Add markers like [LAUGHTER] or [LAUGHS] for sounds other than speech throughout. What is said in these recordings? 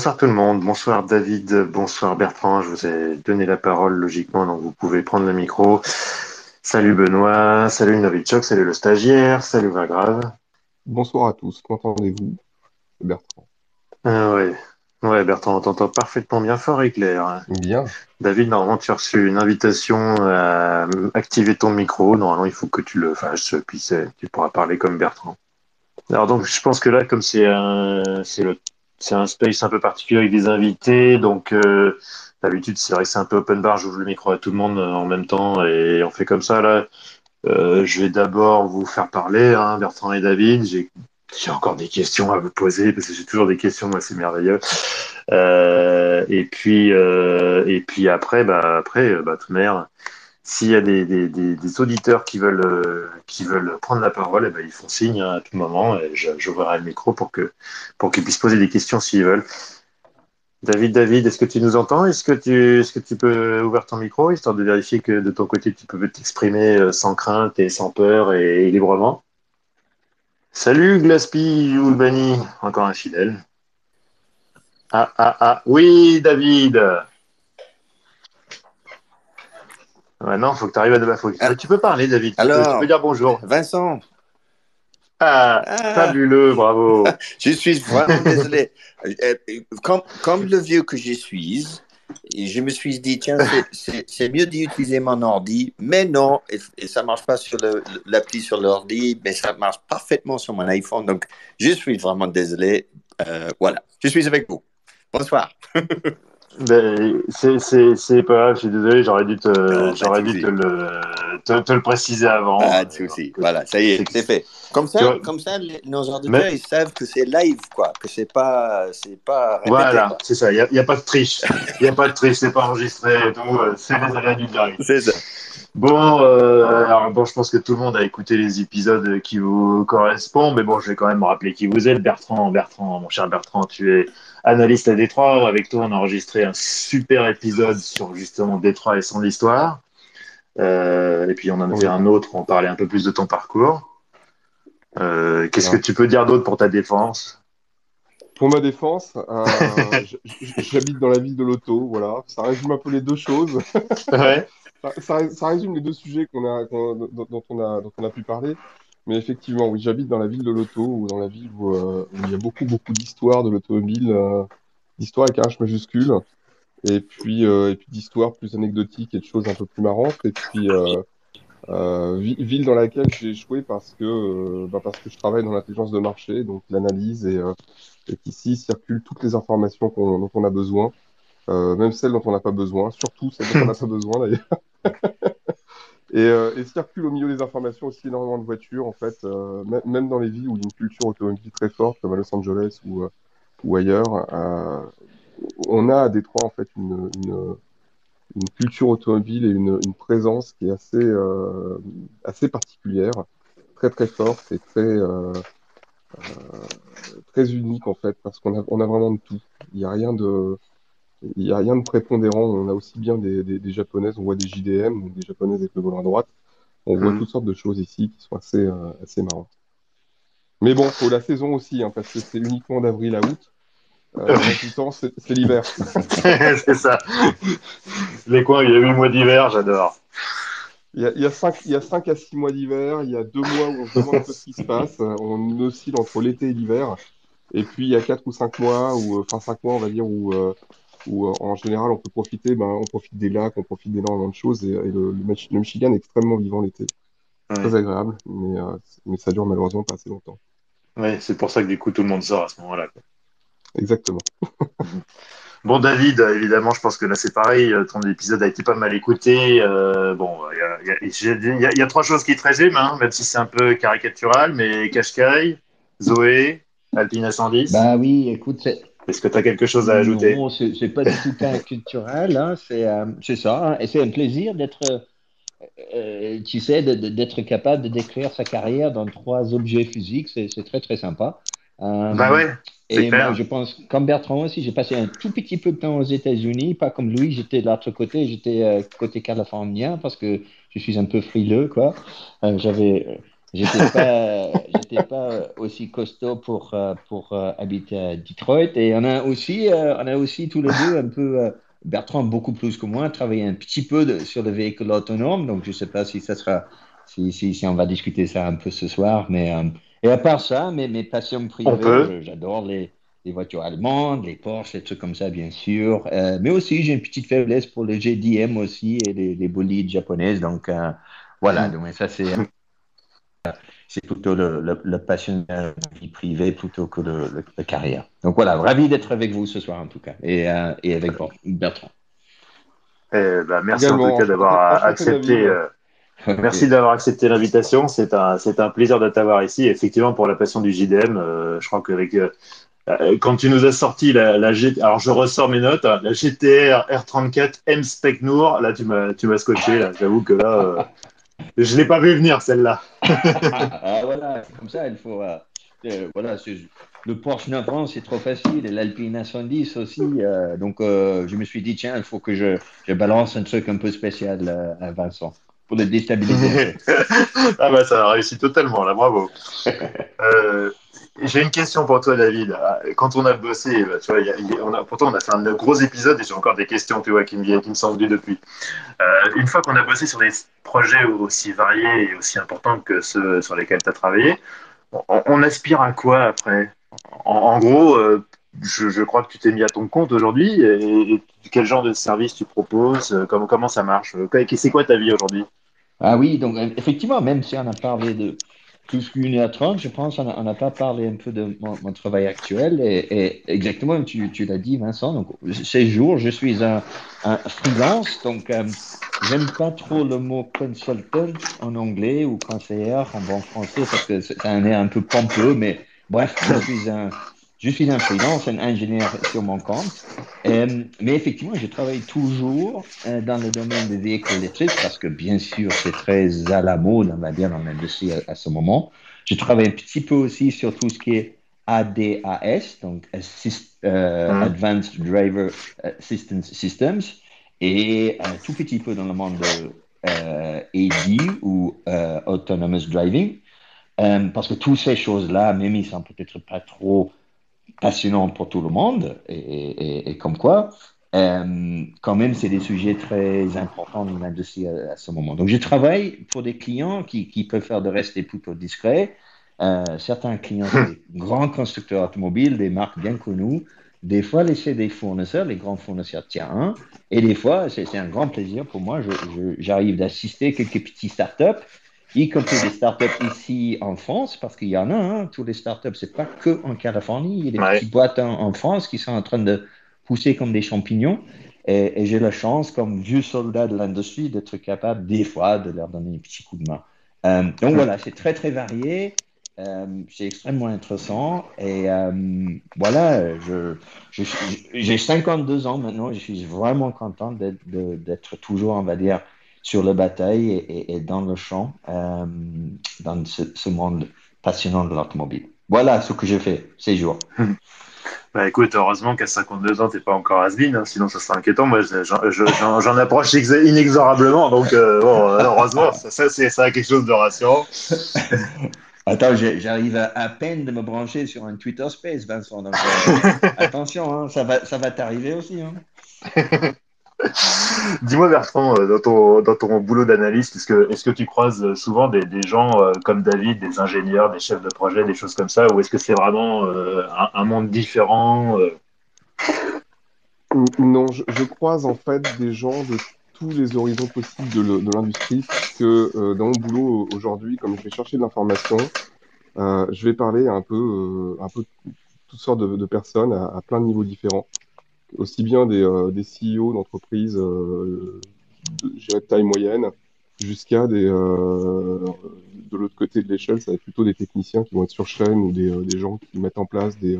Bonsoir tout le monde, bonsoir David, bonsoir Bertrand, je vous ai donné la parole logiquement, donc vous pouvez prendre le micro. Salut Benoît, salut Novichok, salut le stagiaire, salut Vagrave. Bonsoir à tous, qu'entendez-vous Bertrand? Ah ouais. ouais, Bertrand, on t'entend parfaitement bien fort et clair. Bien. David, normalement tu as reçu une invitation à activer ton micro, normalement il faut que tu le fasses, puis tu pourras parler comme Bertrand. Alors donc je pense que là, comme c'est un, c'est le c'est un space un peu particulier avec des invités. Donc, euh, d'habitude, c'est vrai que c'est un peu open bar. J'ouvre le micro à tout le monde euh, en même temps et on fait comme ça. Là, euh, je vais d'abord vous faire parler, hein, Bertrand et David. J'ai encore des questions à vous poser parce que j'ai toujours des questions, moi c'est merveilleux. Et puis et puis après, bah après, bah toute manière, s'il y a des, auditeurs qui veulent, euh, qui veulent prendre la parole, eh ben, ils font signe hein, à tout moment et j'ouvrirai le micro pour qu'ils puissent poser des questions s'ils veulent. David, David, est-ce que tu nous entends? Est-ce que tu est-ce que tu peux ouvrir ton micro histoire de vérifier que de ton côté tu peux t'exprimer euh, sans crainte et sans peur et, librement? Salut Glaspi Ulbani, encore un fidèle. Ah ah ah, oui David. Ouais, non, faut que tu arrives à de la. Ah. Tu peux parler, David. Alors, tu peux, dire bonjour. Vincent. Ah, ah. fabuleux, bravo. [LAUGHS] je suis vraiment désolé. Euh, comme, comme le vieux que je suis, je me suis dit, tiens, c'est mieux d'utiliser mon ordi, mais non, et, ça marche pas sur l'appli sur l'ordi, mais ça marche parfaitement sur mon iPhone. Donc, je suis vraiment désolé. Euh, voilà, je suis avec vous. Bonsoir. [LAUGHS] Ben, c'est pas grave, je suis désolé, j'aurais dû, te, j'aurais dû te, le, te, te, le préciser avant. Pas de souci, voilà, ça y est, c'est fait. Comme ça, comme ça nos auditeurs, ils savent que c'est live, quoi, que c'est pas, c'est pas répété, Voilà, c'est ça, il n'y a, a, pas de triche. Il n'y a pas de triche, c'est pas enregistré euh, c'est les aléas du direct. C'est ça. Bon, euh, alors bon, je pense que tout le monde a écouté les épisodes qui vous correspondent, mais bon, je vais quand même me rappeler qui vous êtes. Bertrand, Bertrand, mon cher Bertrand, tu es analyste à Détroit. Avec toi, on a enregistré un super épisode sur justement Détroit et son histoire. Euh, et puis on en a fait un autre, on parlait un peu plus de ton parcours. Euh, Qu'est-ce que tu peux dire d'autre pour ta défense? Pour ma défense, euh, [LAUGHS] j'habite dans la ville de l'auto, voilà. Ça résume un peu les deux choses. [LAUGHS] ouais. ça, ça, résume les deux sujets qu'on a, dont, on a, dont on a pu parler. Mais effectivement, oui, j'habite dans la ville de l'auto, ou dans la ville où, euh, il y a beaucoup, beaucoup d'histoires de l'automobile, d'histoires avec un H majuscule, et puis, et puis d'histoires plus anecdotiques et de choses un peu plus marrantes. Et puis, ville dans laquelle j'ai échoué parce que, bah parce que je travaille dans l'intelligence de marché, donc l'analyse, et, et qu'ici circulent toutes les informations dont on a besoin, même celles dont on n'a pas besoin, surtout celles dont on n'a pas [LAUGHS] besoin d'ailleurs. [LAUGHS] Et, euh, et, circule au milieu des informations aussi énormément de voitures, en fait, euh, même dans les villes où il y a une culture automobile très forte, comme à Los Angeles ou, euh, ou ailleurs. Euh, on a à Détroit, en fait, une, une, une culture automobile et une, une, présence qui est assez, euh, assez particulière, très très forte et très, très unique, en fait, parce qu'on a, on a vraiment de tout. Il n'y a rien de il n'y a rien de prépondérant. On a aussi bien des, des, des, japonaises, on voit des JDM, des japonaises avec le volant à droite. On voit mhm. toutes sortes de choses ici qui sont assez, euh, assez marrantes. Mais bon, faut la saison aussi, hein, parce que c'est uniquement d'avril à août. Euh, temps, c'est l'hiver. [LAUGHS] c'est ça. Les coins, il y a 8 mois d'hiver, j'adore. Il y, a, il, y a cinq, il y a 5 à 6 mois d'hiver, il y a 2 mois où on se demande ce qui se passe. On oscille entre l'été et l'hiver. Et puis il y a 4 ou 5 mois, ou enfin 5 mois, on va dire, où, euh, où euh, en général on peut profiter, ben, on profite des lacs, on profite d'énormément de choses et, le, le, Michigan est extrêmement vivant l'été. Très agréable, mais, euh, mais ça dure malheureusement pas assez longtemps. Oui, c'est pour ça que du coup tout le monde sort à ce moment-là. Exactement. [LAUGHS] Bon, David, évidemment, je pense que là, c'est pareil. Euh, ton épisode a été pas mal écouté. Euh, bon, il y a, y, a, trois choses qui te résument, hein, même si c'est un peu caricatural, mais Qashqai, Zoé, Alpine 110. Bah oui, écoute, est-ce que tu as quelque chose à ajouter? Non, ce n'est pas du tout culturel, hein, euh, c'est ça. Hein, et c'est un plaisir d'être, euh, euh, tu sais, d'être capable de décrire sa carrière dans trois objets physiques. C'est très, très sympa. Bah ouais. Et moi, je pense, comme Bertrand aussi, j'ai passé un tout petit peu de temps aux États-Unis, pas comme lui, j'étais de l'autre côté, j'étais côté californien parce que je suis un peu frileux, quoi. J'avais J'étais pas, [LAUGHS] j'étais pas aussi costaud pour, euh, pour euh, habiter à Detroit. Et on a aussi, euh, on a aussi tous les deux un peu, euh, Bertrand beaucoup plus que moi, travaillé un petit peu de- sur le véhicule autonome. Donc, je sais pas si ça sera, si, si, si on va discuter ça un peu ce soir. Mais, euh, et à part ça, mes, mes passions On privées, je- j'adore les, les voitures allemandes, les Porsche, les trucs comme ça, bien sûr. Euh, mais aussi, j'ai une petite faiblesse pour les GDM aussi et les, les bolides japonaises. Donc, euh, voilà. Donc, ça, c'est c'est plutôt le, le, le passion de la vie privée plutôt que le, le- la carrière. Donc voilà, ravi d'être avec vous ce soir en tout cas et, euh, et avec Bertrand. Eh ben, merci en Également, tout cas d'avoir accepté. Euh, Merci d'avoir accepté l'invitation. C'est un, c'est un plaisir de t'avoir ici. Effectivement, pour la passion du JDM, euh, je crois qu'avec euh, euh, quand tu nous as sorti la, la G- alors je ressors mes notes, hein, la GTR R34 M Spec Nour, là tu m'as tu m'as scotché. Là, j'avoue que là, euh, je l'ai pas vu venir celle-là. [LAUGHS] Ah, voilà, comme ça il faut. voilà, c'est- le Porsche 911 c'est trop facile et l'Alpine A110 aussi. donc je me suis dit tiens, il faut que je, je balance un truc un peu spécial à Vincent pour le déstabiliser. [LAUGHS] ah bah ça a réussi totalement là, bravo. [LAUGHS] Euh, j'ai une question pour toi, David. Quand on a bossé, bah, tu vois, il y a- il y a- on a, pourtant on a fait un gros épisode et j'ai encore des questions, tu vois, qui me, qui me sont venues depuis. Euh, une fois qu'on a bossé sur des projets aussi variés et aussi importants que ceux sur lesquels tu as travaillé, on, on aspire à quoi après? En, en gros, euh, je, je crois que tu t'es mis à ton compte aujourd'hui. Et, et quel genre de service tu proposes? Comment, comment ça marche? C'est quoi ta vie aujourd'hui? Ah oui, donc effectivement, même si on a parlé de plus qu'une heure trente, je pense on n'a pas parlé un peu de mon, travail actuel. Et, et exactement, tu, tu l'as dit, Vincent, donc ces jours, je suis un, un freelance, donc euh, j'aime pas trop le mot consultant en anglais ou conseillère en bon français parce que a un air un peu pompeux, mais bref, je suis un, je suis un freelance, un ingénieur sur mon compte. Euh, mais effectivement, je travaille toujours euh, dans le domaine des véhicules électriques parce que, bien sûr, c'est très à la mode, on va dire, dans l'industrie à, à, ce moment. Je travaille un petit peu aussi sur tout ce qui est ADAS, donc Assist, euh, mmh. Advanced Driver Assistance Systems, et un tout petit peu dans le monde de AD ou Autonomous Driving. Parce que toutes ces choses-là, même ils sont peut-être pas trop passionnant pour tout le monde, et, et, et comme quoi, euh, quand même, c'est des sujets très importants dans l'industrie à, à, ce moment. Donc, je travaille pour des clients qui, qui préfèrent de rester plutôt discrets. Euh, certains clients, des [LAUGHS] grands constructeurs automobiles, des marques bien connues. Des fois, laisser des fournisseurs, les grands fournisseurs tiens, et des fois, c'est un grand plaisir pour moi. J'arrive d'assister quelques petits startups y compris des startups ici en France, parce qu'il y en a, hein, tous les startups, c'est pas que en Californie, il y a des ouais. petites boîtes en, en, France qui sont en train de pousser comme des champignons. Et, et j'ai la chance, comme vieux soldat de l'industrie, d'être capable des fois de leur donner un petit coup de main. Euh, donc voilà, c'est très très varié, euh, c'est extrêmement intéressant. Et euh, voilà, je, je, j'ai 52 ans maintenant, je suis vraiment content d'être toujours, on va dire, sur la bataille et, dans le champ, euh, dans ce, ce, monde passionnant de l'automobile. Voilà ce que je fais ces jours. [LAUGHS] Bah écoute, heureusement qu'à 52 ans, tu n'es pas encore has-been, hein, sinon ça serait inquiétant. Moi, j'en approche inexorablement, donc euh, bon, heureusement, ça, ça c'est ça quelque chose de rassurant. [LAUGHS] Attends, j'arrive à, à, peine de me brancher sur un Twitter Space, Vincent. Donc, euh, [LAUGHS] attention, hein, ça va, ça va t'arriver aussi. Hein. [LAUGHS] Dis-moi Bertrand, dans ton, dans ton boulot d'analyste, est-ce que, est que tu croises souvent des, des gens euh, comme David, des ingénieurs, des chefs de projet, des choses comme ça, ou est-ce que c'est vraiment euh, un, monde différent euh... Non, je, croise en fait des gens de tous les horizons possibles de l'industrie, puisque euh, dans mon boulot aujourd'hui, comme je vais chercher de l'information, euh, je vais parler un peu, un peu toutes sortes de, personnes à plein de niveaux différents aussi bien des, euh, des CEO d'entreprises euh, de, de taille moyenne jusqu'à des euh, de l'autre côté de l'échelle, ça va être plutôt des techniciens qui vont être sur chaîne ou des, des gens qui mettent en place des,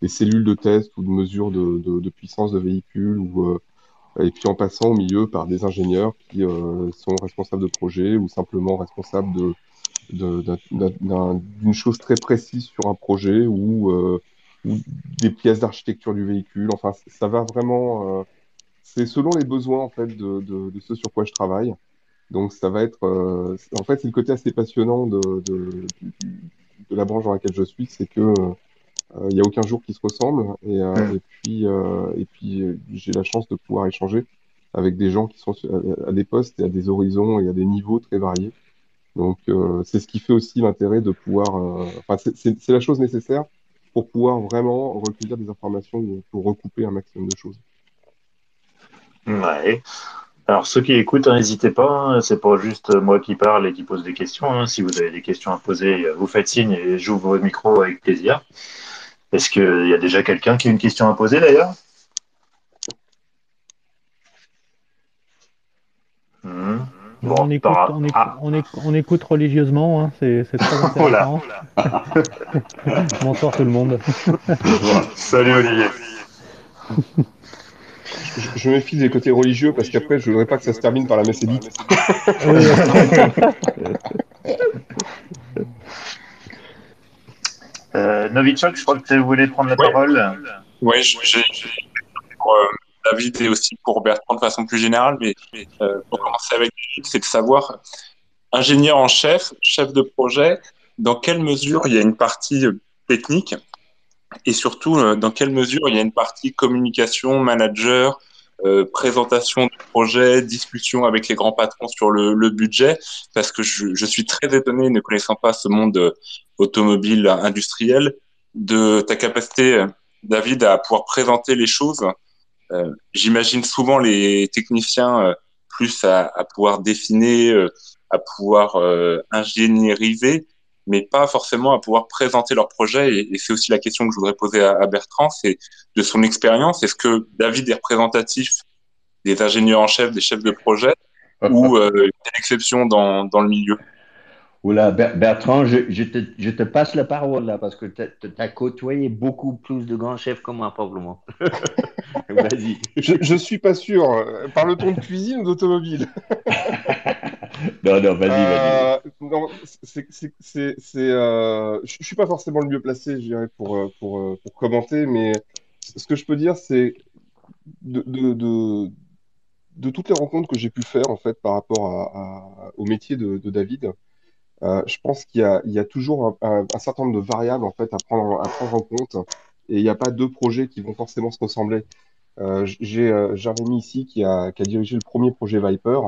des cellules de test ou de mesure de, de, de puissance de véhicule ou et puis en passant au milieu par des ingénieurs qui sont responsables de projet ou simplement responsables de d'une chose très précise sur un projet ou ou des pièces d'architecture du véhicule. Enfin, ça va vraiment. Euh, c'est selon les besoins en fait de, de, de, ce sur quoi je travaille. Donc ça va être, euh, en fait, c'est le côté assez passionnant de, de, de la branche dans laquelle je suis, c'est que euh, il n'y a aucun jour qui se ressemble, et, euh, Mm. et puis, euh, et puis euh, j'ai la chance de pouvoir échanger avec des gens qui sont à, à des postes et à des horizons et à des niveaux très variés. Donc euh, c'est ce qui fait aussi l'intérêt de pouvoir, euh, enfin c'est la chose nécessaire pour pouvoir vraiment recueillir des informations ou pour recouper un maximum de choses. Ouais. Alors, ceux qui écoutent, hein, n'hésitez pas. hein, c'est pas juste moi qui parle et qui pose des questions. hein. Si vous avez des questions à poser, vous faites signe et j'ouvre votre micro avec plaisir. Est-ce qu'il y a déjà quelqu'un qui a une question à poser d'ailleurs Hmm. Bon, on, écoute, par- on, écoute, Ah. on, éc- on écoute religieusement, hein, c'est très [LAUGHS] Oh là. intéressant. [LAUGHS] Bonsoir tout le monde. Salut Olivier. Je, je me méfie des côtés religieux parce qu'après je voudrais pas que ça se termine par la messe édite. [LAUGHS] Euh, Novichok, je crois que tu voulais prendre la Ouais. parole. Oui, j'ai pour euh, David et aussi pour Bertrand de façon plus générale, mais euh, pour commencer avec c'est de savoir, ingénieur en chef, chef de projet, dans quelle mesure il y a une partie euh, technique et surtout euh, dans quelle mesure il y a une partie communication, manager, présentation du projet, discussion avec les grands patrons sur le, budget, parce que je, je suis très étonné, ne connaissant pas ce monde automobile industriel, de ta capacité, David, à pouvoir présenter les choses. Euh, J'imagine souvent les techniciens euh, plus à, à pouvoir définir, à pouvoir euh, ingénieriser, mais pas forcément à pouvoir présenter leur projet. Et, et c'est aussi la question que je voudrais poser à, à Bertrand, c'est de son expérience, est-ce que David est représentatif des ingénieurs en chef, des chefs de projet, ou euh, une exception dans, dans le milieu? Oula, Ber- Bertrand, je, je te, je te passe la parole là parce que tu as côtoyé beaucoup plus de grands chefs que moi, probablement. [LAUGHS] Vas-y. Je, je suis pas sûr. euh, Parle-t-on de cuisine ou d'automobile? [LAUGHS] Non, non, vas-y, vas-y. Euh, euh, je je suis pas forcément le mieux placé, je dirais, pour, pour, pour commenter, mais ce que je peux dire, c'est de, de, de, de toutes les rencontres que j'ai pu faire, en fait, par rapport à, à- au métier de David, euh, je pense qu'il y a, toujours un, certain nombre de variables, en fait, à prendre, en compte, et il n'y a pas deux projets qui vont forcément se ressembler. Euh, j'ai euh, Jérémy ici qui a, dirigé le premier projet Viper.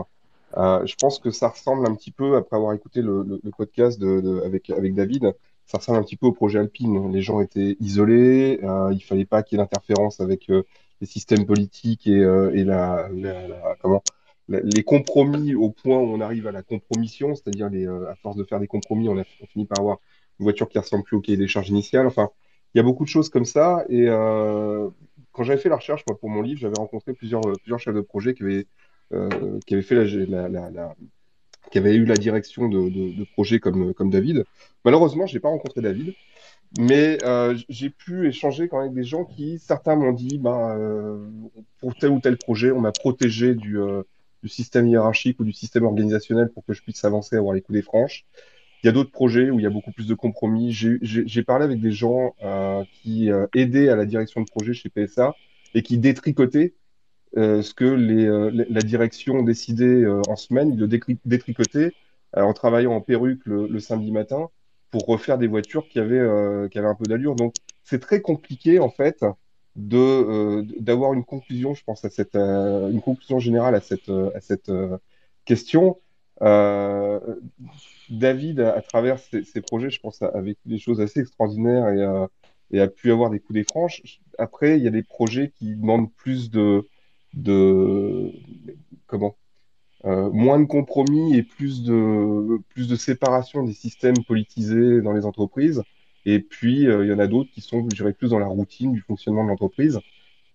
Je pense que ça ressemble un petit peu, après avoir écouté le, podcast avec, avec David, ça ressemble un petit peu au projet Alpine. Les gens étaient isolés, il fallait pas qu'il y ait d'interférence avec les systèmes politiques et, et la, comment, les compromis au point où on arrive à la compromission, c'est-à-dire euh, à force de faire des compromis, on, a, on finit par avoir une voiture qui ressemble plus au cahier des charges initiales. Enfin, il y a beaucoup de choses comme ça. Et euh, quand j'avais fait la recherche moi, pour mon livre, j'avais rencontré plusieurs, euh, plusieurs chefs de projet qui avaient, euh, qui avaient fait la, la, la, qui avaient eu la direction de, de, de projets comme, comme David. Malheureusement, j'ai pas rencontré David, mais euh, j'ai pu échanger quand même avec des gens qui, certains m'ont dit, ben, euh, pour tel ou tel projet, on m'a protégé du, euh, du système hiérarchique ou du système organisationnel pour que je puisse avancer, avoir les coups des franches. Il y a d'autres projets où il y a beaucoup plus de compromis. J'ai- parlé avec des gens euh, qui euh, aidaient à la direction de projet chez PSA et qui détricotaient euh, ce que la direction décidait en semaine. Ils le en travaillant en perruque le, le samedi matin pour refaire des voitures qui avaient, qui avaient un peu d'allure. Donc, c'est très compliqué, en fait, de, euh, d'avoir une conclusion, je pense, à cette, euh, une conclusion générale à cette, euh, à cette euh, question. Euh, David, à, travers ses, projets, je pense, a, vécu des choses assez extraordinaires et, et a pu avoir des coups des franches. Après, il y a des projets qui demandent plus de, de comment, euh, moins de compromis et plus de, plus de séparation des systèmes politisés dans les entreprises. Et puis, euh, il y en a d'autres qui sont, je dirais, plus dans la routine du fonctionnement de l'entreprise.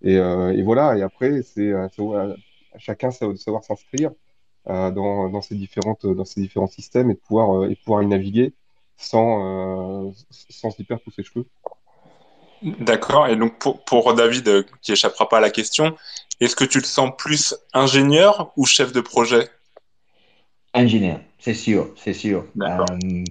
Et, euh, et voilà. Et après, c'est euh, c'est à à chacun de savoir s'inscrire euh, dans, dans ces différentes, dans ces différents systèmes et de pouvoir, euh, et de pouvoir y naviguer sans, euh, sans s'y perdre tous ses cheveux. D'accord. Et donc pour, pour David, euh, qui échappera pas à la question, est-ce que tu te sens plus ingénieur ou chef de projet? Ingénieur, c'est sûr, c'est sûr. D'accord. Euh,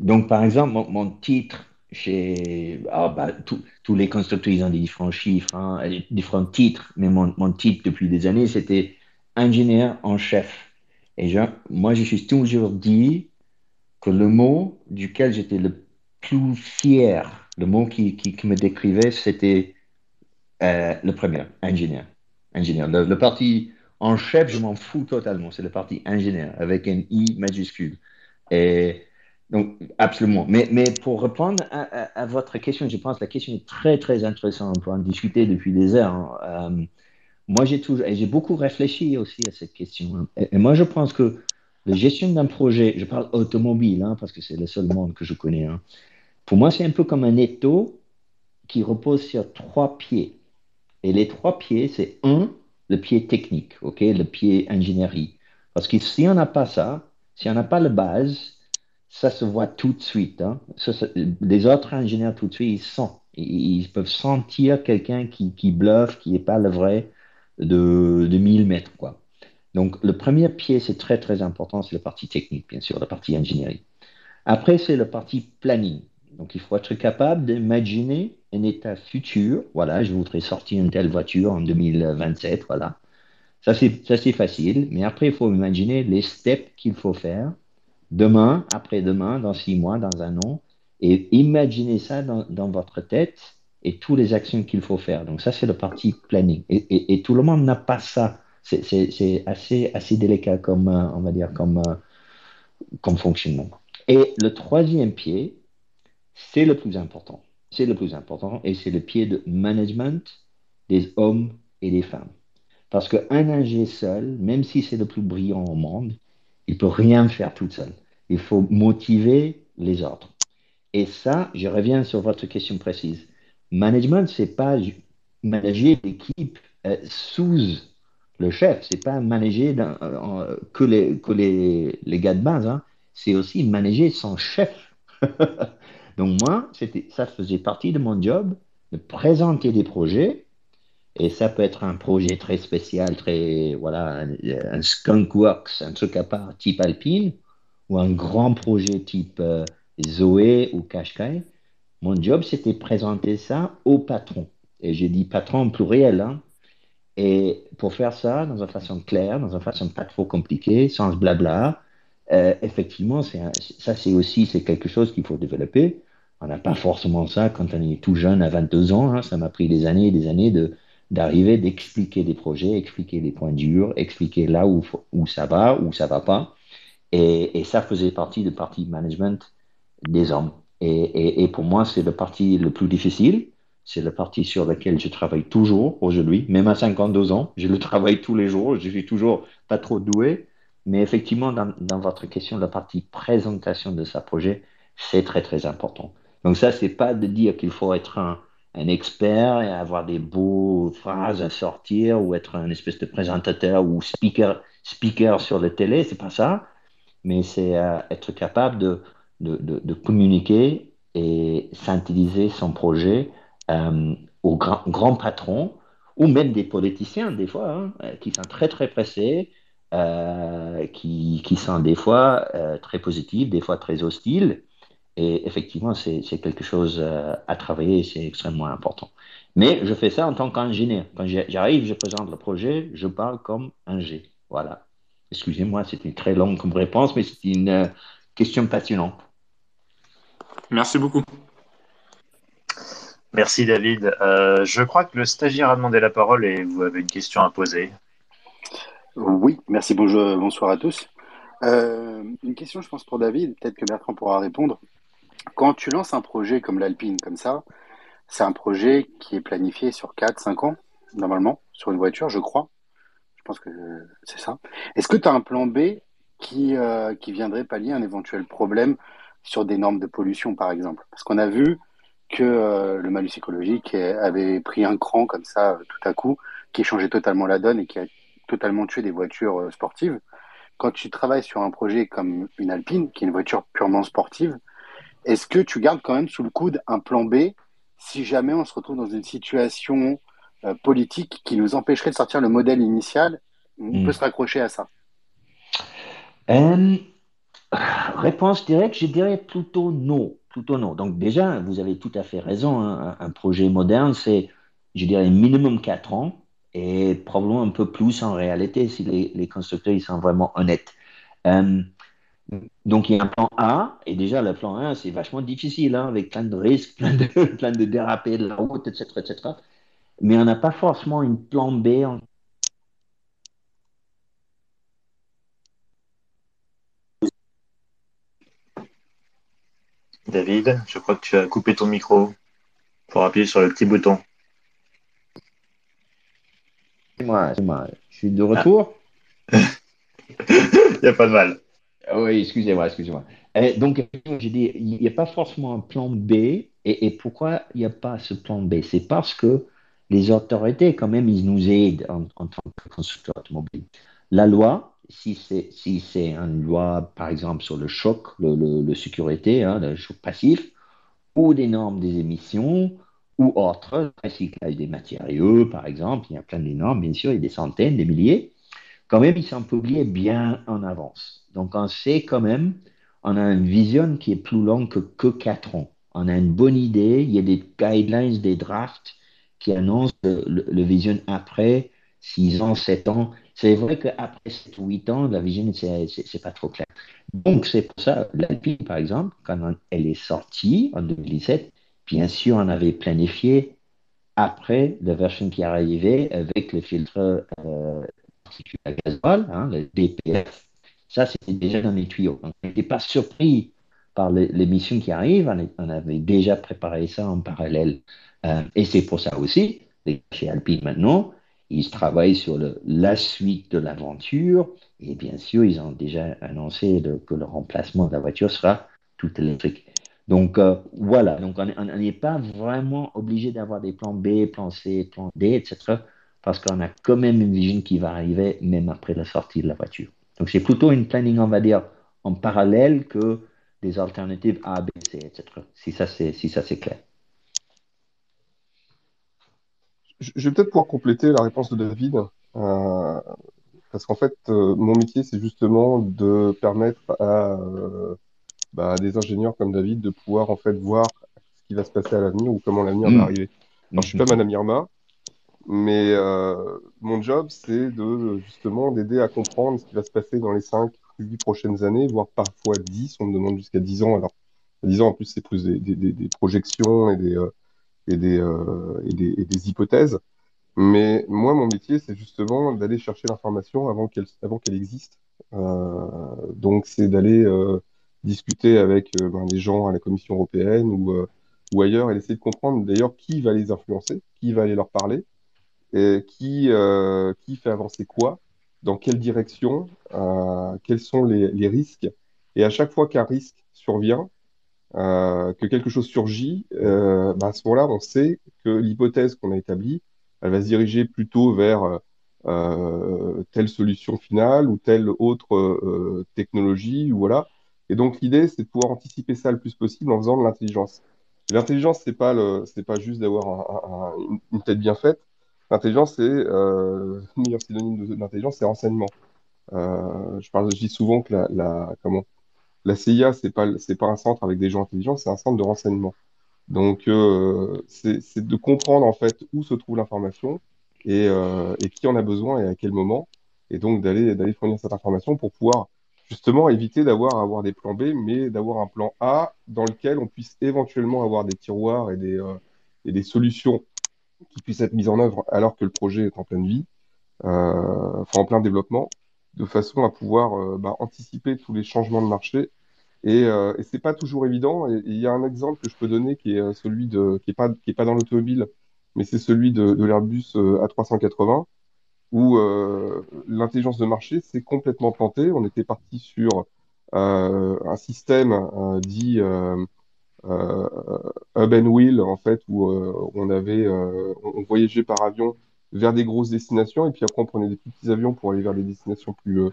donc, par exemple, mon, titre chez ah, bah, tous- tous les constructeurs, ils ont des différents chiffres, hein, différents titres, mais mon, mon titre depuis des années, c'était ingénieur en chef. Et je, moi, je suis toujours dit que le mot duquel j'étais le plus fier, le mot qui, qui, qui me décrivait, c'était euh, le premier, ingénieur. ingénieur. Le, le parti en chef, je m'en fous totalement. C'est le parti ingénieur avec un I majuscule. Et donc, absolument. Mais, mais pour répondre à, votre question, je pense que la question est très, très intéressante. On peut en discuter depuis des heures. Euh, moi, j'ai toujours, j'ai beaucoup réfléchi aussi à cette question. Et, et moi, je pense que la gestion d'un projet, je parle automobile, hein, parce que c'est le seul monde que je connais. Hein. Pour moi, c'est un peu comme un étau qui repose sur trois pieds. Et les trois pieds, c'est un, le pied technique, ok, le pied ingénierie. Parce que si on n'a pas ça, si on n'a pas la base, ça se voit tout de suite. Hein. Les autres ingénieurs, tout de suite, ils sentent. Ils, ils peuvent sentir quelqu'un qui, qui bluffe, qui n'est pas le vrai de, de 1000 mètres. Quoi. Donc, le premier pied, c'est très, très important, c'est la partie technique, bien sûr, la partie ingénierie. Après, c'est la partie planning. Donc, il faut être capable d'imaginer un état futur. Voilà, je voudrais sortir une telle voiture en 2027. Voilà. Ça, c'est facile. Mais après, il faut imaginer les steps qu'il faut faire demain, après-demain, dans six mois, dans un an. Et imaginer ça dans, votre tête et toutes les actions qu'il faut faire. Donc, ça, c'est la partie planning. Et, tout le monde n'a pas ça. C'est assez, assez délicat comme, on va dire, comme, comme fonctionnement. Et le troisième pied, c'est le plus important. C'est le plus important et c'est le pied de management des hommes et des femmes. Parce qu'un ingé seul, même si c'est le plus brillant au monde, il peut rien faire tout seul. Il faut motiver les autres. Et ça, je reviens sur votre question précise. Management, c'est pas manager l'équipe euh, sous le chef, c'est pas manager euh, que, les, que les, les gars de base, hein. c'est aussi manager son chef. [LAUGHS] Donc moi, ça faisait partie de mon job de présenter des projets. Et ça peut être un projet très spécial, très, voilà, un, un skunk works, un truc à part type alpine, ou un grand projet type euh, Zoé ou Qashqai. Mon job, c'était présenter ça au patron. Et j'ai dit patron en pluriel. Hein. Et pour faire ça, dans une façon claire, dans une façon pas trop compliquée, sans blabla, euh, effectivement, ça c'est aussi quelque chose qu'il faut développer. On n'a pas forcément ça quand on est tout jeune à 22 ans. Hein. Ça m'a pris des années et des années de d'arriver, d'expliquer des projets, expliquer les points durs, expliquer là où, où ça va, où ça va pas. Et, ça faisait partie de partie management des hommes. Et, pour moi, c'est le parti le plus difficile. C'est la partie sur laquelle je travaille toujours aujourd'hui, même à 52 ans. Je le travaille tous les jours. Je suis toujours pas trop doué. Mais effectivement, dans, votre question, la partie présentation de ce projet, c'est très, très important. Donc ça, c'est pas de dire qu'il faut être un, un, expert et avoir des beaux phrases à sortir ou être un espèce de présentateur ou speaker, speaker sur la télé. C'est pas ça. Mais c'est euh, être capable de, communiquer et synthétiser son projet euh, aux grands, patrons ou même des politiciens, des fois, hein, qui sont très, très pressés, euh, qui, sont des fois euh, très positifs, des fois très hostiles. Et effectivement, c'est quelque chose euh, à travailler, c'est extrêmement important. Mais je fais ça en tant qu'ingénieur. Quand j'arrive, je présente le projet, je parle comme un G. Voilà. Excusez-moi, c'était très long comme réponse, mais c'est une euh, question passionnante. Merci beaucoup. Merci David. Euh, je crois que le stagiaire a demandé la parole et vous avez une question à poser. Oui, merci, bonjour, bonsoir à tous. Euh, une question, je pense, pour David, peut-être que Bertrand pourra répondre. Quand tu lances un projet comme l'Alpine, comme ça, c'est un projet qui est planifié sur 4-5 ans, normalement, sur une voiture, je crois. Je pense que c'est ça. Est-ce que tu as un plan B qui, euh, qui viendrait pallier un éventuel problème sur des normes de pollution, par exemple? Parce qu'on a vu que euh, le malus écologique avait pris un cran comme ça, tout à coup, qui changeait totalement la donne et qui a totalement tué des voitures euh, sportives. Quand tu travailles sur un projet comme une Alpine, qui est une voiture purement sportive, est-ce que tu gardes quand même sous le coude un plan B si jamais on se retrouve dans une situation euh, politique qui nous empêcherait de sortir le modèle initial On mmh. peut se raccrocher à ça euh, Réponse directe, je dirais plutôt non. Plutôt non. Donc déjà, vous avez tout à fait raison. Hein. Un projet moderne, c'est, je dirais, minimum 4 ans et probablement un peu plus en réalité si les, les constructeurs ils sont vraiment honnêtes. Euh, donc, il y a un plan A, et déjà, le plan A, c'est vachement difficile, hein, avec plein de risques, plein de, [LAUGHS] plein de dérapés de la route, etc., etc. Mais on n'a pas forcément une plan B en David, je crois que tu as coupé ton micro pour appuyer sur le petit bouton. C'est moi, c'est moi. Je suis de retour. [LAUGHS] Il n'y a pas de mal. Ah Oui, excusez-moi, excusez-moi. Euh, donc, j'ai dit, il n'y a pas forcément un plan B. Et, et pourquoi il n'y a pas ce plan B? C'est parce que les autorités, quand même, ils nous aident en, tant que constructeur automobile. La loi, si c'est si une loi, par exemple, sur le choc, le sécurité, hein, le choc passif, ou des normes des émissions, ou autres, recyclage des matériaux, par exemple, il y a plein de normes, bien sûr, il y a des centaines, des milliers. Quand même, ils sont publiés bien en avance. Donc, on sait quand même, on a une vision qui est plus longue que, que 4 ans. On a une bonne idée, il y a des guidelines, des drafts qui annoncent le, vision après 6 ans, 7 ans. C'est vrai qu'après 7 ou 8 ans, la vision, c'est pas trop clair. Donc, c'est pour ça, l'Alpine, par exemple, quand elle est sortie en 2017, bien sûr, on avait planifié après la version qui arrivait avec le filtre euh, à gasoil, hein, le DPF. Ça, c'était déjà dans les tuyaux. On n'était pas surpris par les, les missions qui arrivent. On avait déjà préparé ça en parallèle. Euh, et c'est pour ça aussi, chez Alpine maintenant, ils travaillent sur la suite de l'aventure. Et bien sûr, ils ont déjà annoncé que le remplacement de la voiture sera tout électrique. Donc euh, voilà, donc on n'est pas vraiment obligé d'avoir des plans B, plans C, plans D, etc. Parce qu'on a quand même une vision qui va arriver même après la sortie de la voiture. Donc c'est plutôt une planning, on va dire, en parallèle que des alternatives A, B, C, etc. Si ça c'est si clair. Je vais peut-être pouvoir compléter la réponse de David, euh, parce qu'en fait, euh, mon métier, c'est justement de permettre à, euh, bah, à des ingénieurs comme David de pouvoir en fait voir ce qui va se passer à l'avenir ou comment l'avenir va Mm. arriver. Alors, je suis pas Madame Irma, mais mon job, c'est de justement d'aider à comprendre ce qui va se passer dans les 5, 8 prochaines années, voire parfois 10. On me demande jusqu'à 10 ans. Alors, 10 ans, en plus, c'est plus des, des, projections et des, et des, euh, et des, et des hypothèses. Mais moi, mon métier, c'est justement d'aller chercher l'information avant qu'elle avant qu'elle existe. Euh, donc, c'est d'aller euh, discuter avec ben, des gens à la Commission européenne ou, ou ailleurs et d'essayer de comprendre d'ailleurs qui va les influencer, qui va aller leur parler, et qui, qui fait avancer quoi, dans quelle direction, quels sont les, les risques. Et à chaque fois qu'un risque survient, que quelque chose surgit, euh, bah, à ce moment-là, on sait que l'hypothèse qu'on a établie, elle va se diriger plutôt vers euh, telle solution finale ou telle autre euh, technologie, ou voilà. Et donc l'idée, c'est de pouvoir anticiper ça le plus possible en faisant de l'intelligence. L'intelligence, c'est pas le, c'est pas juste d'avoir un- un- un- une tête bien faite. L'intelligence, c'est euh, [LAUGHS] le meilleur synonyme de, l'intelligence, c'est renseignement. Euh, je parle, je dis souvent que la, la, comment, la CIA, c'est pas, pas un centre avec des gens intelligents, c'est un centre de renseignement. Donc, euh, c'est, de comprendre en fait où se trouve l'information et, euh, et qui en a besoin et à quel moment, et donc d'aller fournir cette information pour pouvoir justement éviter d'avoir avoir des plans B, mais d'avoir un plan A dans lequel on puisse éventuellement avoir des tiroirs et des, euh, et des solutions qui puissent être mises en œuvre alors que le projet est en pleine vie, enfin en plein développement, de façon à pouvoir euh, bah, anticiper tous les changements de marché et, euh, et c'est pas toujours évident. Et il y a un exemple que je peux donner qui est euh, celui de, qui est pas, qui est pas dans l'automobile, mais c'est celui de, l'Airbus euh, A380, où l'intelligence de marché s'est complètement plantée. On était parti sur un système dit euh, hub and wheel, en fait, où euh, on avait, euh, on voyageait par avion vers des grosses destinations, et puis après on prenait des petits avions pour aller vers des destinations plus, euh,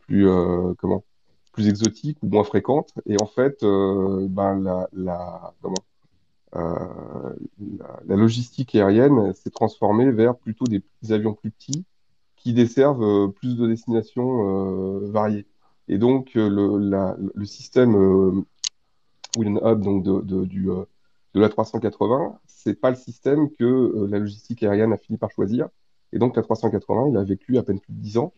plus, euh, comment, plus exotiques ou moins fréquentes. Et en fait, euh, ben, la, comment, la, logistique aérienne s'est transformée vers plutôt des avions plus petits qui desservent plus de destinations variées. Et donc, le, le système and Hub donc de, du, de la 380, c'est pas le système que euh, la logistique aérienne a fini par choisir. Et donc, la 380, il a vécu à peine plus de 10 ans.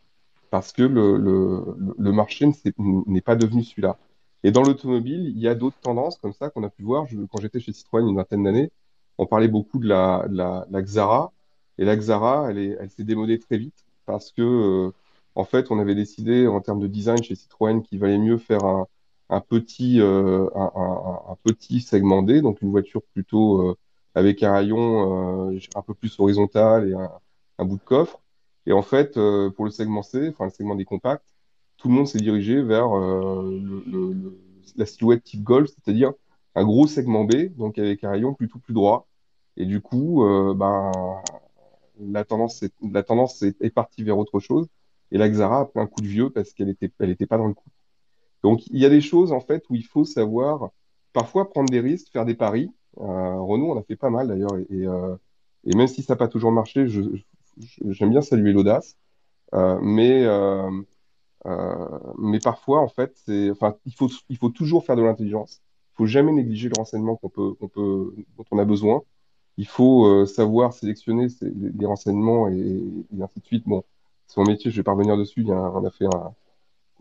parce que le, marché n'est pas devenu celui-là. Et dans l'automobile, il y a d'autres tendances comme ça qu'on a pu voir. Je- quand j'étais chez Citroën une vingtaine d'années, on parlait beaucoup de la, Xara. Et la Xara, elle s'est démodée très vite parce que, euh, en fait, on avait décidé en termes de design chez Citroën qu'il valait mieux faire un, un petit, euh, un, petit segment D, donc une voiture plutôt euh, avec un rayon euh, un peu plus horizontal et un, bout de coffre. Et en fait, pour le segment C, enfin le segment des compacts, tout le monde s'est dirigé vers la silhouette type Golf, c'est-à-dire un gros segment B, donc avec un rayon plutôt plus droit. Et du coup, ben, la tendance, est, la tendance est, partie vers autre chose. Et la Xara a pris un coup de vieux parce qu'elle était, elle était pas dans le coup. Donc, il y a des choses, en fait, où il faut savoir parfois prendre des risques, faire des paris. Euh, Renault, on a fait pas mal d'ailleurs. Et, euh, et même si ça n'a pas toujours marché, j'aime bien saluer l'audace. Euh, mais, euh, euh, mais parfois, en fait, enfin, il faut, il faut toujours faire de l'intelligence. Il faut jamais négliger le renseignement qu'on peut, qu'on peut, dont on a besoin. Il faut euh, savoir sélectionner les, renseignements et, et ainsi de suite. Bon, c'est mon métier, je vais pas revenir dessus. Il y a, on a fait un,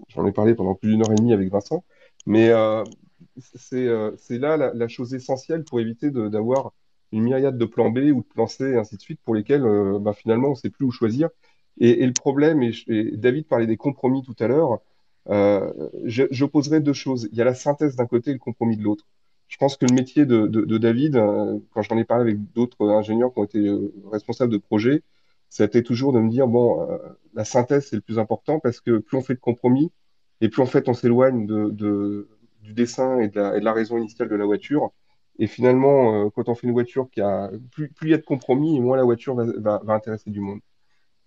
j'en ai parlé pendant plus d'une heure et demie avec Vincent. Mais euh, c'est euh, c'est là la, chose essentielle pour éviter d'avoir une myriade de plans B ou de plans C et ainsi de suite pour lesquels euh, bah, finalement on ne sait plus où choisir. Et, le problème, et, David parlait des compromis tout à l'heure, j'opposerais deux choses. Il y a la synthèse d'un côté et le compromis de l'autre. Je pense que le métier de, de- David, quand j'en ai parlé avec d'autres ingénieurs qui ont été responsables de projets, c'était toujours de me dire, bon, euh, la synthèse, c'est le plus important parce que plus on fait de compromis et plus en fait on s'éloigne de, du dessin et de, la, raison initiale de la voiture. Et finalement, euh, quand on fait une voiture qui a plus, plus il y a de compromis, et moins la voiture va, va, intéresser du monde.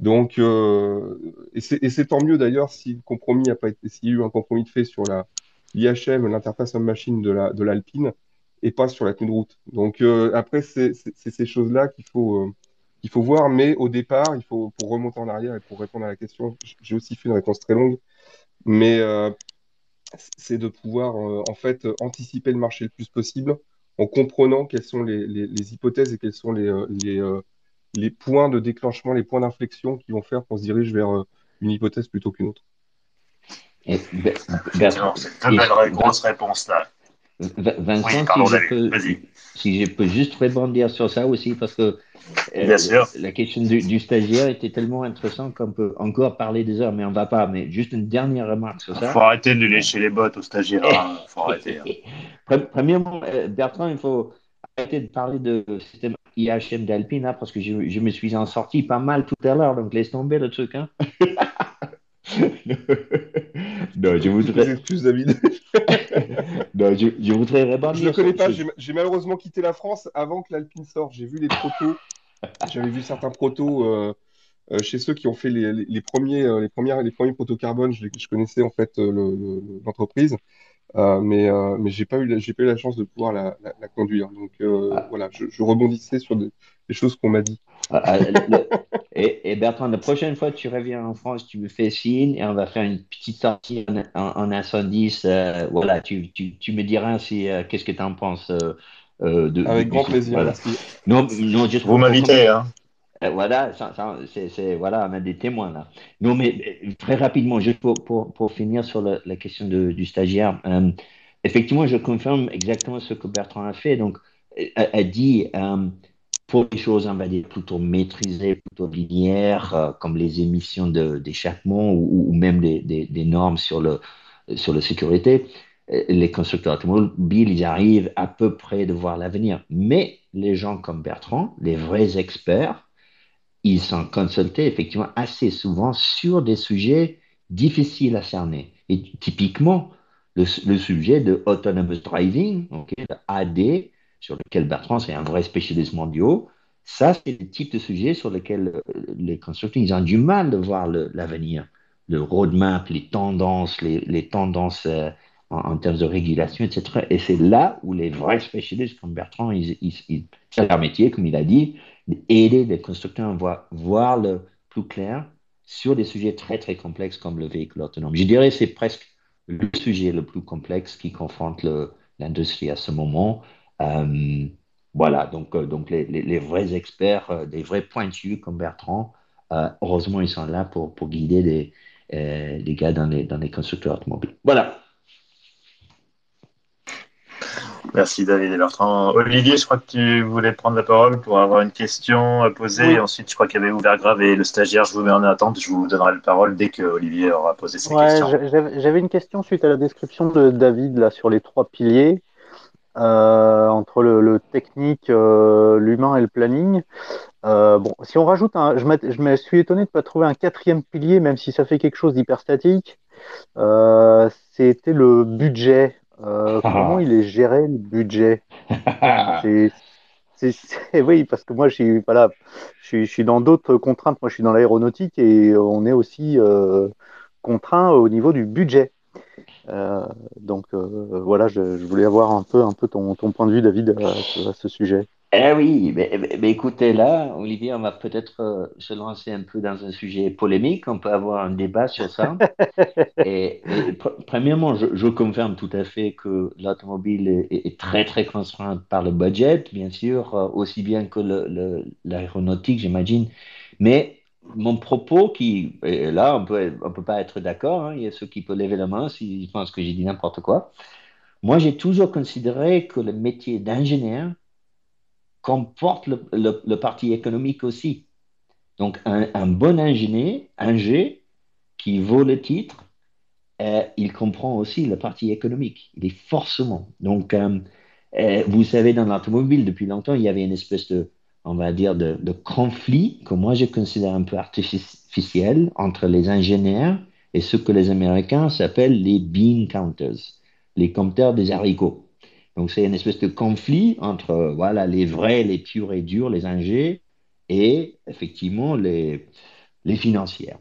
Donc, euh, et c'est tant mieux d'ailleurs si le compromis a pas été, s'il y a eu un compromis de fait sur la l'IHM, l'interface homme-machine de la de l'Alpine, et pas sur la route. Donc après, c'est ces choses-là qu'il faut qu'il faut voir, mais au départ, il faut pour remonter en arrière et pour répondre à la question, j'ai aussi fait une réponse très longue, mais euh, c'est de pouvoir euh, en fait anticiper le marché le plus possible en comprenant quelles sont les, les- les hypothèses et quels sont les, euh, les, les points de déclenchement, les points d'inflexion qui vont faire qu'on se dirige vers une hypothèse plutôt qu'une autre. C'est une très belle grosse réponse là. Vincent, Oui, pardon, si je peux, vas-y. si je peux juste rebondir sur ça aussi, parce que euh, Bien sûr. la question du, du stagiaire était tellement intéressante qu'on peut encore parler des heures, mais on va pas. Mais juste une dernière remarque sur ça. Faut arrêter de lécher les bottes aux stagiaires. hein. Faut [LAUGHS] arrêter. hein. Pre- Premièrement, euh, Bertrand, il faut arrêter de parler de système IHM d'Alpine, hein, parce que je, je me suis en sorti pas mal tout à l'heure, donc laisse tomber le truc. [LAUGHS] Non, je voudrais, excuses, David. non, je, je voudrais Je rebondir ne connais pas, j'ai malheureusement quitté la France avant que l'Alpine sorte. J'ai vu les protos, j'avais vu certains protos euh, euh, chez ceux qui ont fait les, les- les premiers, euh, les premières, les premiers protos carbone. Je, je connaissais en fait le- le- l'entreprise, euh, mais mais j'ai pas eu, la- j'ai pas eu la chance de pouvoir la, la- la conduire. Donc Ah. voilà, je, je rebondissais sur des, des choses qu'on m'a dit. Ah, ah, le- et, et Bertrand, la prochaine fois que tu reviens en France, tu me fais signe et on va faire une petite sortie en, en, en incendie. euh, voilà, tu, tu, tu me diras si, euh, qu'est-ce que tu en penses euh, euh, de, Avec du- grand plaisir. Voilà. Merci. Non, non, juste Vous pour- m'invitez, hein. Euh, Voilà, ça- ça- c'est, c'est- voilà, on a des témoins là. Non, mais très rapidement, juste pour, pour, pour finir sur la, la question de- du stagiaire, euh, effectivement, je confirme exactement ce que Bertrand a fait. Donc, a, a dit euh, pour les choses, plutôt maîtrisées, plutôt linéaires, euh, comme les émissions d'échappement ou, ou même des, normes sur le, sur la sécurité, euh, les constructeurs automobiles, ils arrivent à peu près de voir l'avenir. Mais les gens comme Bertrand, les vrais experts, ils sont consultés effectivement assez souvent sur des sujets difficiles à cerner. Et typiquement, le, sujet de autonomous driving, AD, sur lequel Bertrand c'est un vrai spécialiste mondial, ça c'est le type de sujet sur lequel euh, les constructeurs ils ont du mal de voir l'avenir, le, roadmap, les tendances, les, tendances euh, en, termes de régulation, etc. Et c'est là où les vrais spécialistes comme Bertrand, ils, ils, ils- c'est leur métier, comme il a dit, aider les constructeurs à voir, voir le plus clair sur des sujets très très complexes comme le véhicule autonome. Je dirais que c'est presque le sujet le plus complexe qui confronte l'industrie à ce moment. Euh, voilà, donc, euh, donc les, les- les vrais experts, euh, des vrais pointus comme Bertrand, euh, heureusement, ils sont là pour, pour guider des, euh, les gars dans les, dans les constructeurs automobiles. Voilà. Merci David et Bertrand. Olivier, je crois que tu voulais prendre la parole pour avoir une question à poser. Oui. Ensuite, je crois qu'il y avait ouvert grave et le stagiaire. Je vous mets en attente. Je vous donnerai la parole dès que Olivier aura posé sa Ouais, question. j'a- j'avais une question suite à la description de David là sur les trois piliers entre le, le technique, euh, l'humain et le planning. Euh, bon, si on rajoute un, je, je me suis étonné de ne pas trouver un quatrième pilier, même si ça fait quelque chose d'hyper statique. Euh, c'était le budget. Euh, comment il est géré le budget? [LAUGHS] C'est- oui, parce que moi, je suis, voilà, je suis, je suis dans d'autres contraintes. Moi, je suis dans l'aéronautique et on est aussi euh, contraint au niveau du budget. Euh, donc euh, voilà, je, je voulais avoir un peu, un peu ton, ton point de vue, David, à, ce- à ce sujet. Eh oui, mais, écoutez, là, Olivier, on va peut-être euh, se lancer un peu dans un sujet polémique. On peut avoir un débat sur ça. [LAUGHS] Et, et pr- premièrement, je, je confirme tout à fait que l'automobile est, très, très contrainte par le budget, bien sûr, euh, aussi bien que l'aéronautique, j'imagine. Mais mon propos, qui, et là, on peut, on peut pas être d'accord, hein, il y a ceux qui peuvent lever la main s'ils pensent que j'ai dit n'importe quoi. Moi, j'ai toujours considéré que le métier d'ingénieur comporte le, le- parti économique aussi. Donc, un, un bon ingénieur, ingé, qui vaut le titre, euh, il comprend aussi la partie économique. Il est forcément. Donc, euh, euh, vous savez, dans l'automobile, depuis longtemps, il y avait une espèce de, on va dire, de, de conflit que moi je considère un peu artificiel entre les ingénieurs et ce que les Américains s'appellent les bean counters, les compteurs des haricots. Donc, c'est une espèce de conflit entre, euh, voilà, les vrais, les purs et durs, les ingés, et effectivement les, les financières.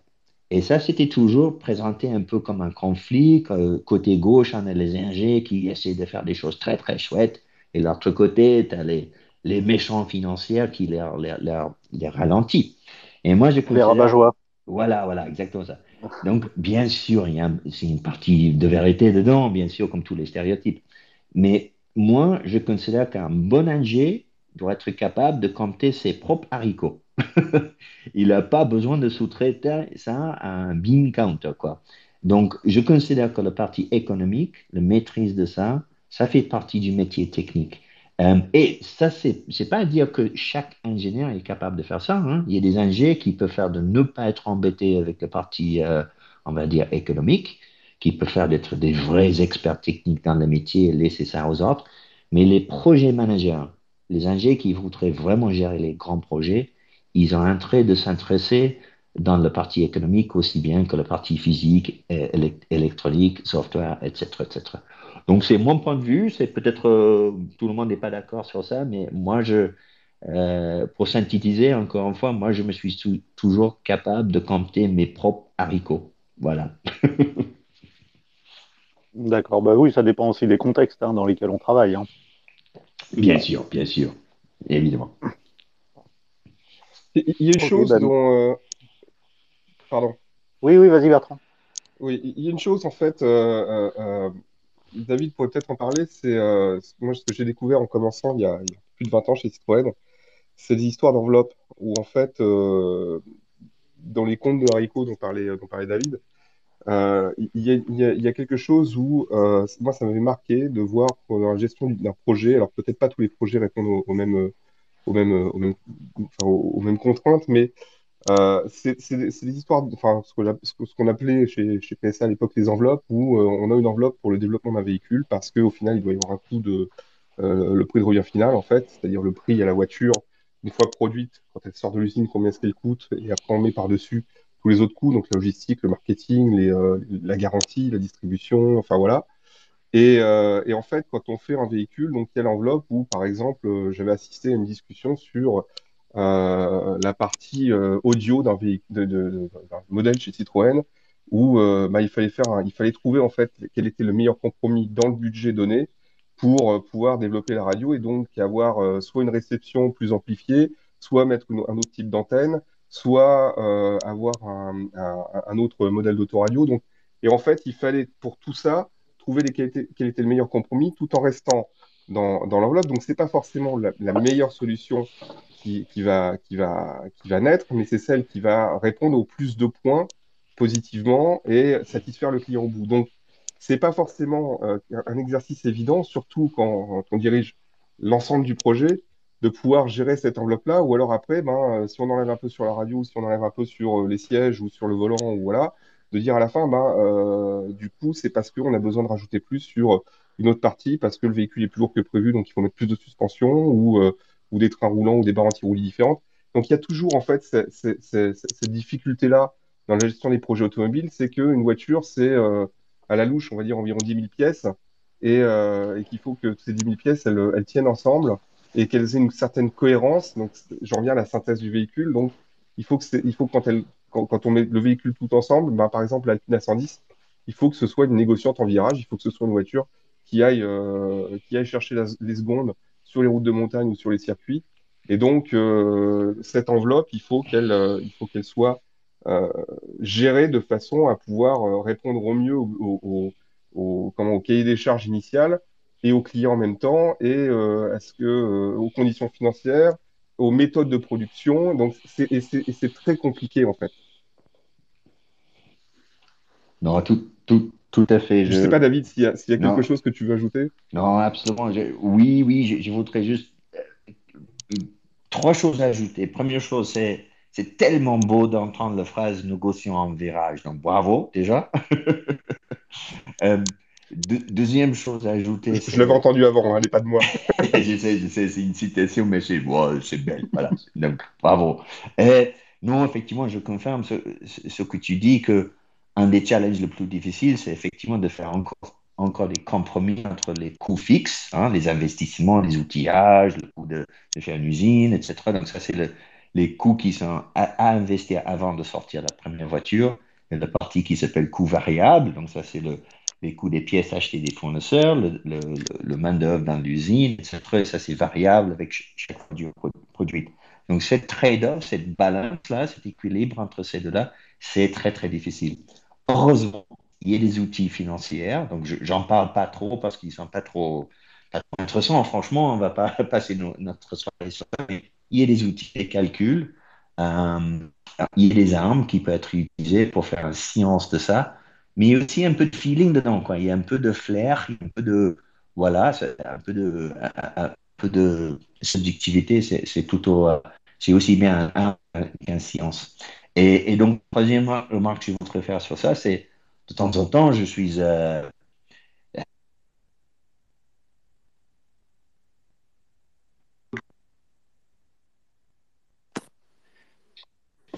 Et ça, c'était toujours présenté un peu comme un conflit. Côté gauche, on a les ingés qui essaient de faire des choses très, très chouettes. Et l'autre côté, tu as les, les méchants financiers qui les, les, les, les ralentissent. Et moi, je Les rabat-joie. Voilà, voilà, exactement ça. Donc, bien sûr, il y a un- c'est une partie de vérité dedans, bien sûr, comme tous les stéréotypes. Mais moi, je considère qu'un bon ingé doit être capable de compter ses propres haricots. [LAUGHS] Il n'a pas besoin de sous-traiter ça à un bean counter, quoi. Donc, je considère que la partie économique, la maîtrise de ça, ça fait partie du métier technique. Euh, et ça, c'est c'est pas à dire que chaque ingénieur est capable de faire ça. hein. Il y a des ingénieurs qui peuvent faire de ne pas être embêtés avec la partie, euh, on va dire, économique, qui peuvent faire d'être des vrais experts techniques dans le métier et laisser ça aux autres. Mais les projets managers, les ingénieurs qui voudraient vraiment gérer les grands projets, ils ont intérêt de s'intéresser dans la partie économique aussi bien que la partie physique, élec- électronique, software, etc., etc. Donc c'est mon point de vue. C'est peut-être euh, tout le monde n'est pas d'accord sur ça, mais moi je, euh, pour synthétiser encore une fois, moi je me suis tou- toujours capable de compter mes propres haricots. Voilà. [LAUGHS] D'accord, bah oui, ça dépend aussi des contextes hein, dans lesquels on travaille. hein. Bien sûr, bien sûr, évidemment. Il y a une chose bah, dont... euh, Pardon. Oui, oui, vas-y, Bertrand. Oui, il y a une chose, en fait, euh, euh, euh, David pourrait peut-être en parler, c'est euh, moi ce que j'ai découvert en commençant il y a, plus de 20 ans chez Citroën, c'est des histoires d'enveloppe où, en fait, euh, dans les comptes de haricots dont parlait, dont parlait David, euh, il y a, quelque chose où, moi, ça m'avait marqué de voir pour la gestion d'un projet, alors peut-être pas tous les projets répondent aux, mêmes, aux mêmes, aux mêmes contraintes, mais euh, c'est des, histoires, enfin, ce qu'on appelait chez, PSA à l'époque les enveloppes, où euh, on a une enveloppe pour le développement d'un véhicule parce qu'au final, il doit y avoir un coût de euh, le prix de revient final, en fait, c'est-à-dire le prix à la voiture, une fois produite, quand elle sort de l'usine, combien est-ce qu'elle coûte, et après on met par-dessus tous les autres coûts, donc la logistique, le marketing, la garantie, la distribution, enfin voilà. Et, et en fait, quand on fait un véhicule, donc il y a l'enveloppe où, par exemple, j'avais assisté à une discussion sur la partie euh, audio d'un modèle chez Citroën, où euh, bah, il fallait faire, il fallait trouver en fait quel était le meilleur compromis dans le budget donné pour euh, pouvoir développer la radio et donc avoir euh, soit une réception plus amplifiée, soit mettre un autre type d'antenne, soit euh, avoir un, autre modèle d'autoradio. Donc, et en fait, il fallait pour tout ça trouver quel, était, le meilleur compromis tout en restant dans, l'enveloppe. Donc, c'est pas forcément la meilleure solution qui, va, qui va, qui va naître, mais c'est celle qui va répondre au plus de points positivement et satisfaire le client au bout. Donc, c'est pas forcément euh, un exercice évident, surtout quand on dirige l'ensemble du projet, de pouvoir gérer cette enveloppe-là, ou alors après, ben, euh, si on enlève un peu sur la radio, si on enlève un peu sur euh, les sièges ou sur le volant, ou voilà, de dire à la fin, ben, du coup, c'est parce qu'on a besoin de rajouter plus sur une autre partie, parce que le véhicule est plus lourd que prévu, donc il faut mettre plus de suspension, ou, ou des trains roulants, ou des barres anti-roulis différentes. Donc il y a toujours en fait cette difficulté-là dans la gestion des projets automobiles, c'est qu'une voiture, c'est à la louche, on va dire environ 10 000 pièces, et, et qu'il faut que ces 10 000 pièces, elles, tiennent ensemble et qu'elles aient une certaine cohérence. Donc, j'en reviens à la synthèse du véhicule. Donc, il faut que, quand, on met le véhicule tout ensemble, ben, par exemple, l'Alpine A110, il faut que ce soit une négociante en virage, il faut que ce soit une voiture qui aille, euh, chercher les secondes sur les routes de montagne ou sur les circuits. Et donc, euh, cette enveloppe, il faut qu'elle euh, soit euh, gérée de façon à pouvoir répondre au mieux au, cahier des charges initiales et aux clients en même temps et à ce que, aux conditions financières, aux méthodes de production. Donc, c'est très compliqué en fait. Non, tout, tout, tout à fait. Je ne sais pas, David, s'il y a, s'il y a quelque chose que tu veux ajouter? Non, absolument. Je- oui, oui, je, je voudrais juste euh, trois choses à ajouter. Première chose, c'est c'est tellement beau d'entendre la phrase négociant en virage. Donc, bravo déjà. [LAUGHS] Euh, deux- deuxième chose à ajouter, Je, je l'avais entendu avant, hein, elle n'est pas de moi. [LAUGHS] je sais, je sais, c'est une citation, mais c'est c'est belle. Voilà. Donc, bravo. Et non, effectivement, je confirme ce, ce ce que tu dis que un des challenges les plus difficiles, c'est effectivement de faire encore, encore des compromis entre les coûts fixes, hein, les investissements, les outillages, le coût de, faire une usine, etc. Donc, ça, c'est le- les coûts qui sont à, investir avant de sortir la première voiture. Et la partie qui s'appelle coût variable, donc ça, c'est le, les coûts des pièces achetées des fournisseurs, le, main-d'œuvre dans l'usine, etc. Et ça, c'est variable avec ch- chaque produit pro- produit. Donc, cette trade-off, cette balance-là, cet équilibre entre ces deux-là, c'est très, très difficile. Heureusement, il y a des outils financiers, donc je, j'en parle pas trop parce qu'ils sont pas trop, intéressants. Franchement, on va pas [LAUGHS] passer no- notre soirée sur ça, il y a des outils de calcul, euh, il y a des armes qui peuvent être utilisées pour faire une science de ça. Mais il y a aussi un peu de feeling dedans. Il y a un peu de flair, un peu de, voilà, un peu de, subjectivité. C'est, c'est plutôt, euh, c'est aussi bien un, un qu'un science. Et, et donc, troisième remarque que je voudrais faire sur ça, c'est de temps en temps, je suis, euh,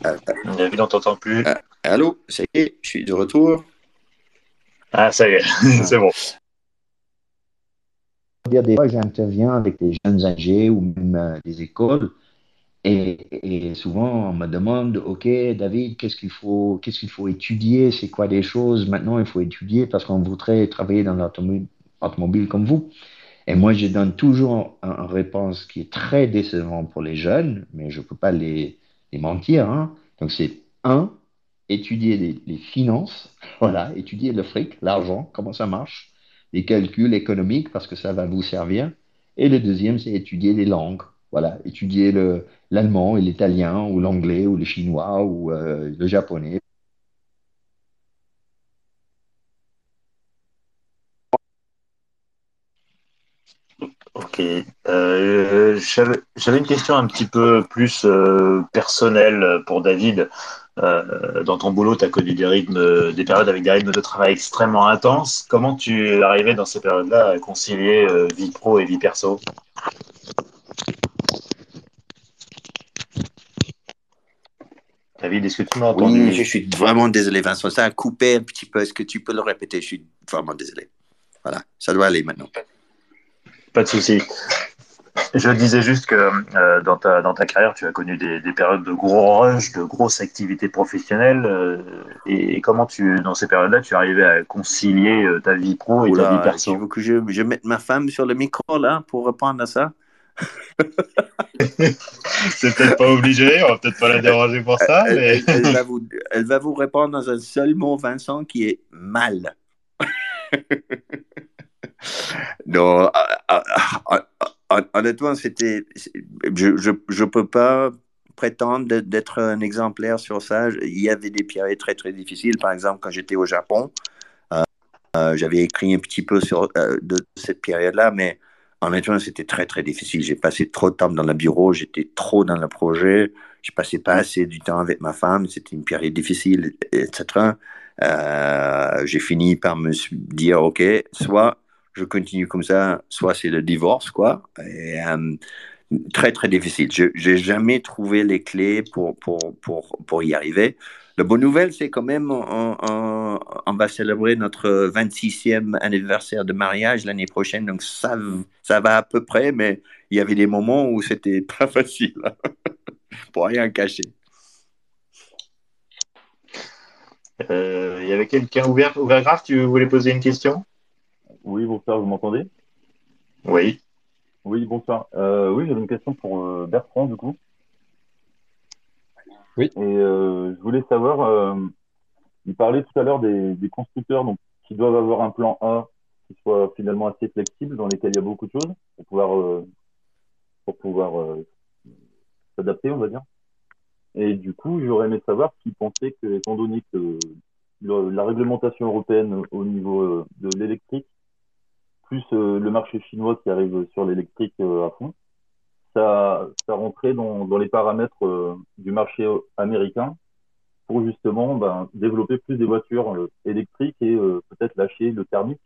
Euh, David, on t'entend plus. euh, allô, ça y est, je suis de retour. Ah, ça y est, [LAUGHS] c'est bon. dire, des fois, j'interviens avec des jeunes âgés ou même euh, des écoles. Et, et souvent, on me demande, OK, David, qu'est-ce qu'il faut, qu'est-ce qu'il faut étudier? C'est quoi des choses? Maintenant il faut étudier parce qu'on voudrait travailler dans l'automobile automobile comme vous? Et moi, je donne toujours un- une réponse qui est très décevante pour les jeunes, mais je ne peux pas les, les mentir. hein. Donc, c'est un, étudier les, les finances, [LAUGHS] voilà, étudier le fric, l'argent, comment ça marche, les calculs économiques parce que ça va vous servir. Et le deuxième, c'est étudier les langues. Voilà, étudier le, l'allemand et l'italien ou l'anglais ou le chinois ou euh, le japonais. Ok. Euh, j'avais une question un petit peu plus euh, personnelle pour David. Dans ton boulot, tu as connu des rythmes, des périodes avec des rythmes de travail extrêmement intenses. Comment tu arrivais dans ces périodes-là à concilier vie pro et vie perso? David, est-ce que tu m'as entendu? Oui, je suis vraiment désolé, Vincent. Ça a coupé un petit peu. Est-ce que tu peux le répéter? Je suis vraiment désolé. Voilà, ça doit aller maintenant. Pas de souci. Je disais juste que euh, dans, ta, dans ta carrière, tu as connu des, des périodes de gros rush, de grosses activités professionnelles. euh, et, et comment tu, dans ces périodes-là, tu arrivais à concilier euh, ta vie pro et ta vie perso? je, je mette ma femme sur le micro là pour répondre à ça? [LAUGHS] C'est peut-être pas obligé, on va peut-être pas la déranger pour ça, Elle, mais elle- elle va [LAUGHS] vous, elle va vous répondre dans un seul mot, Vincent, qui est mal. [LAUGHS] non, ah, ah, ah, honnêtement, c'était. Je, je, je peux pas prétendre d'être un exemplaire sur ça. Il y avait des périodes très très difficiles. Par exemple, quand j'étais au Japon, euh, j'avais écrit un petit peu sur de cette période-là, mais honnêtement, c'était très très difficile. J'ai passé trop de temps dans le bureau, j'étais trop dans le projet, je passais pas assez du temps avec ma femme. C'était une période difficile, etc. j'ai fini par me dire, ok, soit je continue comme ça, soit c'est le divorce, quoi. Et, très, très difficile. Je n'ai jamais trouvé les clés pour, pour, pour, pour y arriver. La bonne nouvelle, c'est quand même, on, on, on, va célébrer notre 26e anniversaire de mariage l'année prochaine, donc ça, ça va à peu près, mais il y avait des moments où c'était [LAUGHS] pas facile, pour rien cacher. Euh, il y avait quelqu'un ouvert, ouvert grave, tu voulais poser une question? Oui, bonsoir, vous m'entendez? Oui. Oui, bonsoir. Euh, oui, j'avais une question pour euh, Bertrand, du coup. Oui. Et euh, je voulais savoir, euh, il parlait tout à l'heure des, des, constructeurs donc, qui doivent avoir un plan A qui soit finalement assez flexible, dans lesquels il y a beaucoup de choses pour pouvoir, euh, pour pouvoir s'adapter, on va dire. Et du coup, j'aurais aimé savoir s'il pensait que, étant donné que le, la réglementation européenne au niveau de l'électrique plus le marché chinois qui arrive sur l'électrique à fond, ça, ça rentrait dans, les paramètres euh, du marché américain pour justement ben, développer plus des voitures électriques et peut-être lâcher le thermique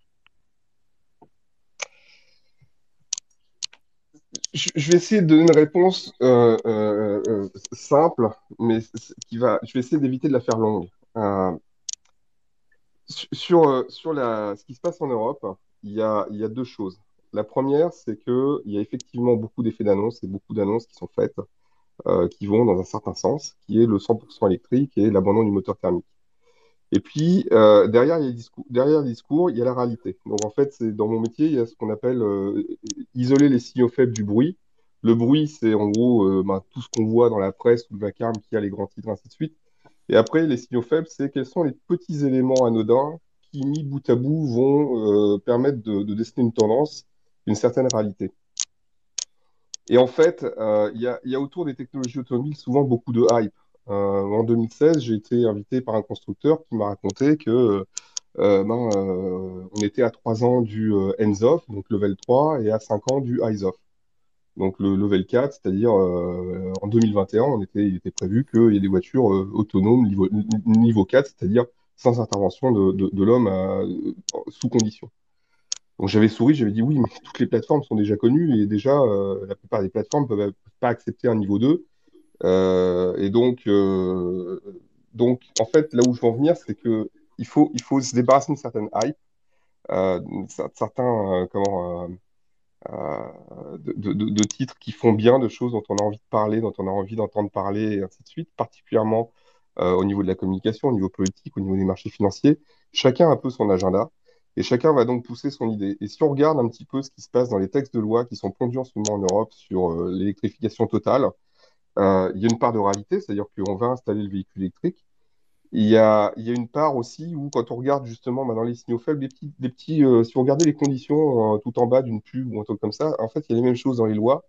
je vais essayer de donner une réponse euh, euh, simple, mais qui va. Je vais essayer d'éviter de la faire longue. Euh, sur sur la, ce qui se passe en Europe, il y a, il y a deux choses. La première, c'est qu'il y a effectivement beaucoup d'effets d'annonce et beaucoup d'annonces qui sont faites euh, qui vont dans un certain sens, qui est le 100% électrique et l'abandon du moteur thermique. Et puis, euh, derrière, il y a le discours, derrière discours, il y a la réalité. Donc, en fait, dans mon métier, il y a ce qu'on appelle euh, isoler les signaux faibles du bruit. Le bruit, c'est en gros ben, tout ce qu'on voit dans la presse ou le vacarme qui a les grands titres, ainsi de suite. Et après, les signaux faibles, c'est quels sont les petits éléments anodins qui, mis bout à bout, vont permettre de, dessiner une tendance, une certaine réalité. Et en fait, euh, il y, a, autour des technologies automobiles souvent beaucoup de hype. Euh, en 2016, j'ai été invité par un constructeur qui m'a raconté que euh, ben, on était à 3 ans du hands-off, donc level 3, et à 5 ans du eyes-off. Donc le level 4, c'est-à-dire en 2021, on était, il était prévu qu'il y ait des voitures autonomes niveau, niveau 4, c'est-à-dire sans intervention de, de, l'homme sous condition. Donc j'avais souri, j'avais dit oui, mais toutes les plateformes sont déjà connues et déjà euh, la plupart des plateformes ne peuvent pas accepter un niveau 2. Euh, et donc, euh, donc, en fait, là où je veux en venir, c'est que il faut, il faut se débarrasser d'une certaine hype, euh, certains comment, de, de, de, titres qui font bien, de choses dont on a envie de parler, dont on a envie d'entendre parler, et ainsi de suite, particulièrement euh, au niveau de la communication, au niveau politique, au niveau des marchés financiers. Chacun a un peu son agenda et chacun va donc pousser son idée. Et si on regarde un petit peu ce qui se passe dans les textes de loi qui sont pondus en ce moment en Europe sur euh, l'électrification totale, euh, il y a une part de réalité, c'est-à-dire qu'on va installer le véhicule électrique. Il y, a, une part aussi où, quand on regarde justement bah, dans les signaux faibles, des petits, des petits, euh, si on regardait les conditions tout en bas d'une pub ou un truc comme ça, en fait, il y a les mêmes choses dans les lois.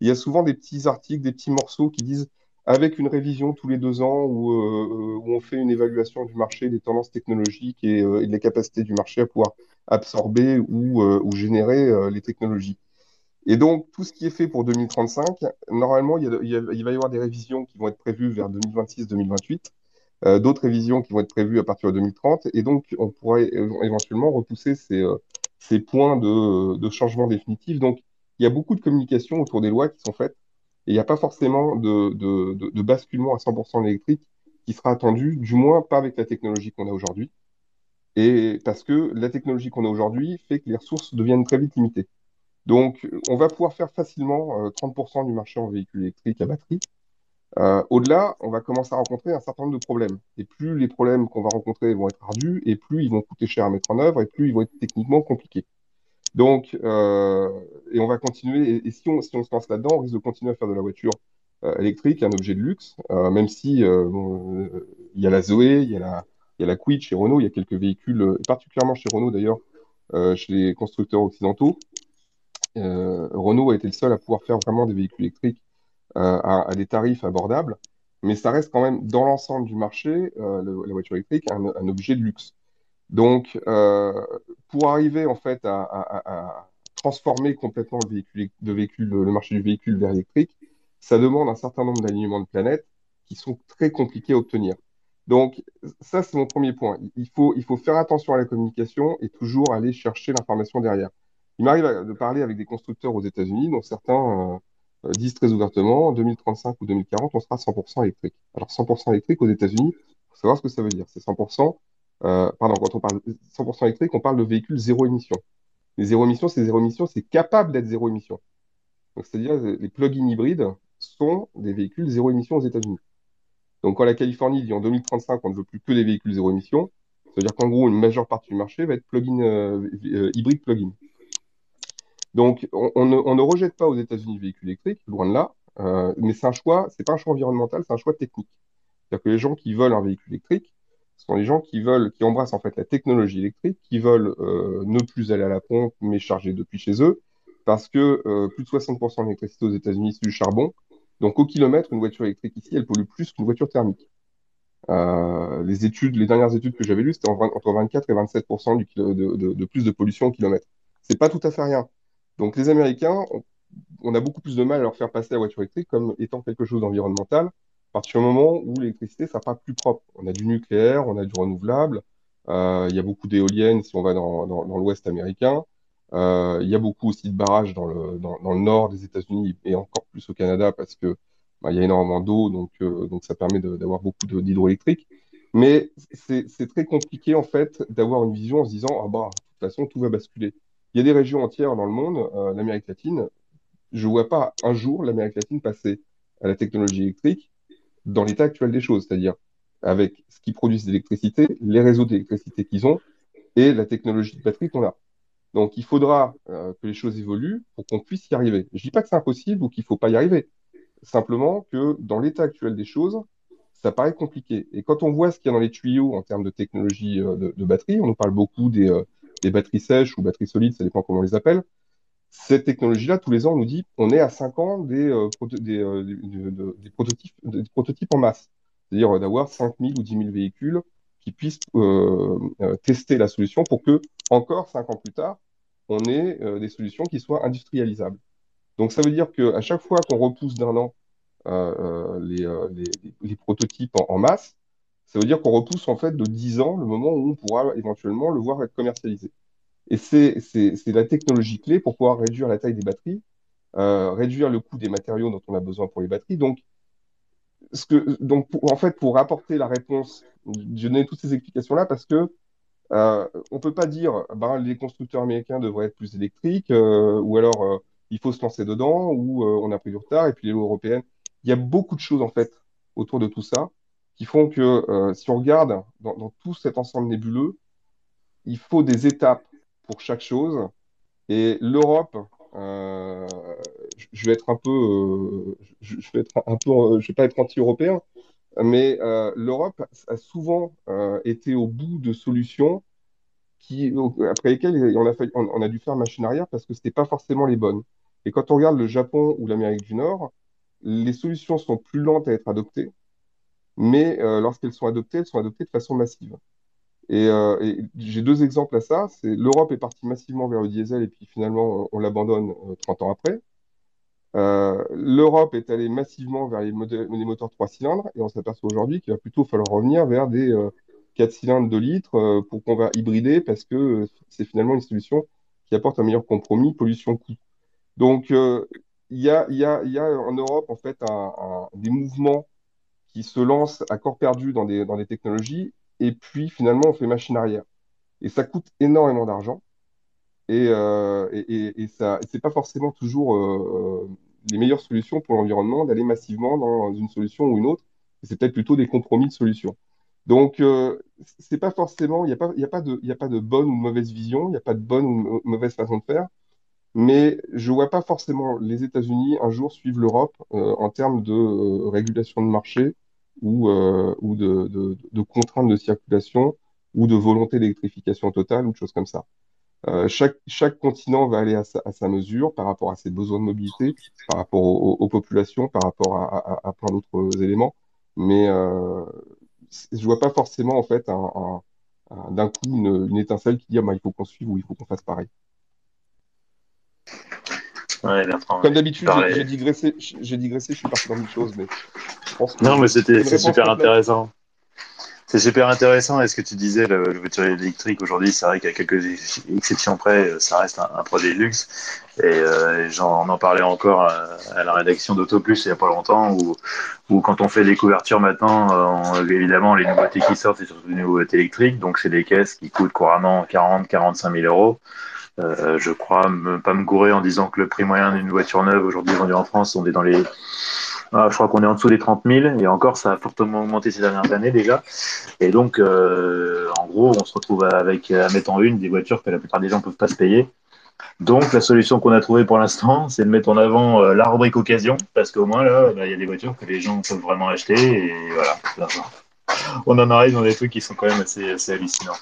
Il y a souvent des petits articles, des petits morceaux qui disent avec une révision tous les deux ans où, euh, où, on fait une évaluation du marché, des tendances technologiques et, euh, et de la capacité du marché à pouvoir absorber ou, euh, générer euh, les technologies. Et donc, tout ce qui est fait pour 2035, normalement, il, va y avoir des révisions qui vont être prévues vers 2026-2028, euh, d'autres révisions qui vont être prévues à partir de 2030, et donc on pourrait éventuellement repousser ces, points de changement définitif. Donc, il y a beaucoup de communication autour des lois qui sont faites et il n'y a pas forcément de, basculement à 100% électrique qui sera attendu, du moins pas avec la technologie qu'on a aujourd'hui. Et parce que la technologie qu'on a aujourd'hui fait que les ressources deviennent très vite limitées. Donc, on va pouvoir faire facilement euh, 30% du marché en véhicules électriques à batterie. Euh, Au-delà, on va commencer à rencontrer un certain nombre de problèmes. Et plus les problèmes qu'on va rencontrer vont être ardus, et plus ils vont coûter cher à mettre en œuvre, et plus ils vont être techniquement compliqués. Donc, euh, et on va continuer. Et, si, on, si on se lance là-dedans, on risque de continuer à faire de la voiture euh, électrique un objet de luxe, euh, même si il y a la Zoé, il y a la, y a la Kwid chez Renault, il y a quelques véhicules, particulièrement chez Renault d'ailleurs, chez les constructeurs occidentaux. Renault a été le seul à pouvoir faire vraiment des véhicules électriques à, des tarifs abordables, mais ça reste quand même dans l'ensemble du marché, la voiture électrique, un objet de luxe. Donc, euh, pour arriver en fait à, transformer complètement le marché du véhicule vers l'électrique, ça demande un certain nombre d'alignements de planètes qui sont très compliqués à obtenir. Donc, ça, c'est mon premier point. Il faut, il faire attention à la communication et toujours aller chercher l'information derrière. Il m'arrive de parler avec des constructeurs aux États-Unis, dont certains euh, euh, disent très ouvertement, en 2035 ou 2040, on sera 100% électrique. Alors, 100% électrique aux États-Unis, faut savoir ce que ça veut dire. C'est 100%, euh, pardon, quand on parle 100% électrique, on parle de véhicules zéro émission. Les zéro émission, c'est zéro émission, c'est capable d'être zéro émission. C'est-à-dire, les plug-in hybrides sont des véhicules zéro émission aux États-Unis. Donc, quand la Californie dit en 2035, on ne veut plus que des véhicules zéro émission, ça veut dire qu'en gros, une majeure partie du marché va être plug-in, euh, euh, hybride plug-in. Donc, on, ne, rejette pas aux États-Unis le véhicule électrique, loin de là, euh, mais c'est un choix, c'est pas un choix environnemental, c'est un choix technique. C'est-à-dire que les gens qui veulent un véhicule électrique ce sont les gens qui veulent, qui embrassent en fait la technologie électrique, qui veulent euh, ne plus aller à la pompe, mais charger depuis chez eux, parce que euh, plus de 60% de l'électricité aux États-Unis, c'est du charbon. Donc, au kilomètre, une voiture électrique ici, elle pollue plus qu'une voiture thermique. Euh, les études, les dernières études que j'avais lues, c'était en- entre 24 et 27% du kilo- de, plus de pollution au kilomètre. C'est pas tout à fait rien. Donc, les Américains, on a beaucoup plus de mal à leur faire passer la voiture électrique comme étant quelque chose d'environnemental, à partir du moment où l'électricité sera pas plus propre. On a du nucléaire, on a du renouvelable, euh, il y a beaucoup d'éoliennes si on va dans, l'Ouest américain. Euh, il y a beaucoup aussi de barrages dans le, nord des États-Unis et encore plus au Canada parce que bah, il y a énormément d'eau, donc, euh, ça permet d'avoir beaucoup d'hydroélectrique. Mais c'est très compliqué en fait d'avoir une vision en se disant ah bah de toute façon tout va basculer. Il y a des régions entières dans le monde, l'Amérique latine, je vois pas un jour l'Amérique latine passer à la technologie électrique dans l'état actuel des choses, c'est-à-dire avec ce qu'ils produisent d'électricité, les réseaux d'électricité qu'ils ont et la technologie de batterie qu'on a. Donc il faudra euh, que les choses évoluent pour qu'on puisse y arriver. Je dis pas que c'est impossible ou qu'il faut pas y arriver. Simplement que dans l'état actuel des choses, ça paraît compliqué. Et quand on voit ce qu'il y a dans les tuyaux en termes de technologie euh, de, de batterie, on nous parle beaucoup des, euh, des batteries sèches ou batteries solides, ça dépend comment on les appelle. Cette technologie-là, tous les ans, on nous dit on est à 5 ans des, euh, des, euh, des- de- de- des prototypes, des prototypes en masse. C'est-à-dire euh, d'avoir 5 000 ou 10 000 véhicules qui puissent euh, euh, tester la solution pour que, encore 5 ans plus tard, on ait euh, des solutions qui soient industrialisables. Donc ça veut dire qu'à chaque fois qu'on repousse d'un an les, les, les prototypes en, en masse, ça veut dire qu'on repousse en fait de 10 ans le moment où on pourra éventuellement le voir être commercialisé. Et c'est la technologie clé pour pouvoir réduire la taille des batteries, euh, réduire le coût des matériaux dont on a besoin pour les batteries. Donc, donc en fait, pour apporter la réponse, je donne toutes ces explications-là parce que euh, on peut pas dire ben, les constructeurs américains devraient être plus électriques euh, ou alors euh, il faut se lancer dedans ou on a pris du retard et puis les lois européennes. Il y a beaucoup de choses en fait autour de tout ça qui font que si on regarde dans tout cet ensemble nébuleux, il faut des étapes pour chaque chose et l'Europe, euh, je vais être un peu, euh, je, vais être un peu, je vais pas être anti-européen, mais euh, l'Europe a souvent été au bout de solutions qui, après lesquelles on a, on, a dû faire machine arrière parce que c'était pas forcément les bonnes. Et quand on regarde le Japon ou l'Amérique du Nord, les solutions sont plus lentes à être adoptées, mais lorsqu'elles sont adoptées, elles sont adoptées de façon massive. Et, euh, et j'ai deux exemples à ça. L'Europe est partie massivement vers le diesel et puis finalement on, on l'abandonne euh, 30 ans après. Euh, L'Europe est allée massivement vers les, moteurs 3 cylindres et on s'aperçoit aujourd'hui qu'il va plutôt falloir revenir vers des euh, 4 cylindres de litres euh, pour qu'on va hybrider parce que euh, c'est finalement une solution qui apporte un meilleur compromis pollution-coût. Donc euh, il y a, y a, y a en Europe en fait des mouvements qui se lancent à corps perdu dans des, dans des technologies et puis finalement on fait machine arrière. Et ça coûte énormément d'argent. Et, euh, et, ça, c'est pas forcément toujours euh, euh, les meilleures solutions pour l'environnement d'aller massivement dans une solution ou une autre. C'est peut-être plutôt des compromis de solutions. Donc, euh, c'est pas forcément, il n'y a pas, y a de, bonne ou de mauvaise vision, il n'y a pas de bonne ou de mauvaise façon de faire. Mais je vois pas forcément les États-Unis un jour suivre l'Europe euh, en termes de régulation de marché ou, euh, ou de, contraintes de circulation ou de volonté d'électrification totale ou de choses comme ça. Euh, chaque, continent va aller à sa, mesure par rapport à ses besoins de mobilité, par rapport aux, populations, par rapport à, plein d'autres éléments. Mais euh, je vois pas forcément en fait un, un, un- d'un coup une, une étincelle qui dit ah, bah, il faut qu'on suive ou il faut qu'on fasse pareil. Ouais, Bertrand. Comme d'habitude, j'ai digressé, j'ai digressé, je suis parti dans une chose, mais je pense que Non, mais c'était super intéressant. C'est super intéressant. Et ce que tu disais, le, le voiture électrique aujourd'hui, c'est vrai qu'à quelques ex- exceptions près, ça reste un, un produit de luxe. Et, euh, j'en- en parlait encore à, à la rédaction d'Autoplus il n'y a pas longtemps, où, où quand on fait des couvertures maintenant, euh, on- évidemment, les nouveautés qui sortent, c'est surtout des nouveautés électriques. Donc, c'est des caisses qui coûtent couramment 40, 45 000 euros. Euh, je crois me, pas me gourer en disant que le prix moyen d'une voiture neuve aujourd'hui vendue en France, on est dans les, ah, je crois qu'on est en dessous des 30 000 et encore ça a fortement augmenté ces dernières années déjà. Et donc, euh, en gros, on se retrouve avec à mettre en une des voitures que la plupart des gens peuvent pas se payer. Donc, la solution qu'on a trouvée pour l'instant, [LAUGHS] c'est de mettre en avant euh, la rubrique occasion, parce qu'au moins là, bah, il y a des voitures que les gens peuvent vraiment acheter et voilà. Là, On en arrive dans des trucs qui sont quand même assez, assez hallucinants.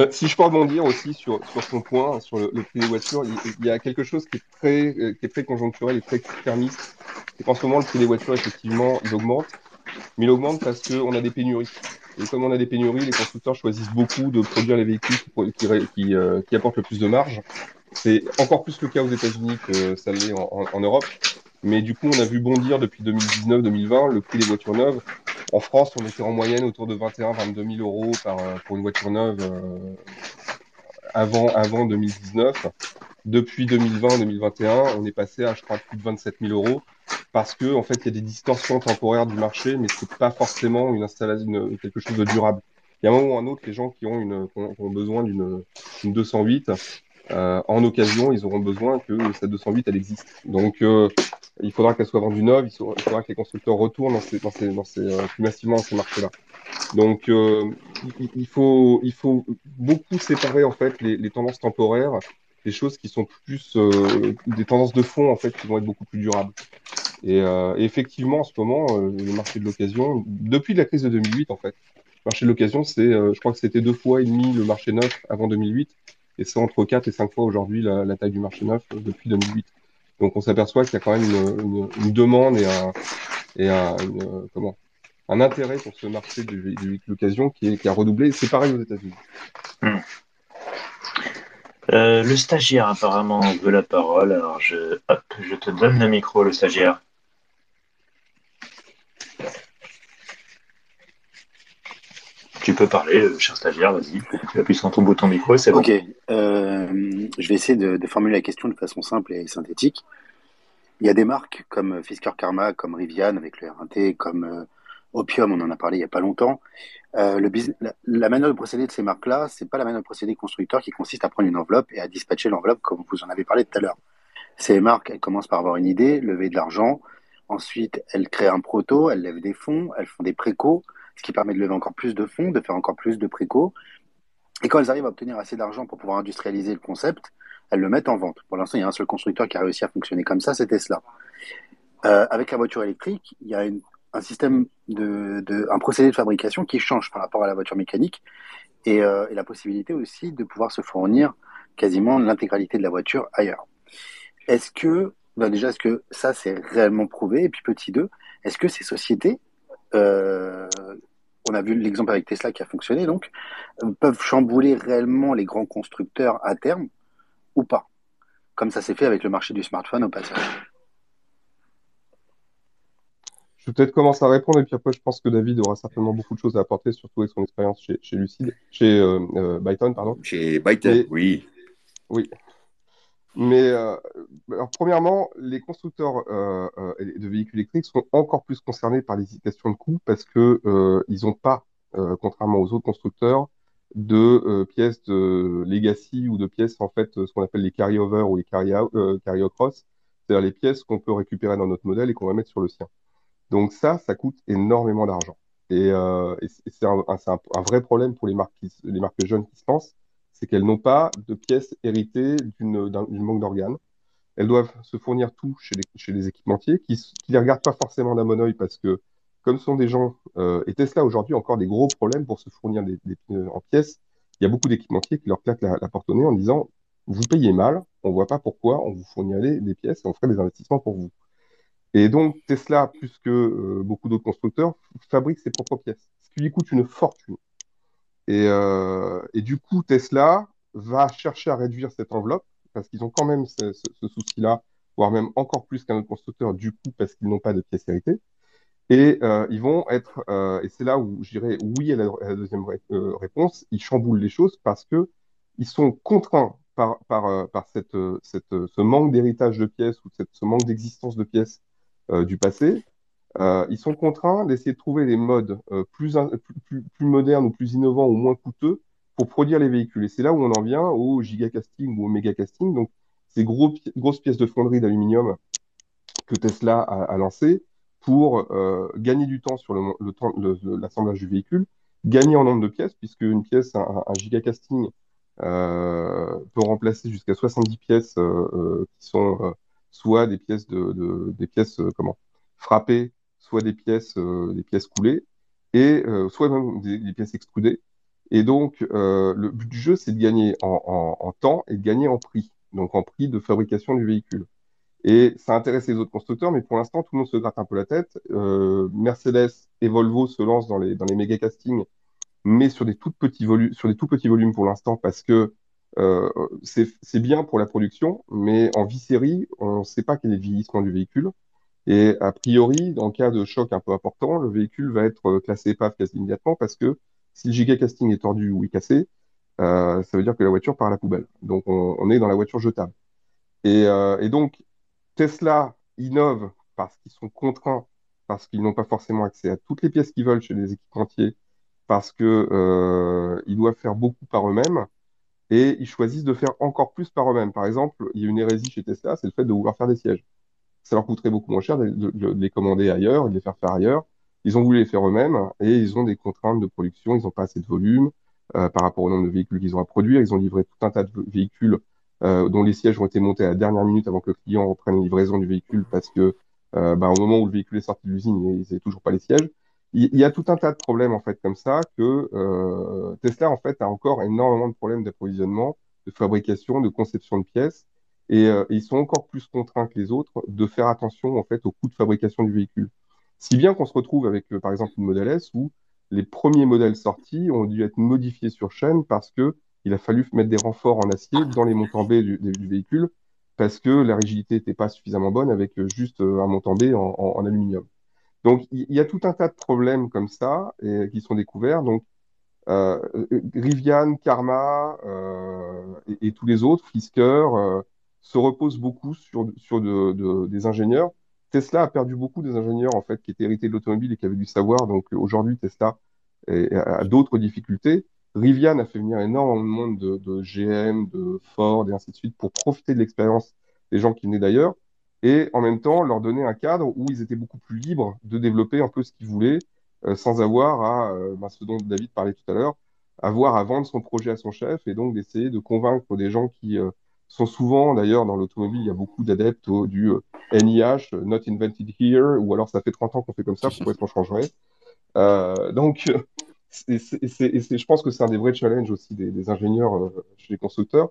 Euh, Si je peux rebondir aussi sur, sur ton point, sur le, le prix des voitures, il, y a quelque chose qui est très, euh, qui est très conjoncturel et très court-termiste. C'est qu'en ce moment, le prix des voitures, effectivement, il augmente, mais il augmente parce qu'on a des pénuries. Et comme on a des pénuries, les constructeurs choisissent beaucoup de produire les véhicules qui, qui, euh, qui apportent le plus de marge. C'est encore plus le cas aux États-Unis que ça l'est en- en Europe. Mais du coup, on a vu bondir depuis 2019-2020 le prix des voitures neuves. En France, on était en moyenne autour de 21-22 000 euros par, euh, pour une voiture neuve euh, avant, avant 2019. Depuis 2020-2021, on est passé à, je crois, plus de 27 000 euros parce que, en fait, il y a des distorsions temporaires du marché, mais c'est pas forcément une installation, quelque chose de durable. Il y a un moment ou un autre, les gens qui ont, une, besoin d'une d'une 208, euh, en occasion, ils auront besoin que cette 208, elle existe. Donc, il faudra qu'elle soit vendue neuve, il faudra, que les constructeurs retournent dans ces, dans ces, dans ces, euh, plus massivement dans ces marchés-là. Donc, euh, il, faut, il faut beaucoup séparer en fait les, tendances temporaires des choses qui sont plus euh, des tendances de fond en fait qui vont être beaucoup plus durables. Et, euh, effectivement, en ce moment, euh, le marché de l'occasion, depuis la crise de 2008 en fait, le marché de l'occasion, c'est, euh, je crois que c'était deux fois et demi le marché neuf avant 2008, et c'est entre quatre et cinq fois aujourd'hui la, la taille du marché neuf depuis 2008. Donc on s'aperçoit qu'il y a quand même une, demande et un, comment, un intérêt pour ce marché du, du véhicule d'occasion qui a redoublé. C'est pareil aux États-Unis. Euh, le stagiaire apparemment veut la parole, alors je, hop, je te donne le micro, le stagiaire. Tu peux parler, euh, cher stagiaire, vas-y. Tu appuies sur ton bouton micro c'est bon. Ok, euh, je vais essayer de, formuler la question de façon simple et synthétique. Il y a des marques comme Fisker Karma, comme Rivian avec le RT, comme euh, Opium, on en a parlé il y a pas longtemps. Euh, la, la manière de procéder de ces marques-là, c'est pas la manière de procéder constructeur qui consiste à prendre une enveloppe et à dispatcher l'enveloppe comme vous en avez parlé tout à l'heure. Ces marques, elles commencent par avoir une idée, lever de l'argent. Ensuite, elles créent un proto, elles lèvent des fonds, elles font des précos, ce qui permet de lever encore plus de fonds, de faire encore plus de précos. Et quand elles arrivent à obtenir assez d'argent pour pouvoir industrialiser le concept, elles le mettent en vente. Pour l'instant, il y a un seul constructeur qui a réussi à fonctionner comme ça, c'est Tesla. Euh, avec la voiture électrique, il y a un système de, un procédé de fabrication qui change par rapport à la voiture mécanique et, euh, et la possibilité aussi de pouvoir se fournir quasiment l'intégralité de la voiture ailleurs. Est-ce que, ben déjà, est-ce que ça c'est réellement prouvé? Et puis petit 2, est-ce que ces sociétés, euh, on a vu l'exemple avec Tesla qui a fonctionné, donc, euh, peuvent chambouler réellement les grands constructeurs à terme ou pas Comme ça s'est fait avec le marché du smartphone au passage. Je vais peut-être commencer à répondre et puis après, je pense que David aura certainement beaucoup de choses à apporter, surtout avec son expérience chez, chez Lucide, chez euh, euh, Byton, pardon. Chez Byton, oui. Oui. Mais euh, alors, premièrement, les constructeurs euh, euh, de véhicules électriques sont encore plus concernés par questions de coût parce que euh, ils n'ont pas, euh, contrairement aux autres constructeurs, de euh, pièces de legacy ou de pièces en fait ce qu'on appelle les carry-over ou les carry-across, c'est-à-dire les pièces qu'on peut récupérer dans notre modèle et qu'on va mettre sur le sien. Donc ça, ça coûte énormément d'argent. Et, et c'est un, un- un- vrai problème pour les marques, qui, les marques jeunes qui se lancent, c'est qu'elles n'ont pas de pièces héritées d'une d'un- manque d'organes. Elles doivent se fournir tout chez les, équipementiers qui ne les regardent pas forcément d'un bon oeil parce que comme sont des gens, euh, et Tesla aujourd'hui encore des gros problèmes pour se fournir des, pneus en pièces, il y a beaucoup d'équipementiers qui leur claquent la, porte au nez en disant vous payez mal, on voit pas pourquoi, on vous fournirait des pièces et on ferait des investissements pour vous. Et donc Tesla, plus que euh, beaucoup d'autres constructeurs, fabrique ses propres pièces, ce qui lui coûte une fortune. Et, euh, et du coup, Tesla va chercher à réduire cette enveloppe parce qu'ils ont quand même ce, ce, ce souci-là, voire même encore plus qu'un autre constructeur, du coup, parce qu'ils n'ont pas de pièces héritées. Et euh, ils vont être, euh, et c'est là où je dirais oui à la, deuxième euh, réponse, ils chamboulent les choses parce que ils sont contraints par, par, euh, par cette, cette, ce manque d'héritage de pièces ou cette, ce manque d'existence de pièces euh, du passé. Euh, ils sont contraints d'essayer de trouver des modes euh, plus, plus, plus, modernes ou plus innovants ou moins coûteux pour produire les véhicules. Et c'est là où on en vient au gigacasting ou au mégacasting, donc ces grosses pièces de fonderie d'aluminium que Tesla a, a lancé pour euh, gagner du temps sur mo- le le- l'assemblage du véhicule, gagner en nombre de pièces, puisque une pièce, un, gigacasting peut remplacer jusqu'à 70 pièces qui sont soit des pièces de, de- des pièces comment frappées, soit des pièces euh, des pièces coulées, et euh, soit même des, pièces extrudées. Et donc euh, le but du jeu, c'est de gagner en, temps et de gagner en prix, donc en prix de fabrication du véhicule. Et ça intéresse les autres constructeurs, mais pour l'instant, tout le monde se gratte un peu la tête. Mercedes et Volvo se lancent dans les, dans les méga castings, mais sur des tout petits volumes, sur des tout petits volumes pour l'instant, parce que c'est, bien pour la production, mais en vie-série, on ne sait pas quel est le vieillissement du véhicule. Et a priori, en cas de choc un peu important, le véhicule va être classé épave quasi immédiatement, parce que si le giga casting est tordu ou est cassé, euh, ça veut dire que la voiture part à la poubelle. Donc on, est dans la voiture jetable. Et, euh, et donc, Tesla innove parce qu'ils sont contraints, parce qu'ils n'ont pas forcément accès à toutes les pièces qu'ils veulent chez les équipementiers, parce que euh, ils doivent faire beaucoup par eux-mêmes, et ils choisissent de faire encore plus par eux-mêmes. Par exemple, il y a une hérésie chez Tesla, c'est le fait de vouloir faire des sièges. Ça leur coûterait beaucoup moins cher de, les commander ailleurs, de les faire faire ailleurs. Ils ont voulu les faire eux-mêmes, et ils ont des contraintes de production, ils n'ont pas assez de volume euh, par rapport au nombre de véhicules qu'ils ont à produire. Ils ont livré tout un tas de véhicules euh, dont les sièges ont été montés à la dernière minute avant que le client reprenne la livraison du véhicule parce que euh, bah, au moment où le véhicule est sorti de l'usine, ils n'avaient toujours pas les sièges. Il, il y a tout un tas de problèmes en fait comme ça que Tesla en fait a encore énormément de problèmes d'approvisionnement, de fabrication, de conception de pièces et, euh, ils sont encore plus contraints que les autres de faire attention en fait au coût de fabrication du véhicule. Si bien qu'on se retrouve avec euh, par exemple une Model S où les premiers modèles sortis ont dû être modifiés sur chaîne parce que il a fallu mettre des renforts en acier dans les montants B du, du véhicule parce que la rigidité n'était pas suffisamment bonne avec euh, juste euh, un montant B en, en, en aluminium. Donc il y, a tout un tas de problèmes comme ça et, qui sont découverts. Donc euh, Rivian, Karma euh, et, et, tous les autres, Fisker, euh, se reposent beaucoup sur, sur de, de, des ingénieurs. Tesla a perdu beaucoup des ingénieurs en fait qui étaient hérités de l'automobile et qui avaient du savoir. Donc aujourd'hui Tesla a d'autres difficultés. Rivian a fait venir énormément de monde de, GM, de Ford et ainsi de suite pour profiter de l'expérience des gens qui venaient d'ailleurs et en même temps leur donner un cadre où ils étaient beaucoup plus libres de développer un peu ce qu'ils voulaient euh, sans avoir à, euh, ben, ce dont David parlait tout à l'heure, avoir à vendre son projet à son chef et donc d'essayer de convaincre des gens qui euh, sont souvent, d'ailleurs dans l'automobile, il y a beaucoup d'adeptes du NIH, Not Invented Here, ou alors ça fait 30 ans qu'on fait comme ça, [LAUGHS] pourquoi est-ce qu'on changerait euh, Donc [LAUGHS] je pense que c'est un des vrais challenges aussi des, des ingénieurs euh, chez les constructeurs.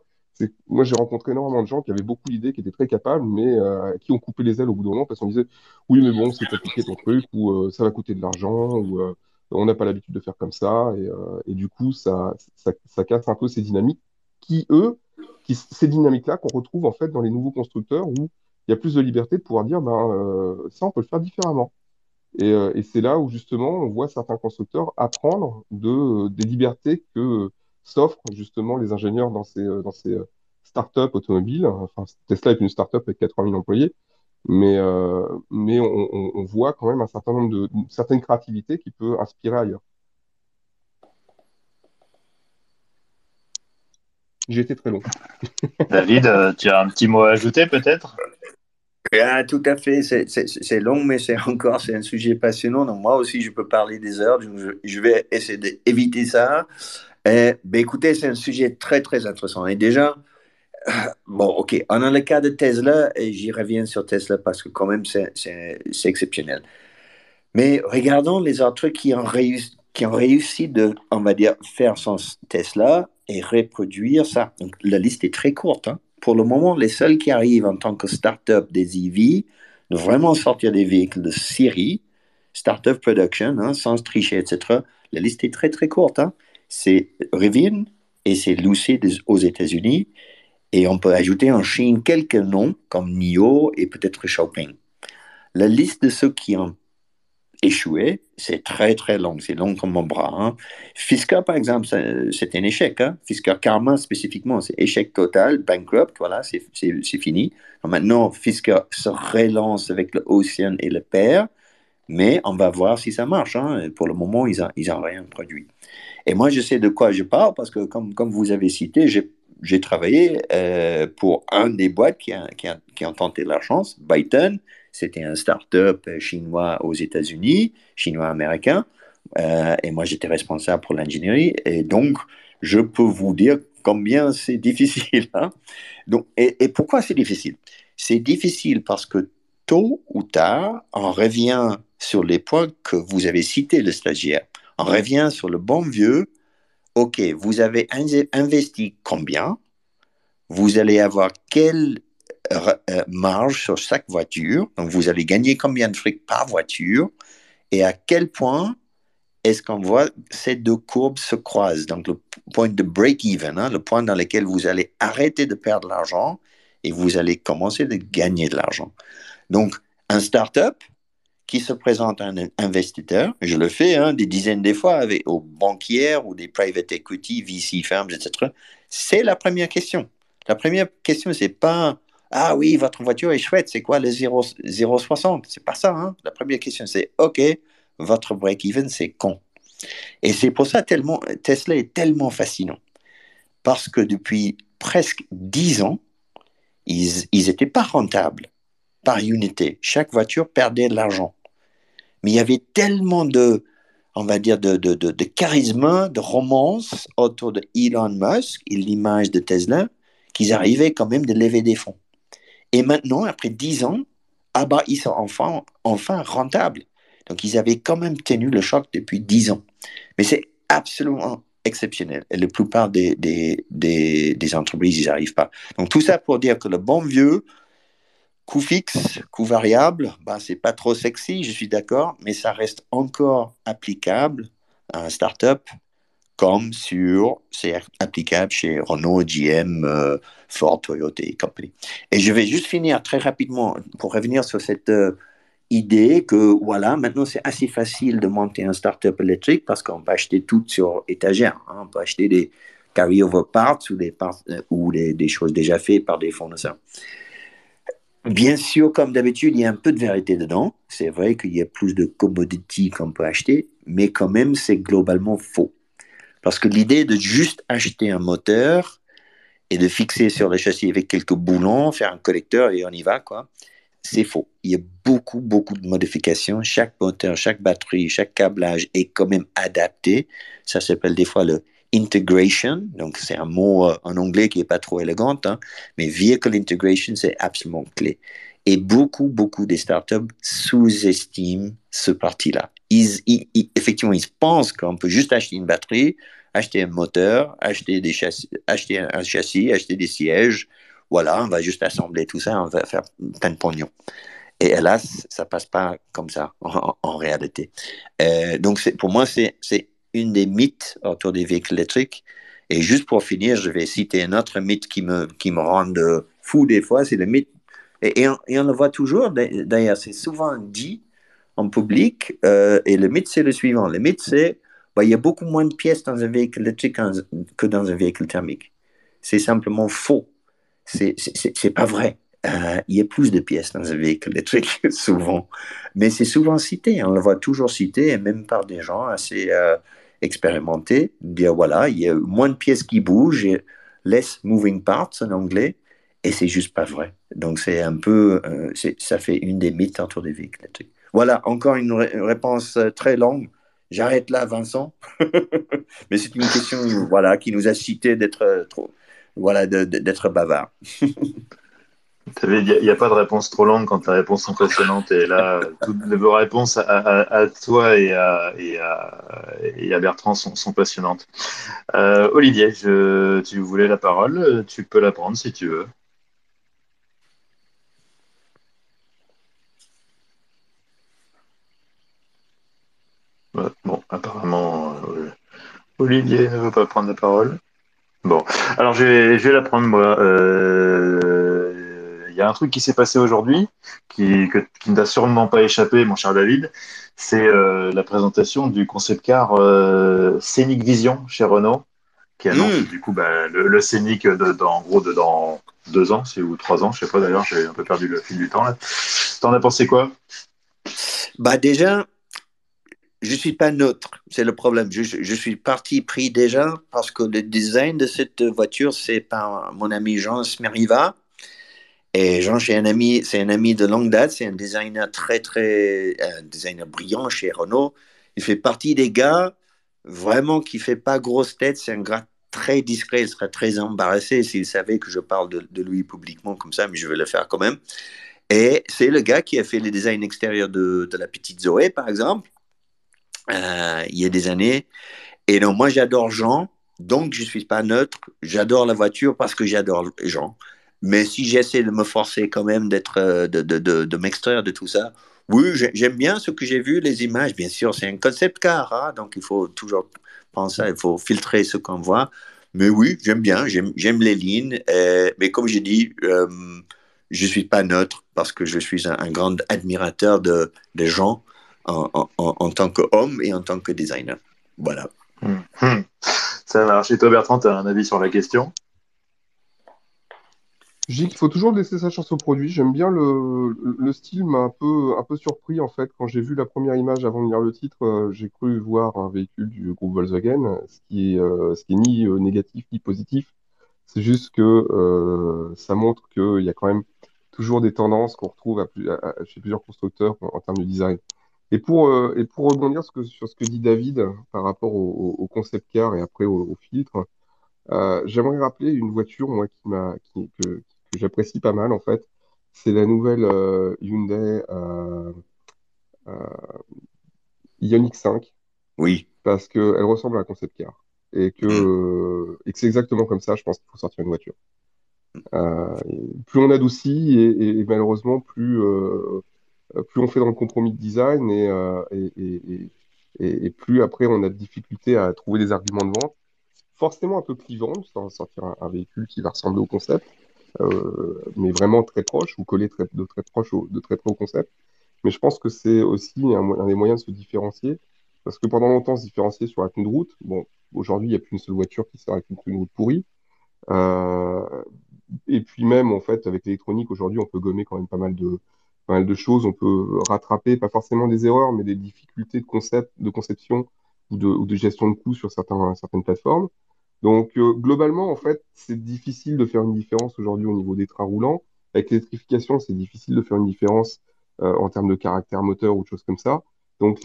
Moi, j'ai rencontré énormément de gens qui avaient beaucoup d'idées, qui étaient très capables, mais euh, qui ont coupé les ailes au bout d'un moment parce qu'on disait oui, mais bon, c'est compliqué ton truc, ou euh, ça va coûter de l'argent, ou euh, on n'a pas l'habitude de faire comme ça, et, et du coup, ça, ça, ça, casse un peu ces dynamiques qui, eux, ces dynamiques-là qu'on retrouve en fait dans les nouveaux constructeurs où il y a plus de liberté de pouvoir dire ben ça, on peut le faire différemment. Et, euh, et c'est là où justement on voit certains constructeurs apprendre de, des libertés que s'offrent justement les ingénieurs dans ces, startups automobiles. Enfin, Tesla est une startup avec 80 000 employés, mais, euh, on, on, voit quand même un certain nombre de une certaine créativité qui peut inspirer ailleurs. J'ai été très long. [LAUGHS] David, euh, tu as un petit mot à ajouter peut-être? Ah, tout à fait, c'est long, mais c'est [LAUGHS] encore c'est un sujet passionnant. Donc moi aussi, je peux parler des heures. Je, je vais essayer d'éviter ça. Et, ben, écoutez, c'est un sujet très très intéressant. Et déjà, [SIGHS] bon, ok, on a le cas de Tesla, et j'y reviens sur Tesla parce que quand même c'est exceptionnel. Mais regardons les autres trucs qui ont réussi, qui ont réussi de, on va dire, faire sans Tesla et reproduire ça. Donc, la liste est très courte. hein. Pour le moment, les seuls qui arrivent en tant que start-up des EV, de vraiment sortir des véhicules de série, start-up production, hein, sans tricher, etc. La liste est très très courte. hein. C'est Rivian et c'est Lucid aux États-Unis. Et on peut ajouter en Chine quelques noms comme NIO et peut-être Xiaoping. La liste de ceux qui ont échoué, c'est très très long, c'est long comme mon bras. Hein. Fisker, par exemple, c'est un échec. Hein. Fisker Karma, spécifiquement, c'est échec total, bankrupt, voilà, c'est fini. Maintenant, Fisker se relance avec le Ocean et le Père, mais on va voir si ça marche. hein. Pour le moment, ils n'ont ils ont rien produit. Et moi, je sais de quoi je parle parce que, comme, comme vous avez cité, j'ai travaillé euh, pour un des boîtes qui a, qui a, qui a tenté leur chance, Byton. C'était un start-up chinois aux États-Unis, chinois-américain. Euh, et moi, j'étais responsable pour l'ingénierie. Et donc, je peux vous dire combien c'est difficile. hein. Donc, et, et pourquoi c'est difficile? C'est difficile parce que tôt ou tard, on revient sur les points que vous avez cités, le stagiaire. On revient sur le bon vieux. OK, vous avez in- investi combien? Vous allez avoir euh, euh, marge sur chaque voiture Donc, vous allez gagner combien de fric par voiture Et à quel point est-ce qu'on voit ces deux courbes se croisent Donc, le point de break-even, hein, le point dans lequel vous allez arrêter de perdre l'argent et vous allez commencer de gagner de l'argent. Donc, un start-up qui se présente à un investisseur, je le fais hein, des dizaines de fois avec aux banquières ou des private equity, VC firms, etc. C'est la première question. La première question, c'est pas ah oui, votre voiture est chouette, c'est quoi le 0 0,60 C'est pas ça. Hein? La première question, c'est OK, votre break-even, c'est con. Et c'est pour ça tellement Tesla est tellement fascinant. Parce que depuis presque 10 ans, ils n'étaient pas rentables par unité. Chaque voiture perdait de l'argent. Mais il y avait tellement de, on va dire, de, de, de, de charisme, de romance autour de Elon Musk et l'image de Tesla, qu'ils arrivaient quand même de lever des fonds. Et maintenant, après 10 ans, ah ils sont enfin, rentables. Donc, ils avaient quand même tenu le choc depuis 10 ans. Mais c'est absolument exceptionnel. Et la plupart des, des, des, entreprises, ils n'arrivent pas. Donc, tout ça pour dire que le bon vieux, coût fixe, coût variable, bah, c'est pas trop sexy, je suis d'accord, mais ça reste encore applicable à un startup comme sur, c'est applicable chez Renault, GM, euh, Ford, Toyota et compagnie. Et je vais juste finir très rapidement pour revenir sur cette euh, idée que voilà, maintenant c'est assez facile de monter un startup électrique parce qu'on peut acheter tout sur étagère. Hein. On peut acheter des carry-over parts ou, des, parts, euh, ou des, des, choses déjà faites par des fournisseurs. Bien sûr, comme d'habitude, il y a un peu de vérité dedans. C'est vrai qu'il y a plus de commodity qu'on peut acheter, mais quand même, c'est globalement faux. Parce que l'idée de juste acheter un moteur et de fixer sur le châssis avec quelques boulons, faire un collecteur et on y va, quoi, c'est faux. Il y a beaucoup, beaucoup de modifications. Chaque moteur, chaque batterie, chaque câblage est quand même adapté. Ça s'appelle des fois le integration. Donc, c'est un mot euh, en anglais qui n'est pas trop élégant, hein, mais vehicle integration, c'est absolument clé. Et beaucoup, beaucoup des startups sous-estiment ce parti-là. Effectivement, ils pensent qu'on peut juste acheter une batterie, acheter un moteur, acheter, un châssis, acheter des sièges. Voilà, on va juste assembler tout ça, on va faire plein de pognon. Et hélas, ça passe pas comme ça en, réalité. Euh, donc, pour moi, c'est une des mythes autour des véhicules électriques. Et juste pour finir, je vais citer un autre mythe qui me, qui me rend fou des fois, c'est le mythe, et, on, le voit toujours, d'ailleurs, c'est souvent dit en public, euh, et le mythe, c'est le suivant. Le mythe, c'est bah, il y a beaucoup moins de pièces dans un véhicule électrique que dans un véhicule thermique. C'est simplement faux. C'est pas vrai. Euh, il y a plus de pièces dans un véhicule électrique, [LAUGHS] souvent. Mais c'est souvent cité, on le voit toujours cité, et même par des gens assez euh, expérimentés, dire voilà, il y a moins de pièces qui bougent, et less moving parts en anglais, et c'est juste pas vrai. Donc c'est un peu, euh, ça fait une des mythes autour des véhicules. Voilà, encore une, ré réponse euh, très longue. J'arrête là, Vincent. [LAUGHS] Mais c'est une question, voilà, qui nous a cité d'être trop, voilà, d'être bavard. [LAUGHS] Il n'y a, pas de réponse trop longue quand les réponses sont passionnantes. Et là, toutes vos réponses à, toi et à, et à, Bertrand sont, passionnantes. Euh, Olivier, tu voulais la parole. Tu peux la prendre si tu veux. Bon, apparemment, euh, Olivier ne veut pas prendre la parole. Bon, alors je vais, la prendre moi. Euh, il y a un truc qui s'est passé aujourd'hui qui, qui ne t'a sûrement pas échappé, mon cher David. C'est euh, la présentation du concept car euh, Scenic Vision chez Renault, qui annonce Mm. du coup bah, le, le Scenic de, dans, en gros de dans deux ans, ou trois ans, je sais pas d'ailleurs, j'ai un peu perdu le fil du temps là. T'en as pensé quoi? Bah déjà, je suis pas neutre, c'est le problème. Je, suis parti pris déjà parce que le design de cette voiture, c'est par mon ami Jean Smeriva. Et Jean, c'est un ami, c'est un ami de longue date, c'est un designer très très, un designer brillant chez Renault. Il fait partie des gars vraiment qui fait pas grosse tête. C'est un gars très discret. Il serait très embarrassé s'il savait que je parle de, lui publiquement comme ça, mais je vais le faire quand même. Et c'est le gars qui a fait le design extérieur de, de la petite Zoé, par exemple euh, il y a des années. Et donc, moi, j'adore Jean, donc je ne suis pas neutre. J'adore la voiture parce que j'adore Jean. Mais si j'essaie de me forcer quand même d'être, euh, de, de, de, m'extraire de tout ça, oui, j'aime bien ce que j'ai vu, les images. Bien sûr, c'est un concept car, hein, donc il faut toujours penser, il faut filtrer ce qu'on voit. Mais oui, j'aime bien, j'aime les lignes. Euh, mais comme j'ai dit, je ne suis pas neutre parce que je suis un, un grand admirateur de, de gens en, en, en, tant qu'homme et en tant que designer. Voilà. Hum, hum. Ça marche. Et toi, Bertrand, tu as un avis sur la question? Je dis qu'il faut toujours laisser sa chance au produit. J'aime bien le, le style, m'a un peu, un peu surpris en fait. Quand j'ai vu la première image avant de lire le titre, euh, j'ai cru voir un véhicule du groupe Volkswagen, ce qui est, euh, ce qui est ni euh, négatif ni positif. C'est juste que euh, ça montre qu'il y a quand même toujours des tendances qu'on retrouve à, à, chez plusieurs constructeurs en, en termes de design. Et pour, euh, et pour rebondir ce que, sur ce que dit David par rapport au, au concept car et après au, au filtre, euh, j'aimerais rappeler une voiture moi qui m'a qui, que, que j'apprécie pas mal en fait. C'est la nouvelle euh, Hyundai Ioniq 5. Oui. Parce qu'elle ressemble à un concept car. Et que, mmh. et que c'est exactement comme ça, je pense qu'il faut sortir une voiture. plus on adoucit et, et, et malheureusement plus plus on fait dans le compromis de design et, euh, et, et, et, plus après on a de difficultés à trouver des arguments de vente. Forcément un peu clivant, de sortir un, véhicule qui va ressembler au concept, euh, mais vraiment très proche ou très, de très proche au, de très près au concept. Mais je pense que c'est aussi un, des moyens de se différencier, parce que pendant longtemps, se différencier sur la tenue de route. Bon, aujourd'hui, il n'y a plus une seule voiture qui sert avec une tenue de route pourrie. Euh, et puis même, en fait, avec l'électronique, aujourd'hui, on peut gommer quand même pas mal de, pas mal de choses. On peut rattraper, pas forcément des erreurs, mais des difficultés de concept, de conception ou de, gestion de coûts sur certains, certaines plateformes. Donc, euh, globalement, en fait, c'est difficile de faire une différence aujourd'hui au niveau des trains roulants. Avec l'électrification, c'est difficile de faire une différence euh, en termes de caractère moteur ou de choses comme ça. Donc,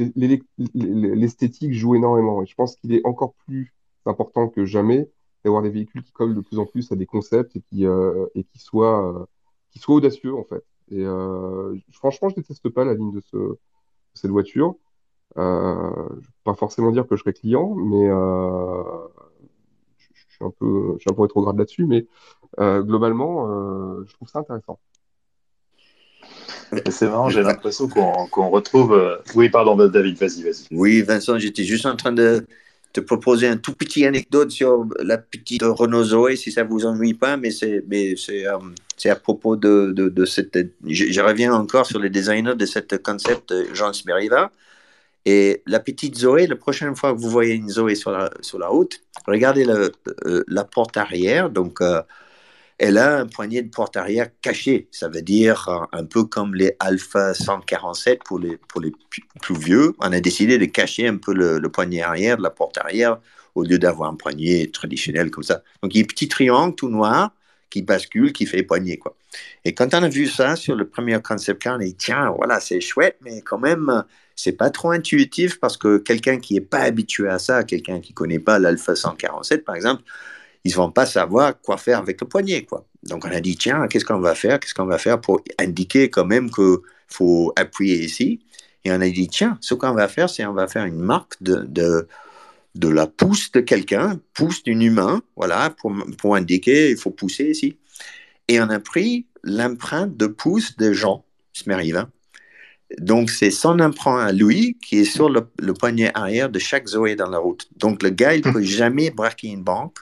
l'esthétique joue énormément. Et je pense qu'il est encore plus important que jamais d'avoir des véhicules qui collent de plus en plus à des concepts et qui, euh, et qui soient, qui soient audacieux, en fait. Et euh, franchement, je déteste pas la ligne de, ce, de cette voiture. Euh, je ne vais pas forcément dire que je serai client, mais euh, je, je, suis un peu, je suis un peu rétrograde là-dessus. Mais euh, globalement, euh, je trouve ça intéressant. C'est marrant, j'ai l'impression qu'on qu retrouve. euh, Oui, pardon, David, vas-y, vas-y. Oui, Vincent, j'étais juste en train de te proposer un tout petit anecdote sur la petite Renault Zoé, si ça vous ennuie pas, mais c'est euh, à propos de, cette. Je, reviens encore sur les designers de cette concept Jean Smeriva. Et la petite Zoé, la prochaine fois que vous voyez une Zoé sur la route, regardez euh, la porte arrière. Donc euh, elle a un poignet de porte arrière caché. Ça veut dire un peu comme les Alpha 147 pour les, pour les plus vieux. On a décidé de cacher un peu le, poignet arrière de la porte arrière au lieu d'avoir un poignet traditionnel comme ça. Donc il y a un petit triangle tout noir qui bascule, qui fait poignet. Quoi. Et quand on a vu ça sur le premier concept car, on a dit tiens, voilà, c'est chouette, mais quand même, c'est pas trop intuitif parce que quelqu'un qui n'est pas habitué à ça, quelqu'un qui connaît pas l'Alpha 147 par exemple, ils ne vont pas savoir quoi faire avec le poignet. Quoi. Donc on a dit, tiens, qu'est-ce qu'on va faire Qu'est-ce qu'on va faire pour indiquer quand même qu'il faut appuyer ici Et on a dit, tiens, ce qu'on va faire, c'est on va faire une marque de, de, de la pouce de quelqu'un, pouce d'un humain, voilà, pour, pour indiquer il faut pousser ici. Et on a pris l'empreinte de pouce de Jean Smeriva. Donc, c'est son empreinte à lui qui est sur le, le poignet arrière de chaque Zoé dans la route. Donc, le gars, il ne peut jamais braquer une banque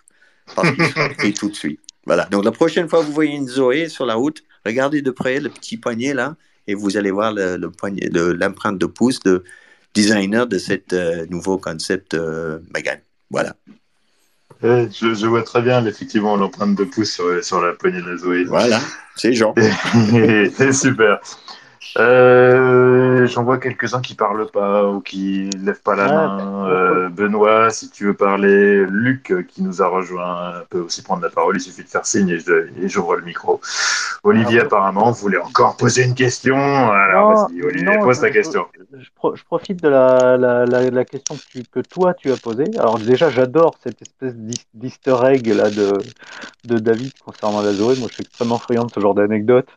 parce qu'il sera pris tout de suite. Voilà. Donc, la prochaine fois que vous voyez une Zoé sur la route, regardez de près le petit poignet là et vous allez voir le, le poignet, le- l'empreinte de pouce de designer de cet euh, nouveau concept euh, Megan. Voilà. Je, je vois très bien, effectivement, l'empreinte de pouce sur, sur la poignée de la Zoé. Voilà. C'est Jean. [LAUGHS] C'est super. Euh, J'en vois quelques-uns qui parlent pas ou qui lèvent pas la Ouais, main. Euh, Benoît, si tu veux parler. Luc, euh, qui nous a rejoint, peut aussi prendre la parole. Il suffit de faire signe et je- et j'ouvre le micro. Olivier, Alors, apparemment, voulait encore poser une question. Alors, Non, vas-y, Olivier, non, pose ta je- question. Je, pro- je profite de la, la, la, la question que, tu- que toi tu as posée. Alors déjà, j'adore cette espèce d'eas- d'easter egg là de, de David concernant la Zoé. Moi, je suis extrêmement friand de ce genre d'anecdotes,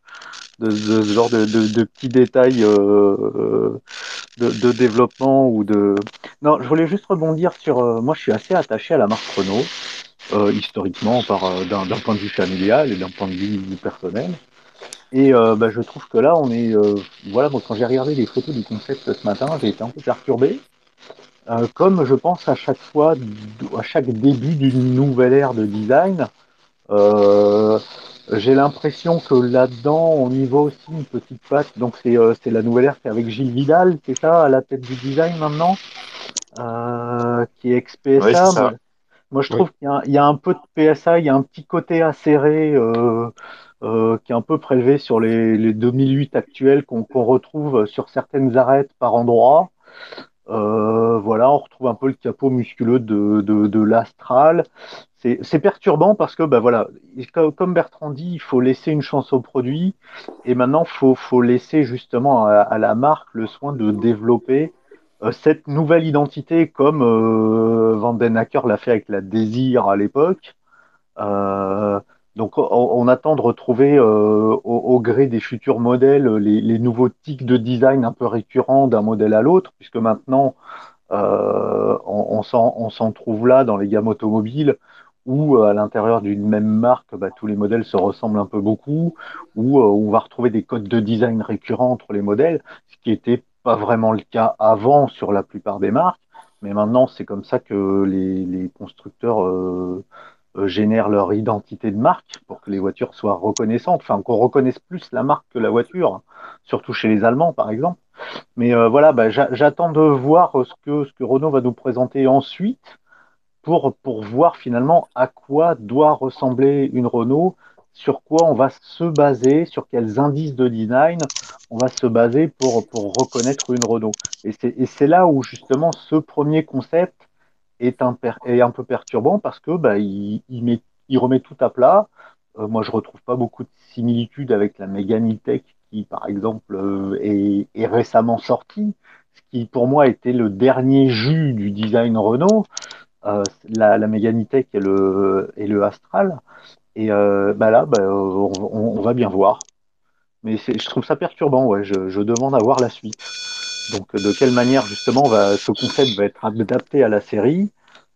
de, ce genre de, de, petits détails euh, euh, de, développement ou de. Non, je voulais juste rebondir sur. euh, moi, je suis assez attaché à la marque Renault, historiquement, par d'un point de vue familial et d'un point de vue personnel. Et bah, je trouve que là, on est. voilà, quand j'ai regardé les photos du concept ce matin, j'ai été un peu perturbé. Comme je pense à chaque fois, à chaque début d'une nouvelle ère de design, j'ai l'impression que là-dedans, on y voit aussi une petite patte. Donc, c'est euh, c'est la nouvelle ère qui est avec Gilles Vidal, c'est ça, à la tête du design maintenant, euh, qui est ex-PSA. C'est. Moi, moi, je trouve qu'il y, a un- il y a un peu de PSA, il y a un petit côté acéré euh, euh, qui est un peu prélevé sur les, les 2008 actuels qu'on qu'on retrouve sur certaines arêtes par endroits. Euh, voilà, on retrouve un peu le capot musculeux de, de, de l'Astral. C'est perturbant parce que, bah voilà, comme Bertrand dit, il faut laisser une chance au produit et maintenant, faut, faut laisser justement à, la marque le soin de développer euh, cette nouvelle identité comme euh, Van l'a fait avec la Désir à l'époque. Euh, donc, on, attend de retrouver euh, au, gré des futurs modèles les, les nouveaux tics de design un peu récurrents d'un modèle à l'autre, puisque maintenant, euh, on, s'en trouve là dans les gammes automobiles où euh, à l'intérieur d'une même marque, bah, tous les modèles se ressemblent un peu beaucoup, où euh, on va retrouver des codes de design récurrents entre les modèles, ce qui n'était pas vraiment le cas avant sur la plupart des marques. Mais maintenant, c'est comme ça que les, constructeurs euh, euh, génèrent leur identité de marque pour que les voitures soient reconnaissantes, enfin qu'on reconnaisse plus la marque que la voiture, surtout chez les Allemands par exemple. Mais euh, voilà, bah, j'a- j'attends de voir ce que, ce que Renault va nous présenter ensuite pour, pour voir finalement à quoi doit ressembler une Renault, sur quoi on va se baser, sur quels indices de design on va se baser pour, pour reconnaître une Renault. Et c'est là où justement ce premier concept est un, peu perturbant parce que bah, il, il, met, il remet tout à plat. Euh, moi, je retrouve pas beaucoup de similitudes avec la Mégane E-Tech qui, par exemple, euh, est, récemment sortie, ce qui pour moi était le dernier jus du design Renault, euh, la, la Mégane E-Tech et le, Astral. Et bah là, bah, on, va bien voir. Mais je trouve ça perturbant, je demande à voir la suite. Donc, de quelle manière justement va, ce concept va être adapté à la série,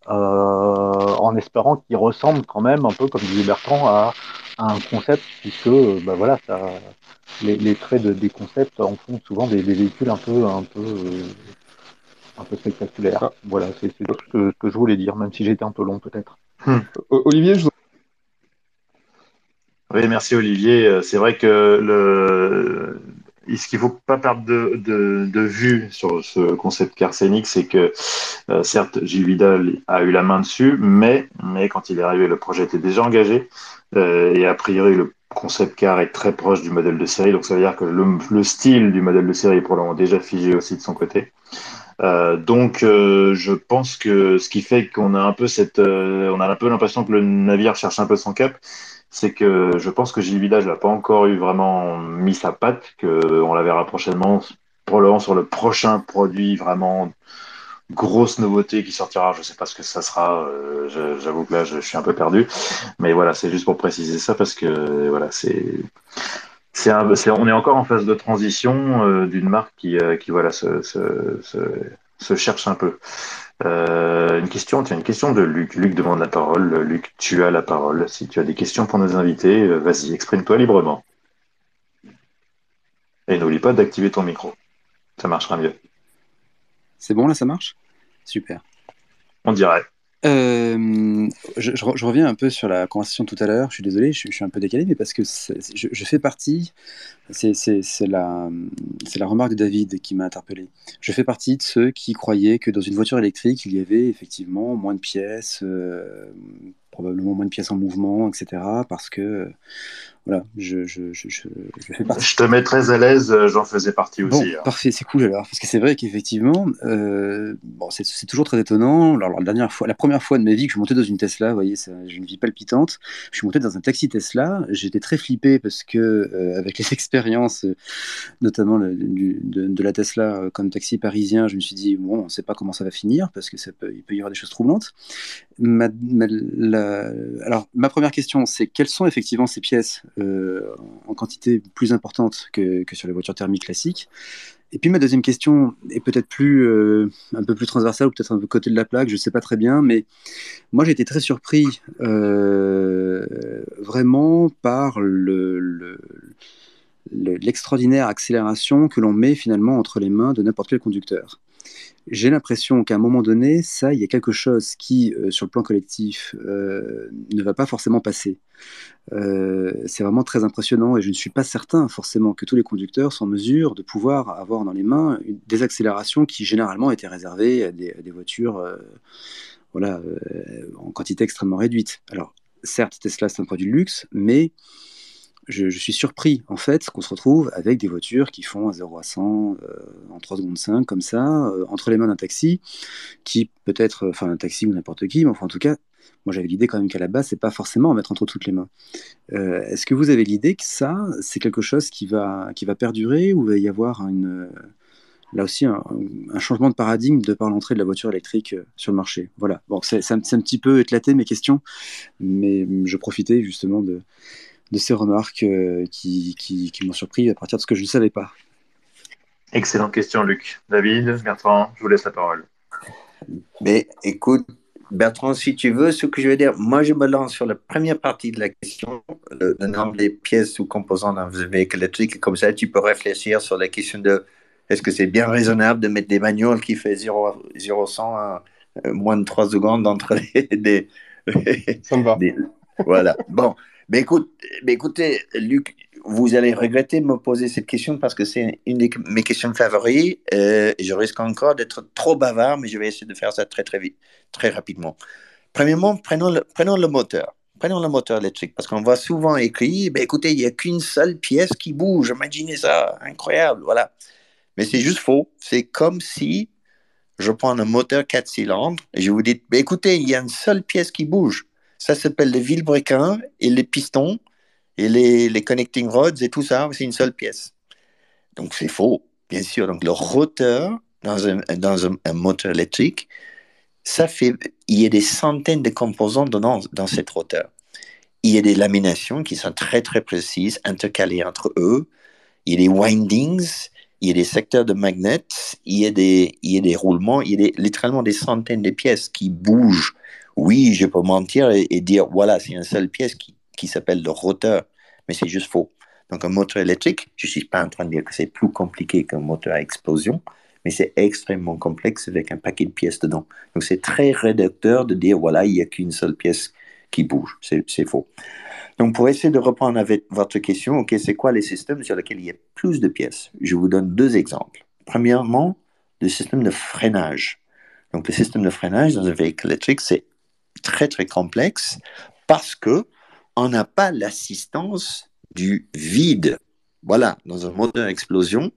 euh, en espérant qu'il ressemble quand même un peu, comme disait Bertrand, à, à un concept, puisque euh, bah voilà, ça, les, les traits de, des concepts en font souvent des, des véhicules un peu, un peu, euh, un peu spectaculaires. Ah. Voilà, c'est tout ce que, ce que je voulais dire, même si j'étais un peu long peut-être. O- Olivier, je Oui, merci Olivier. Euh, C'est vrai que le... ce qu'il faut pas perdre de, vue sur ce concept car scénique, c'est que euh, certes Gilles Vidal a eu la main dessus, mais, quand il est arrivé, le projet était déjà engagé euh, et a priori le concept car est très proche du modèle de série, donc ça veut dire que le, le style du modèle de série est probablement déjà figé aussi de son côté. Euh, donc, je pense que ce qui fait qu'on a un peu cette, on a un peu l'impression que le navire cherche un peu son cap, c'est que je pense que Gilles Vidal n'a pas encore eu vraiment mis sa patte, que on la verra prochainement, probablement sur le prochain produit vraiment grosse nouveauté qui sortira. Je sais pas ce que ça sera. euh, J'avoue que là, je, suis un peu perdu. Mais voilà, c'est juste pour préciser ça parce que voilà, c'est. On est encore en phase de transition euh, d'une marque qui, euh, qui voilà, se, se cherche un peu. Euh, une question, tiens, une question de Luc. Luc demande la parole. Luc, tu as la parole. Si tu as des questions pour nos invités, euh, vas-y, exprime-toi librement. Et n'oublie pas d'activer ton micro. Ça marchera mieux. C'est bon là, ça marche? Super. On dirait. Euh, je, je re- je reviens un peu sur la conversation tout à l'heure. Je suis désolé, je, suis- un peu décalé, mais parce que je, fais partie. C'est la remarque de David qui m'a interpellé. Je fais partie de ceux qui croyaient que dans une voiture électrique, il y avait effectivement moins de pièces, euh, probablement moins de pièces en mouvement, etc. Parce que voilà, je, je, je, je, je fais partie. Je te mets très à l'aise, euh, j'en faisais partie Bon, aussi. hein. parfait, c'est cool alors, parce que c'est vrai qu'effectivement, euh, bon, c'est toujours très étonnant. Alors, la dernière fois, la première fois de ma vie que je suis monté dans une Tesla, vous voyez, j'ai une vie palpitante. Je suis monté dans un taxi Tesla. J'étais très flippé parce que euh, avec les [LAUGHS] expériences, notamment le- du- de, de la Tesla comme taxi parisien, je me suis dit bon, on ne sait pas comment ça va finir parce que ça peut, il peut y avoir des choses troublantes. Ma, ma- la- alors, ma première question, c'est quelles sont effectivement ces pièces euh, en quantité plus importante que, sur les voitures thermiques classiques? Et puis ma deuxième question est peut-être plus euh, un peu plus transversale ou peut-être un peu côté de la plaque, je ne sais pas très bien, mais moi j'ai été très surpris euh, vraiment par le, le- le- l'extraordinaire accélération que l'on met finalement entre les mains de n'importe quel conducteur. J'ai l'impression qu'à un moment donné, ça, il y a quelque chose qui, euh, sur le plan collectif, euh, ne va pas forcément passer. Euh, c'est vraiment très impressionnant et je ne suis pas certain forcément que tous les conducteurs sont en mesure de pouvoir avoir dans les mains des accélérations qui généralement étaient réservées à des, à des voitures voilà, en quantité extrêmement réduite. Alors, certes, Tesla, c'est un produit de luxe, mais je, suis surpris en fait qu'on se retrouve avec des voitures qui font à 0 à 100 euh, en 3 secondes 5 comme ça, euh, entre les mains d'un taxi, qui peut-être, euh, enfin un taxi ou n'importe qui, mais enfin en tout cas, moi j'avais l'idée quand même qu'à la base, c'est pas forcément à mettre entre toutes les mains. Euh, Est-ce que vous avez l'idée que ça, c'est quelque chose qui va, qui va perdurer ou va y avoir une, là aussi un, changement de paradigme de par l'entrée de la voiture électrique sur le marché? Voilà, bon, c'est un, un petit peu éclaté mes questions, mais je profitais justement de, de ces remarques euh, qui, qui, qui m'ont surpris à partir de ce que je ne savais pas. Excellente question, Luc. David, Bertrand, je vous laisse la parole. Mais écoute, Bertrand, si tu veux, ce que je veux dire, moi je me lance sur la première partie de la question, le, le nombre des pièces ou composants d'un véhicule électrique, comme ça tu peux réfléchir sur la question de est-ce que c'est bien raisonnable de mettre des magnoles qui fait 0, 0 100 à moins de 3 secondes entre les, [LAUGHS] des, Ça me va. des- Voilà. Bon, mais, écoute, mais écoutez, Luc, vous allez regretter de me poser cette question parce que c'est une de mes questions favorites. Euh, je risque encore d'être trop bavard, mais je vais essayer de faire ça très très vite, très rapidement. Premièrement, prenons le, prenons le moteur. Prenons le moteur électrique parce qu'on voit souvent écrit, ben, écoutez, il n'y a qu'une seule pièce qui bouge. Imaginez ça, incroyable, voilà. Mais c'est juste faux. C'est comme si je prends un moteur 4 cylindres et je vous dis, ben, écoutez, il y a une seule pièce qui bouge. Ça s'appelle le vilebrequin et les pistons et les, les connecting rods et tout ça, c'est une seule pièce. Donc c'est faux, bien sûr. Donc le rotor dans un, moteur électrique, ça fait, il y a des centaines de composants dans, dans cette rotor. Il y a des laminations qui sont très très précises, intercalées entre eux. Il y a des windings, il y a des secteurs de magnets, il y a des, roulements, il y a littéralement des centaines de pièces qui bougent. Oui, je peux mentir et, dire, voilà, c'est une seule pièce qui, qui s'appelle le rotor, mais c'est juste faux. Donc un moteur électrique, je ne suis pas en train de dire que c'est plus compliqué qu'un moteur à explosion, mais c'est extrêmement complexe avec un paquet de pièces dedans. Donc c'est très réducteur de dire, voilà, il n'y a qu'une seule pièce qui bouge. C'est c'est faux. Donc pour essayer de reprendre avec votre question, ok, c'est quoi les systèmes sur lesquels il y a plus de pièces? Je vous donne deux exemples. Premièrement, le système de freinage. Donc le système de freinage dans un véhicule électrique, c'est très très complexe parce que on n'a pas l'assistance du vide. Voilà, dans un moteur explosion,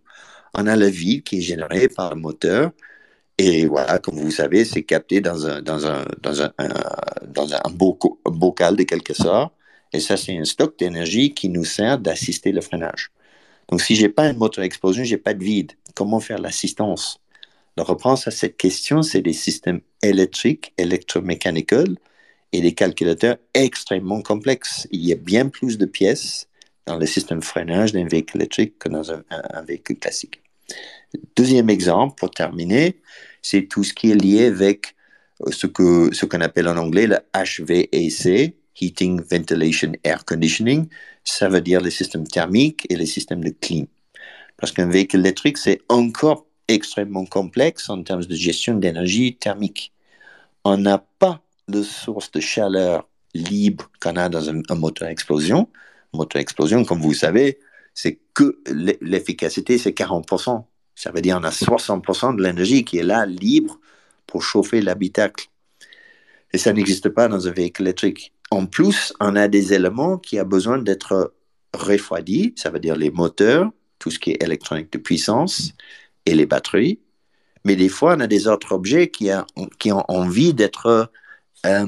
on a le vide qui est généré par le moteur. Et voilà, comme vous savez, c'est capté dans un, dans un, dans un, dans un bocal de quelque sorte. Et ça, c'est un stock d'énergie qui nous sert d'assister le freinage. Donc, si j'ai pas un moteur à explosion, j'ai pas de vide. Comment faire l'assistance? La réponse à cette question, c'est des systèmes électriques, électromécaniques et des calculateurs extrêmement complexes. Il y a bien plus de pièces dans le système freinage d'un véhicule électrique que dans un, véhicule classique. Deuxième exemple, pour terminer, c'est tout ce qui est lié avec ce que ce qu'on appelle en anglais le HVAC, Heating, Ventilation, Air Conditioning. Ça veut dire les systèmes thermiques et les systèmes de clim. Parce qu'un véhicule électrique, c'est encore extrêmement complexe en termes de gestion d'énergie thermique. On n'a pas de source de chaleur libre qu'on a dans un, moteur explosion. Un moteur explosion, comme vous savez, c'est que l'efficacité, c'est 40%. Ça veut dire qu'on a 60% de l'énergie qui est là, libre, pour chauffer l'habitacle. Et ça n'existe pas dans un véhicule électrique. En plus, on a des éléments qui ont besoin d'être refroidis, ça veut dire les moteurs, tout ce qui est électronique de puissance et les batteries. Mais des fois, on a des autres objets qui, qui ont envie d'être euh,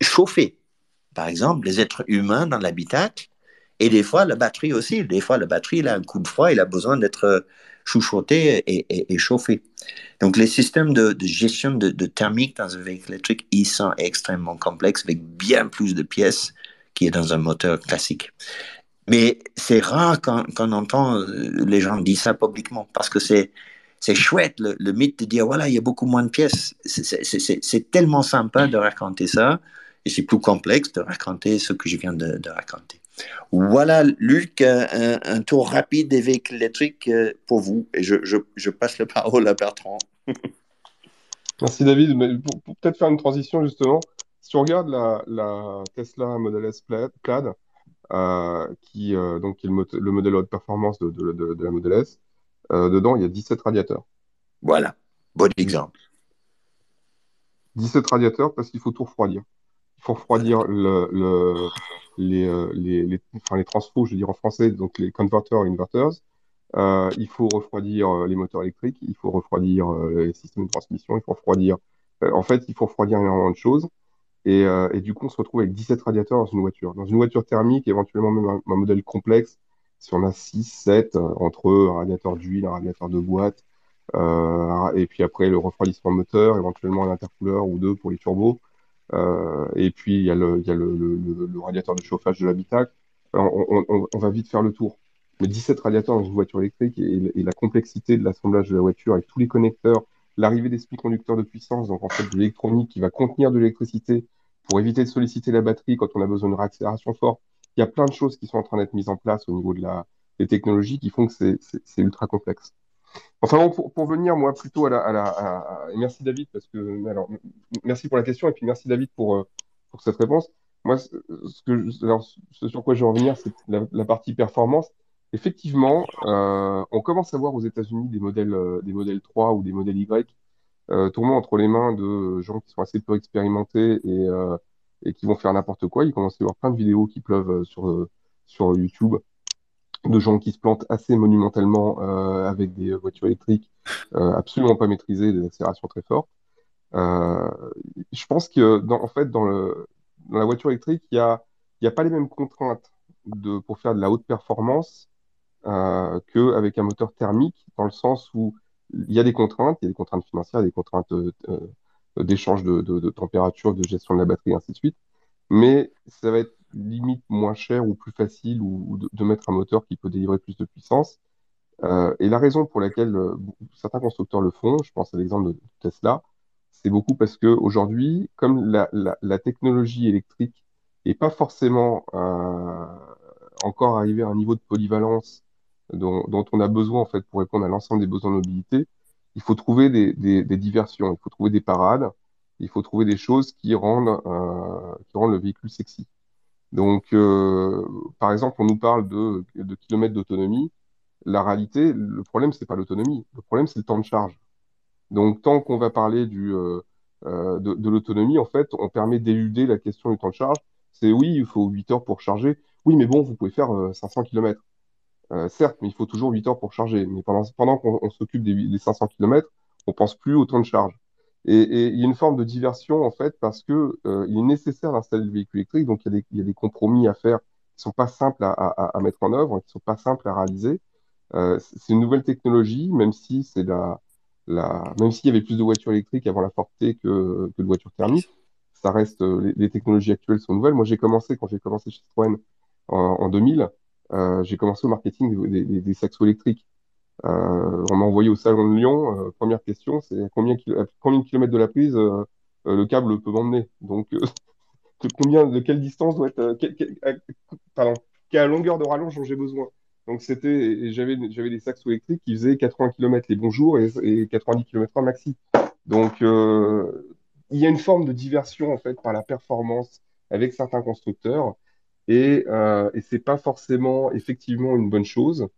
chauffés. Par exemple, les êtres humains dans l'habitacle. Et des fois, la batterie aussi. Des fois, la batterie, il a un coup de froid, il a besoin d'être chouchouté et, chauffé. Donc, les systèmes de, gestion de, thermique dans un véhicule électrique, ils sont extrêmement complexes avec bien plus de pièces qu'il y a dans un moteur classique. Mais c'est rare quand, on entend euh, les gens dire ça publiquement parce que c'est chouette le, mythe de dire voilà il y a beaucoup moins de pièces. C'est tellement sympa de raconter ça et c'est plus complexe de raconter ce que je viens de raconter. Voilà, Luc, un, tour rapide des véhicules électriques euh, pour vous. Et je, passe la parole à Bertrand. [LAUGHS] Merci David. Mais pour, peut-être faire une transition justement, si on regarde la, Tesla Model S Plaid, qui, euh, donc, est le, modèle haute performance de, de, la Model S, dedans il y a 17 radiateurs. Voilà, bon exemple. 17 radiateurs parce qu'il faut tout refroidir. Il faut refroidir le les, euh, les, les, enfin, les transfos, je veux dire en français, donc les converters et inverters. Euh, il faut refroidir euh, les moteurs électriques, il faut refroidir les systèmes de transmission, il faut refroidir. en fait, il faut refroidir énormément de choses. Et, et, du coup, on se retrouve avec 17 radiateurs dans une voiture. Dans une voiture thermique, éventuellement même un, modèle complexe, si on a 6, 7, entre un radiateur d'huile, un radiateur de boîte, euh, et puis après le refroidissement moteur, éventuellement un intercooleur ou deux pour les turbos, euh, et puis, il y a le, radiateur de chauffage de l'habitacle. On, va vite faire le tour. Mais 17 radiateurs dans une voiture électrique et, et la complexité de l'assemblage de la voiture avec tous les connecteurs, l'arrivée des conducteurs de puissance, donc en fait de l'électronique qui va contenir de l'électricité pour éviter de solliciter la batterie quand on a besoin de réaccélération forte. Il y a plein de choses qui sont en train d'être mises en place au niveau de la, des technologies qui font que c'est ultra complexe. Enfin pour, pour, venir moi plutôt à la, merci David parce que alors merci pour la question et puis merci David pour euh, pour cette réponse. Moi ce sur quoi je vais revenir c'est la, partie performance. Effectivement, euh, on commence à voir aux États-Unis des modèles euh, des modèles 3 ou des modèles Y euh, tournant entre les mains de gens qui sont assez peu expérimentés et euh, qui vont faire n'importe quoi. Il commence à y avoir plein de vidéos qui pleuvent sur sur YouTube de gens qui se plantent assez monumentalement avec des voitures électriques absolument pas maîtrisées, des accélérations très fortes. Je pense que dans, en fait dans, le, dans la voiture électrique, il y a, y a pas les mêmes contraintes pour faire de la haute performance euh, qu'avec un moteur thermique, dans le sens où il y a des contraintes, il y a des contraintes financières, des contraintes euh, d'échange de, température, de gestion de la batterie, ainsi de suite. Mais ça va être limite moins cher ou plus facile ou, de, mettre un moteur qui peut délivrer plus de puissance. Euh, et la raison pour laquelle euh, certains constructeurs le font, je pense à l'exemple de Tesla, c'est beaucoup parce que aujourd'hui, comme la, technologie électrique n'est pas forcément euh, encore arrivée à un niveau de polyvalence dont, on a besoin en fait pour répondre à l'ensemble des besoins de mobilité, il faut trouver des, diversions, il faut trouver des parades, il faut trouver des choses qui rendent, euh, qui le véhicule sexy. Donc, euh, par exemple, on nous parle de, kilomètres d'autonomie. La réalité, le problème, c'est pas l'autonomie. Le problème, c'est le temps de charge. Donc, tant qu'on va parler euh de, de l'autonomie, en fait, on permet d'éluder la question du temps de charge. C'est oui, il faut 8 heures pour charger. Oui, mais bon, vous pouvez faire 500 km. Euh, certes, mais il faut toujours 8 heures pour charger. Mais pendant, pendant qu'on s'occupe des, des 500 km, on pense plus au temps de charge. Et, il y a une forme de diversion en fait parce que euh, il est nécessaire d'installer le véhicule électrique, donc il y, a des, il y a des compromis à faire qui sont pas simples à, à, mettre en œuvre, qui sont pas simples à réaliser. Euh, c'est une nouvelle technologie, même si c'est la la, même s'il y avait plus de voitures électriques avant la Forte que, que de voitures thermiques, ça reste, les, technologies actuelles sont nouvelles. Moi, j'ai commencé, quand j'ai commencé chez Citroën en, en 2000, euh, j'ai commencé au marketing des, des, des saxos électriques. Euh, on m'a envoyé au salon de Lyon. euh, première question, c'est combien, combien de kilomètres de la prise euh, euh, le câble peut m'emmener? Donc, euh, [LAUGHS] de combien, de quelle distance doit être, euh, à- pardon, quelle longueur de rallonge dont j'ai besoin? Donc, c'était, j'avais, j'avais des saxos électriques qui faisaient 80 km les bons jours et, et 90 km heure maxi. Donc, euh, il y a une forme de diversion, en fait, par la performance avec certains constructeurs. Et, euh, et c'est pas forcément effectivement une bonne chose,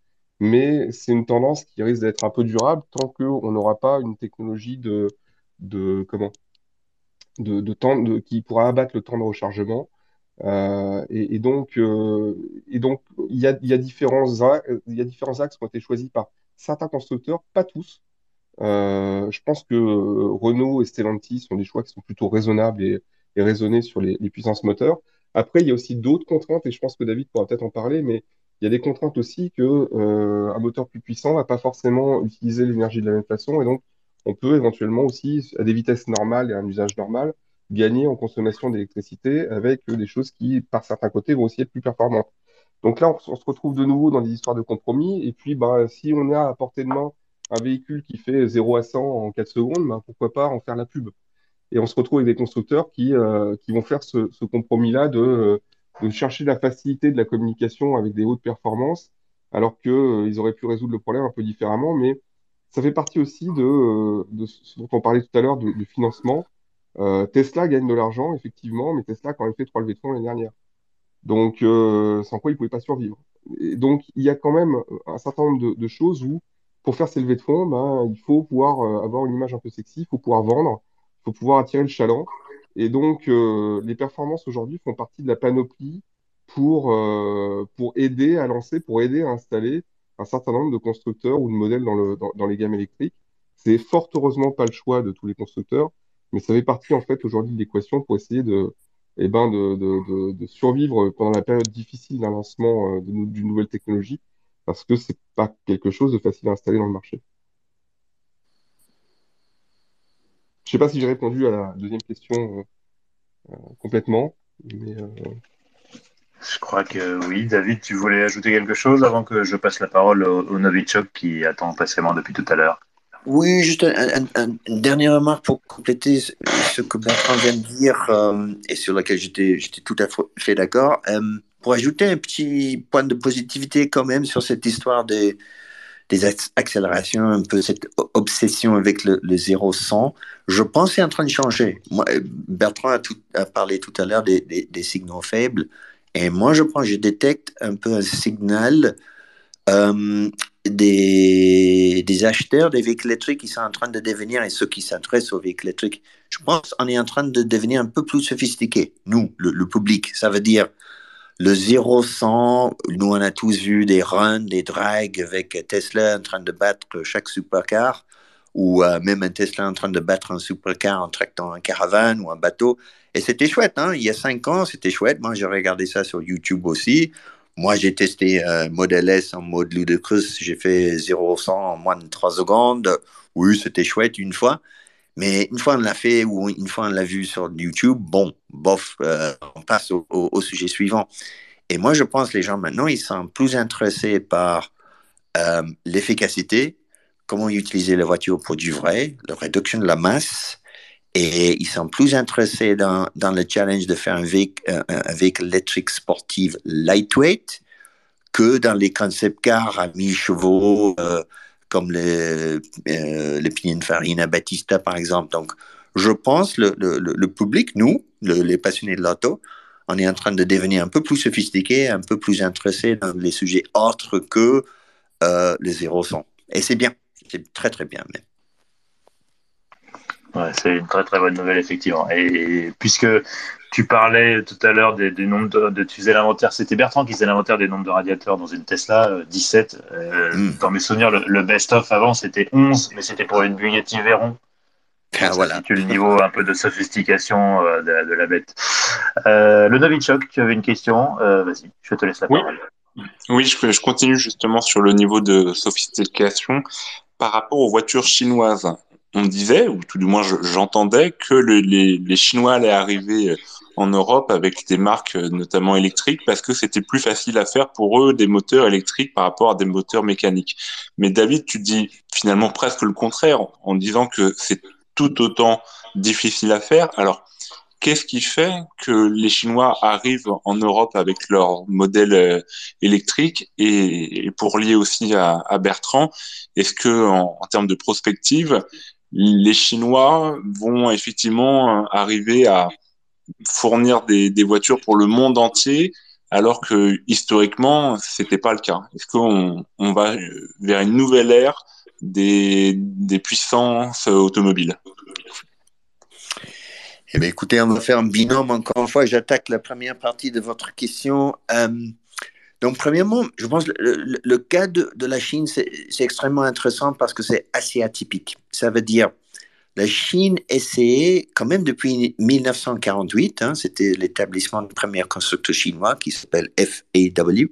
mais c'est une tendance qui risque d'être un peu durable tant qu'on n'aura pas une technologie de, de comment, de, temps qui pourra abattre le temps de rechargement. Euh, et, donc, euh, et donc, il y a, différents, axes qui ont été choisis par certains constructeurs, pas tous. Euh, je pense que Renault et Stellantis sont des choix qui sont plutôt raisonnables et, raisonnés sur les puissances moteurs. Après, il y a aussi d'autres contraintes, et je pense que David pourra peut-être en parler, mais il y a des contraintes aussi que euh, un moteur plus puissant va pas forcément utiliser l'énergie de la même façon, et donc on peut éventuellement aussi, à des vitesses normales et à un usage normal, gagner en consommation d'électricité avec des choses qui, par certains côtés, vont aussi être plus performantes. Donc là, on, se retrouve de nouveau dans des histoires de compromis, et puis bah, si on a à portée de main un véhicule qui fait 0 à 100 en 4 secondes, ben, pourquoi pas en faire la pub? Et on se retrouve avec des constructeurs qui, euh, qui vont faire ce, compromis-là de, euh, de chercher la facilité de la communication avec des hautes performances, alors que, euh, auraient pu résoudre le problème un peu différemment. Mais ça fait partie aussi de, ce dont on parlait tout à l'heure, du, financement. Tesla gagne de l'argent, effectivement, mais Tesla quand même fait trois levées de fonds l'année dernière. Donc, sans quoi ils ne pouvaient pas survivre. Donc, il y a quand même un certain nombre de, choses où, pour faire ces levées de fonds, ben, il faut pouvoir avoir une image un peu sexy, il faut pouvoir vendre, il faut pouvoir attirer le chaland. Et donc, euh, les performances aujourd'hui font partie de la panoplie pour, euh, pour aider à lancer, pour aider à installer un certain nombre de constructeurs ou de modèles dans le, dans, les gammes électriques. C'est fort heureusement pas le choix de tous les constructeurs, mais ça fait partie en fait aujourd'hui de l'équation pour essayer de, eh ben, de, de, de, survivre pendant la période difficile d'un lancement euh, d'une nouvelle technologie, parce que c'est pas quelque chose de facile à installer dans le marché. Je sais pas si j'ai répondu à la deuxième question euh, euh, complètement, mais euh, Je crois que oui. David, tu voulais ajouter quelque chose avant que je passe la parole au, au Novichok qui attend patiemment depuis tout à l'heure? Oui, juste un- un- un- une dernière remarque pour compléter ce ce que Bertrand vient de dire euh, et sur laquelle j'étais j'étais tout à fait d'accord. Euh, pour ajouter un petit point de positivité quand même sur cette histoire des, des acc- accélérations, un peu cette obsession avec le, le 0-100, je pense que c'est en train de changer. Moi, euh, Bertrand a, parlé tout à l'heure des, signaux faibles et moi je pense je détecte un peu un signal euh, des, acheteurs des véhicules électriques qui sont en train de devenir, et ceux qui s'intéressent aux véhicules électriques, je pense qu'on est en train de devenir un peu plus sophistiqués, nous, le public. Ça veut dire le 0-100, nous on a tous vu des runs, des drags avec Tesla en train de battre chaque supercar, ou euh, même un Tesla en train de battre un supercar en tractant un caravane ou un bateau. Et c'était chouette, hein? il y a cinq ans, c'était chouette. Moi, j'ai regardé ça sur YouTube aussi. Moi, j'ai testé euh, Model S en mode ludicrous. J'ai fait 0-100 en moins de 3 secondes. Oui, c'était chouette une fois. Mais une fois on l'a fait ou une fois on l'a vu sur YouTube, bon, bof, euh, on passe au, sujet suivant. Et moi, je pense que les gens maintenant, ils sont plus intéressés par euh, l'efficacité, comment utiliser la voiture pour du vrai, la réduction de la masse, et ils sont plus intéressés dans, le challenge de faire un véhicule, électrique sportif lightweight que dans les concept cars à 1000 chevaux, euh, comme le, euh, le Pininfarina Battista, par exemple. Donc, je pense le, le, public, nous, le- les passionnés de l'auto, on est en train de devenir un peu plus sophistiqués, un peu plus intéressés dans les sujets autres que euh, les 0-100. Et c'est bien, c'est très très bien même. Ouais, c'est une très très bonne nouvelle effectivement. Et, puisque tu parlais tout à l'heure des, des nombres de, de tu faisais l'inventaire, c'était Bertrand qui faisait l'inventaire des nombres de radiateurs dans une Tesla, euh, 17. Euh, Mm. Dans mes souvenirs, le, le best-of avant c'était 11, mais c'était pour une Bugatti Veyron. Ah, voilà. le niveau un peu de sophistication euh, de, la- de la bête. Euh, le Novichok, tu avais une question Euh, Vas-y, je te laisse la Oui. parole. Oui, je, je continue justement sur le niveau de sophistication. par rapport aux voitures chinoises. On disait, ou tout du moins je- j'entendais, que le- les, les Chinois allaient arriver euh, en Europe avec des marques euh, notamment électriques parce que c'était plus facile à faire pour eux des moteurs électriques par rapport à des moteurs mécaniques. Mais David, tu dis finalement presque le contraire en- disant que c'est tout autant difficile à faire. Alors, qu'est-ce qui fait que les Chinois arrivent en Europe avec leur modèle euh, électrique et, pour lier aussi à, Bertrand, est-ce que en, en termes de prospective, les Chinois vont effectivement euh, arriver à fournir des, voitures pour le monde entier alors que historiquement c'était pas le cas. Est-ce qu'on on va vers une nouvelle ère des, puissances automobiles? Eh bien, écoutez, on va faire un binôme encore une fois. J'attaque la première partie de votre question. Euh, donc, premièrement, je pense que le, cas de, de la Chine, c'est extrêmement intéressant parce que c'est assez atypique. Ça veut dire, la Chine essayait quand même depuis 1948, hein, c'était l'établissement du premier constructeur chinois qui s'appelle FAW.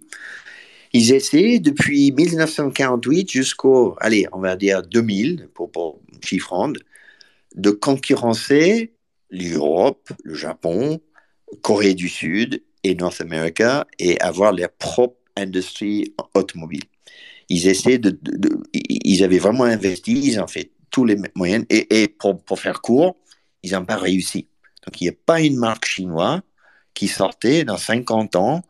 Ils essayaient depuis 1948 jusqu'au, allez, on va dire 2000, pour, pour de concurrencer l'Europe, le Japon, Corée du Sud et North America et avoir leur propre industrie automobile. Ils essaient de, de- de- ils avaient vraiment investi, ils ont fait tous les moyens et, pour, faire court, ils n'ont pas réussi. Donc il n'y a pas une marque chinoise qui sortait dans 50 ans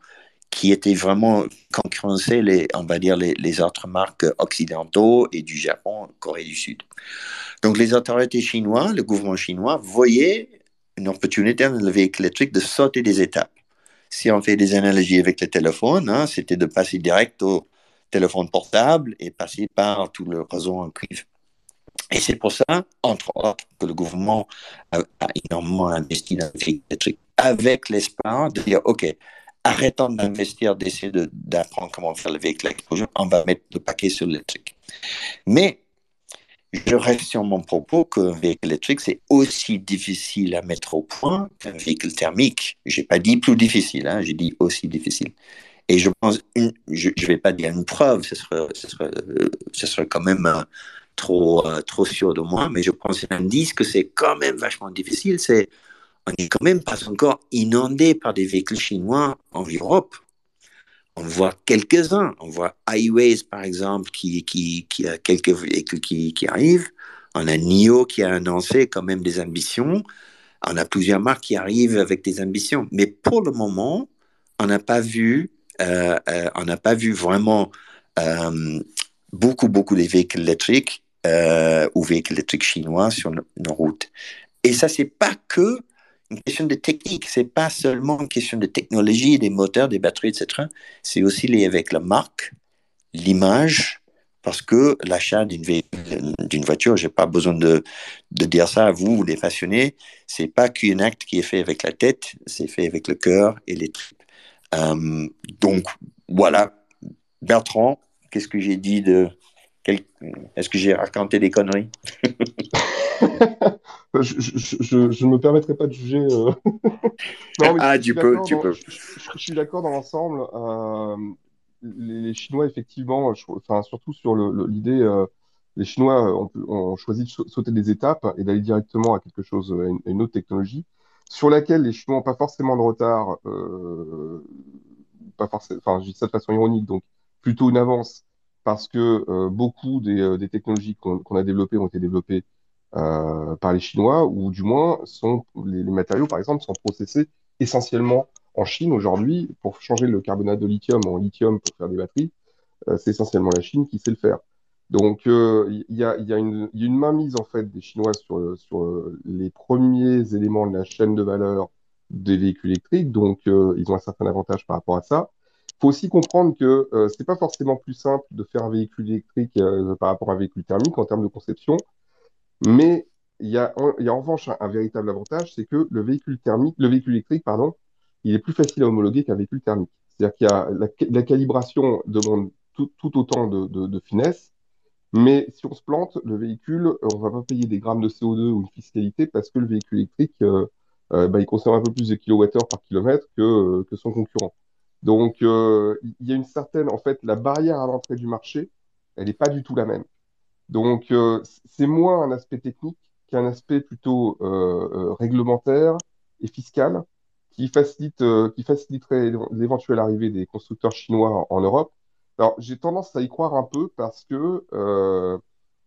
qui était vraiment concurrencer les, on va dire les, autres marques occidentaux et du Japon, Corée du Sud. Donc les autorités chinoises, le gouvernement chinois voyait une opportunité dans le véhicule électrique de sauter des étapes. Si on fait des analogies avec le téléphone, hein, c'était de passer direct au téléphone portable et passer par tout le réseau en cuivre. Et c'est pour ça, entre autres, que le gouvernement a, énormément investi dans le électrique avec l'espoir de dire, OK, arrêtons d'investir, d'essayer de- d'apprendre comment faire le véhicule électrique, on va mettre le paquet sur l'électrique. Mais je reste sur mon propos qu'un véhicule électrique, c'est aussi difficile à mettre au point qu'un véhicule thermique. Je n'ai pas dit plus difficile, hein, j'ai dit aussi difficile. Et je pense, je ne vais pas dire une preuve, ce serait, ce serait, quand même trop, euh, trop sûr de moi, mais je pense un indice que c'est quand même vachement difficile, c'est on n'est quand même pas encore inondé par des véhicules chinois en Europe. On voit quelques-uns. On voit Highways, par exemple, qui, qui, qui a quelques véhicules qui, qui arrivent. On a NIO qui a annoncé quand même des ambitions. On a plusieurs marques qui arrivent avec des ambitions. Mais pour le moment, on n'a pas vu, euh, euh, pas vu vraiment euh, beaucoup, beaucoup de véhicules électriques euh, ou véhicules électriques chinois sur nos, routes. Et ça, c'est pas que une question de technique, c'est pas seulement une question de technologie, des moteurs, des batteries, etc. C'est aussi lié avec la marque, l'image, parce que l'achat d'une d'une voiture, j'ai pas besoin de, de dire ça à vous, les passionnés, c'est pas qu'un acte qui est fait avec la tête, c'est fait avec le cœur et les tripes. Euh, donc voilà, Bertrand, qu'est-ce que j'ai dit de quel- Est-ce que j'ai raconté des conneries? [LAUGHS] Je, ne me permettrai pas de juger. euh. [LAUGHS] Non, Ah, tu peux, tu dans- peux. Je, je- je suis d'accord dans l'ensemble. Euh, les, Chinois, effectivement, je- enfin, surtout sur le- le- l'idée, euh, les Chinois ont, choisi de sau- sauter des étapes et d'aller directement à quelque chose, à une, à une autre technologie, sur laquelle les Chinois n'ont pas forcément de retard, pas forcément, enfin, je dis ça de façon ironique, donc plutôt une avance, parce que euh, beaucoup des, euh, technologies qu'on a développées ont été développées euh, par les Chinois, ou du moins sont les, matériaux, par exemple, sont processés essentiellement en Chine aujourd'hui pour changer le carbonate de lithium en lithium pour faire des batteries. c'est essentiellement la Chine qui sait le faire. Donc il y a, une, y a une mainmise en fait des Chinois sur, sur les premiers éléments de la chaîne de valeur des véhicules électriques, donc ils ont un certain avantage par rapport à ça. Il faut aussi comprendre que euh, c'est pas forcément plus simple de faire un véhicule électrique euh, par rapport à un véhicule thermique en termes de conception. Mais il y a, en- revanche un, véritable avantage, c'est que le véhicule thermique, le véhicule électrique, pardon, il est plus facile à homologuer qu'un véhicule thermique. C'est-à-dire qu'il y a la, calibration demande tout, autant de, finesse, mais si on se plante, le véhicule, on va pas payer des grammes de CO2 ou une fiscalité parce que le véhicule électrique, euh, euh, bah, il consomme un peu plus de kilowattheures par kilomètre que, euh, que son concurrent. Donc, euh, il y a une certaine, en fait, la barrière à l'entrée du marché, elle n'est pas du tout la même. Donc, euh, c'est moins un aspect technique qu'un aspect plutôt euh, euh, réglementaire et fiscal qui facilite, euh, qui faciliterait l'éventuelle arrivée des constructeurs chinois en, Europe. Alors, j'ai tendance à y croire un peu parce que euh,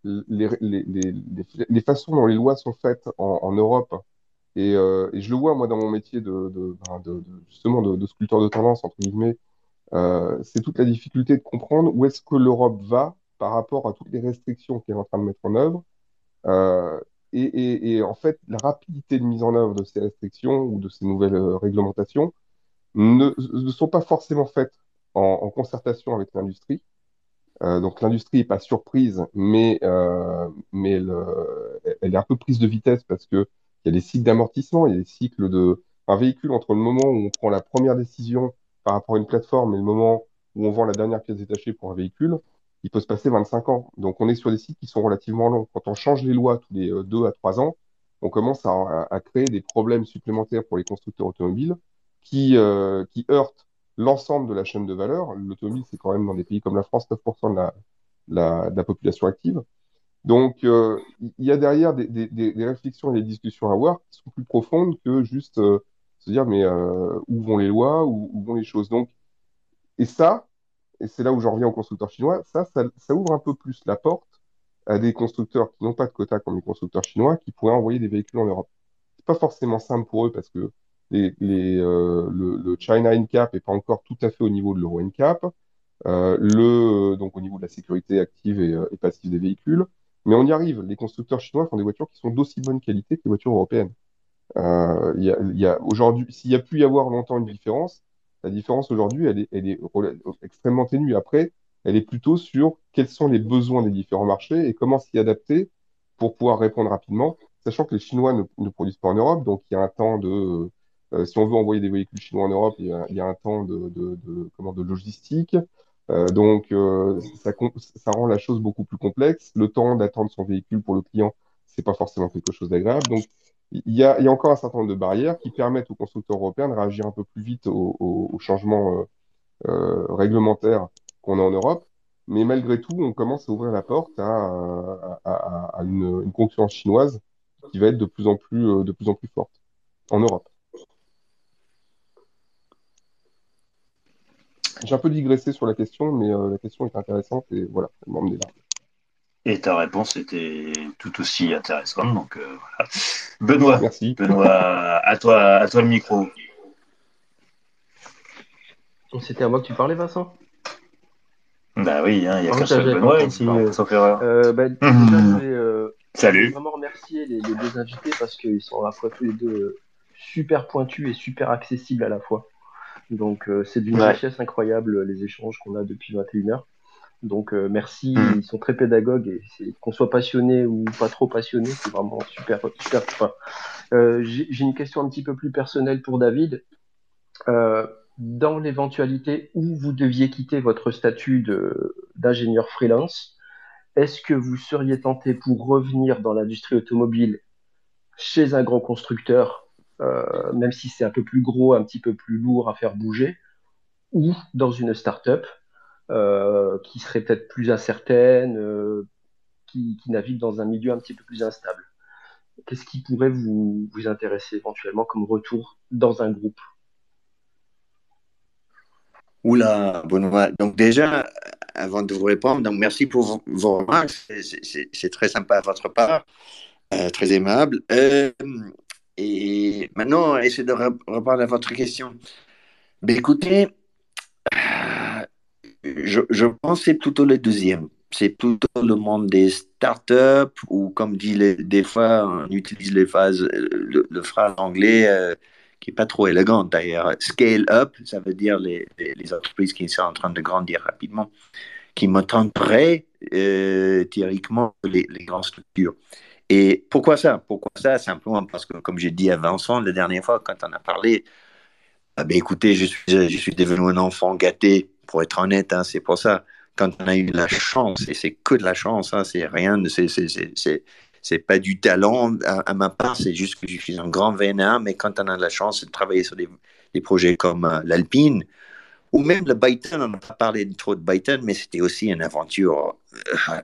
les, les, les, les, façons dont les lois sont faites en Europe, et, euh, et je le vois moi dans mon métier de, ben, justement de, sculpteur de tendance, entre guillemets, euh, c'est toute la difficulté de comprendre où est-ce que l'Europe va par rapport à toutes les restrictions qu'elle est en train de mettre en œuvre. Euh, et, en fait, la rapidité de mise en œuvre de ces restrictions ou de ces nouvelles réglementations ne, sont pas forcément faites en, concertation avec l'industrie. Donc l'industrie n'est pas surprise, mais, elle est un peu prise de vitesse parce que il y a des cycles d'amortissement, il y a des cycles de un véhicule entre le moment où on prend la première décision par rapport à une plateforme et le moment où on vend la dernière pièce détachée pour un véhicule, il peut se passer 25 ans. Donc on est sur des cycles qui sont relativement longs. Quand on change les lois tous les euh, deux à trois ans, on commence à, créer des problèmes supplémentaires pour les constructeurs automobiles qui, euh, qui heurtent l'ensemble de la chaîne de valeur. L'automobile, c'est quand même dans des pays comme la France 9% de la, la, de la population active. Donc, euh, il y a derrière des, des, des, réflexions et des discussions à avoir qui sont plus profondes que juste euh, se dire, mais euh, où vont les lois, où, où vont les choses. Donc, et ça, et c'est là où j'en reviens aux constructeurs chinois, ça, ça, ça ouvre un peu plus la porte à des constructeurs qui n'ont pas de quota comme les constructeurs chinois, qui pourraient envoyer des véhicules en Europe. C'est pas forcément simple pour eux parce que les, les, euh, le, le China NCAP est pas encore tout à fait au niveau de l'Euro NCAP, euh, le, donc au niveau de la sécurité active et, euh, et passive des véhicules. Mais on y arrive. Les constructeurs chinois font des voitures qui sont d'aussi bonne qualité que les voitures européennes. Euh, y a, s'il y a pu y avoir longtemps une différence, la différence aujourd'hui, elle est, extrêmement ténue. Après, elle est plutôt sur quels sont les besoins des différents marchés et comment s'y adapter pour pouvoir répondre rapidement, sachant que les Chinois ne, produisent pas en Europe, donc il y a un temps de, euh, si on veut envoyer des véhicules chinois en Europe, il y a, un temps de, comment, de logistique. Euh, donc, euh, ça, ça rend la chose beaucoup plus complexe. Le temps d'attendre son véhicule pour le client, c'est pas forcément quelque chose d'agréable. Donc, il y a, encore un certain nombre de barrières qui permettent aux constructeurs européens de réagir un peu plus vite aux, changements euh, euh, réglementaires qu'on a en Europe. Mais malgré tout, on commence à ouvrir la porte à, une, concurrence chinoise qui va être de plus en plus, de plus en plus forte en Europe. J'ai un peu digressé sur la question, mais euh, la question est intéressante et voilà, elle m'a emmené là. Et ta réponse était tout aussi intéressante. Donc, euh, voilà. Benoît, Merci. Benoît, à toi, à toi le micro. C'était à moi que tu parlais, Vincent? Bah oui, hein, il y a Ah, qu'un seul Benoît ici, sauf erreur. Bah, déjà, Mhm. je voulais, euh, Salut. vraiment remercier les, les deux invités parce qu'ils sont à la fois tous les deux super pointus et super accessibles à la fois. Donc, euh, c'est d'une Ouais. richesse incroyable les échanges qu'on a depuis 21 heures. Donc, euh, merci, Mhm. ils sont très pédagogues et qu'on soit passionné ou pas trop passionné, c'est vraiment super, super sympa. Euh, J'ai une question un petit peu plus personnelle pour David. Euh, dans l'éventualité où vous deviez quitter votre statut de- d'ingénieur freelance, est-ce que vous seriez tenté pour revenir dans l'industrie automobile chez un grand constructeur, même si c'est un peu plus gros, un petit peu plus lourd à faire bouger, ou dans une start-up euh, qui serait peut-être plus incertaine, euh, qui, navigue dans un milieu un petit peu plus instable Qu'est-ce qui pourrait vous, intéresser éventuellement comme retour dans un groupe? Oula, Benoît. Donc déjà, avant de vous répondre, donc merci pour vos, remarques. C'est- très sympa à votre part, euh, très aimable. Euh, et maintenant, essayez de répondre à votre question. Ben, écoutez, euh, je, je pense que c'est plutôt le deuxième. C'est plutôt le monde des startups ou comme dit les- des fois, on utilise les phrases, le, le phrase anglais euh, qui est pas trop élégante d'ailleurs. Scale up, ça veut dire les, les, entreprises qui sont en train de grandir rapidement, qui me tenteraient euh, théoriquement les grandes structures. Et pourquoi ça? Pourquoi ça? Simplement parce que, comme j'ai dit à Vincent la dernière fois, quand on a parlé, ah ben écoutez, je suis, je suis devenu un enfant gâté, pour être honnête, hein, c'est pour ça. Quand on a eu la chance, et c'est que de la chance, hein, c'est rien, c'est, pas du talent à, à ma part, c'est juste que je suis un grand vénard, mais quand on a la chance de travailler sur des, projets comme euh, l'Alpine, ou même le Byton, on n'a pas parlé trop de Byton, mais c'était aussi une aventure euh,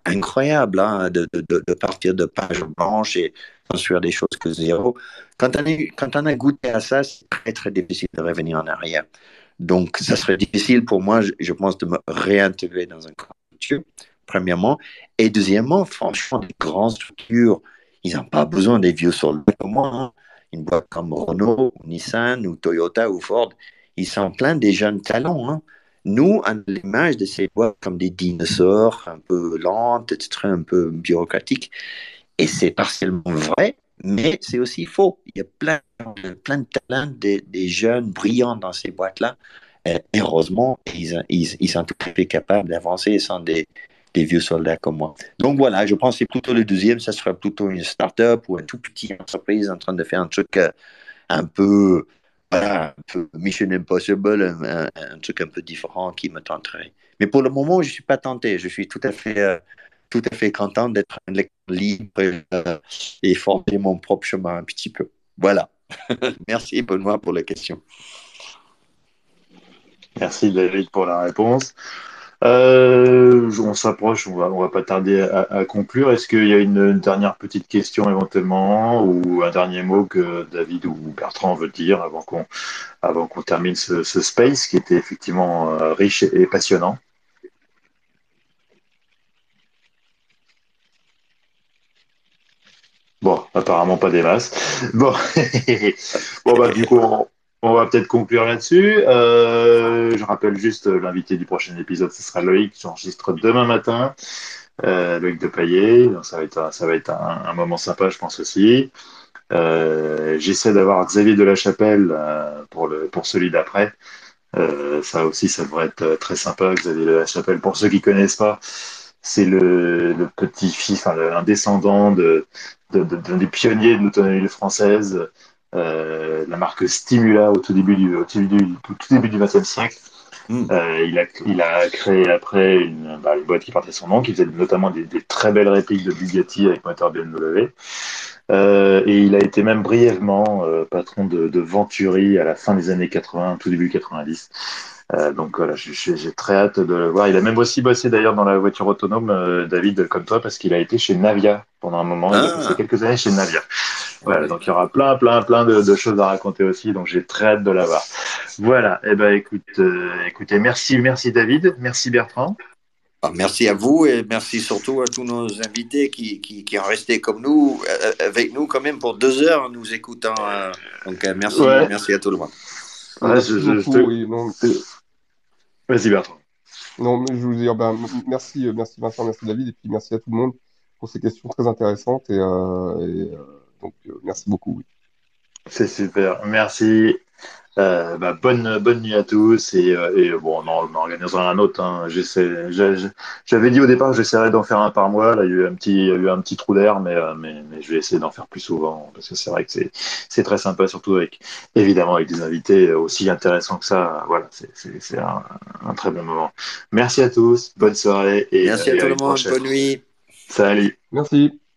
incroyable hein, de, partir de page blanche et construire des choses que zéro. Quand on, a goûté à ça, c'est très difficile de revenir en arrière. Donc, ça serait difficile pour moi, je, pense, de me réintégrer dans un culture, premièrement. Et deuxièmement, franchement, des grandes structures, ils n'ont pas besoin des vieux soldats comme moi. Hein. Une boîte comme Renault, Nissan, ou Toyota, ou Ford, ils sont pleins des jeunes talents. Hein. Nous, on a l'image de ces boîtes comme des dinosaures, un peu lentes, etc., un peu bureaucratiques. Et c'est partiellement vrai, mais c'est aussi faux. Il y a plein, plein de talents, des, jeunes brillants dans ces boîtes-là. Euh, heureusement, ils, ils, ils, sont tout à fait capables d'avancer sans des, vieux soldats comme moi. Donc voilà, je pense que c'est plutôt le deuxième, ça sera plutôt une start-up ou une toute petite entreprise en train de faire un truc euh, un peu, voilà, un peu Mission Impossible, un, truc un peu différent qui me tenterait. Mais pour le moment, je ne suis pas tenté. Je suis tout à fait. Euh, tout à fait content d'être un lecteur libre euh, et forger mon propre chemin un petit peu. Voilà. [LAUGHS] Merci Benoît pour la question. Merci David pour la réponse. Euh, on s'approche, on va, on va pas tarder à, conclure. Est-ce qu'il y a une, dernière petite question éventuellement ou un dernier mot que David ou Bertrand veut dire avant qu'on avant qu'on termine ce, ce, space qui était effectivement euh, riche et, passionnant? Bon, apparemment pas des masses. Bon, [LAUGHS] bon bah, du coup, on va peut-être conclure là-dessus. Euh, je rappelle juste l'invité du prochain épisode, ce sera Loïc, j'enregistre demain matin. Euh, Loïc de Paillet, donc ça va être, un, ça va être un, moment sympa, je pense aussi. Euh, J'essaie d'avoir Xavier de la Chapelle euh, pour, le, pour celui d'après. Euh, ça aussi, ça devrait être très sympa, Xavier de la Chapelle. Pour ceux qui connaissent pas, c'est le, le petit-fils, enfin, un descendant de, de, de, de, des pionniers de l'autonomie française, euh, la marque Stimula au tout début du, au tout début, au tout début du XXe siècle. Mm. Euh, il, a, il a créé après une, bah, une, boîte qui portait son nom, qui faisait notamment des, des, très belles répliques de Bugatti avec moteur BMW. Euh, et il a été même brièvement patron de, de Venturi à la fin des années 80, tout début 90. Euh, donc voilà, j'ai très hâte de le voir. Il a même aussi bossé d'ailleurs dans la voiture autonome, euh, David, comme toi, parce qu'il a été chez Navia pendant un moment. Ah. Il a passé quelques années chez Navia. Voilà, donc il y aura plein, plein, plein de, de choses à raconter aussi. Donc j'ai très hâte de l'avoir. Voilà. Eh ben écoute, euh, écoutez, merci, merci David, merci Bertrand. Ah, merci à vous et merci surtout à tous nos invités qui, qui, qui ont resté comme nous, avec nous quand même pour deux heures en nous écoutant. Euh, donc merci, ouais. merci à tout le monde. Ouais, je, je, je te... oui, non, Vas-y Bertrand. Non, mais je dire, ben, merci, merci Vincent, merci David, et puis merci à tout le monde pour ces questions très intéressantes. Et, euh, et donc, euh, merci beaucoup. Oui. C'est super. Merci. Euh, bah, bonne, bonne nuit à tous et, euh, et bon, on en, on organisera un autre. Hein. J'avais dit au départ que j'essaierais d'en faire un par mois. Là, il y a eu un petit, il y a eu un petit trou d'air, mais, mais, mais, je vais essayer d'en faire plus souvent parce que c'est vrai que c'est très sympa, surtout avec évidemment avec des invités aussi intéressants que ça. Voilà, c'est un, un, très bon moment. Merci à tous, bonne soirée et merci à tout le monde, bonne nuit. Salut. Merci.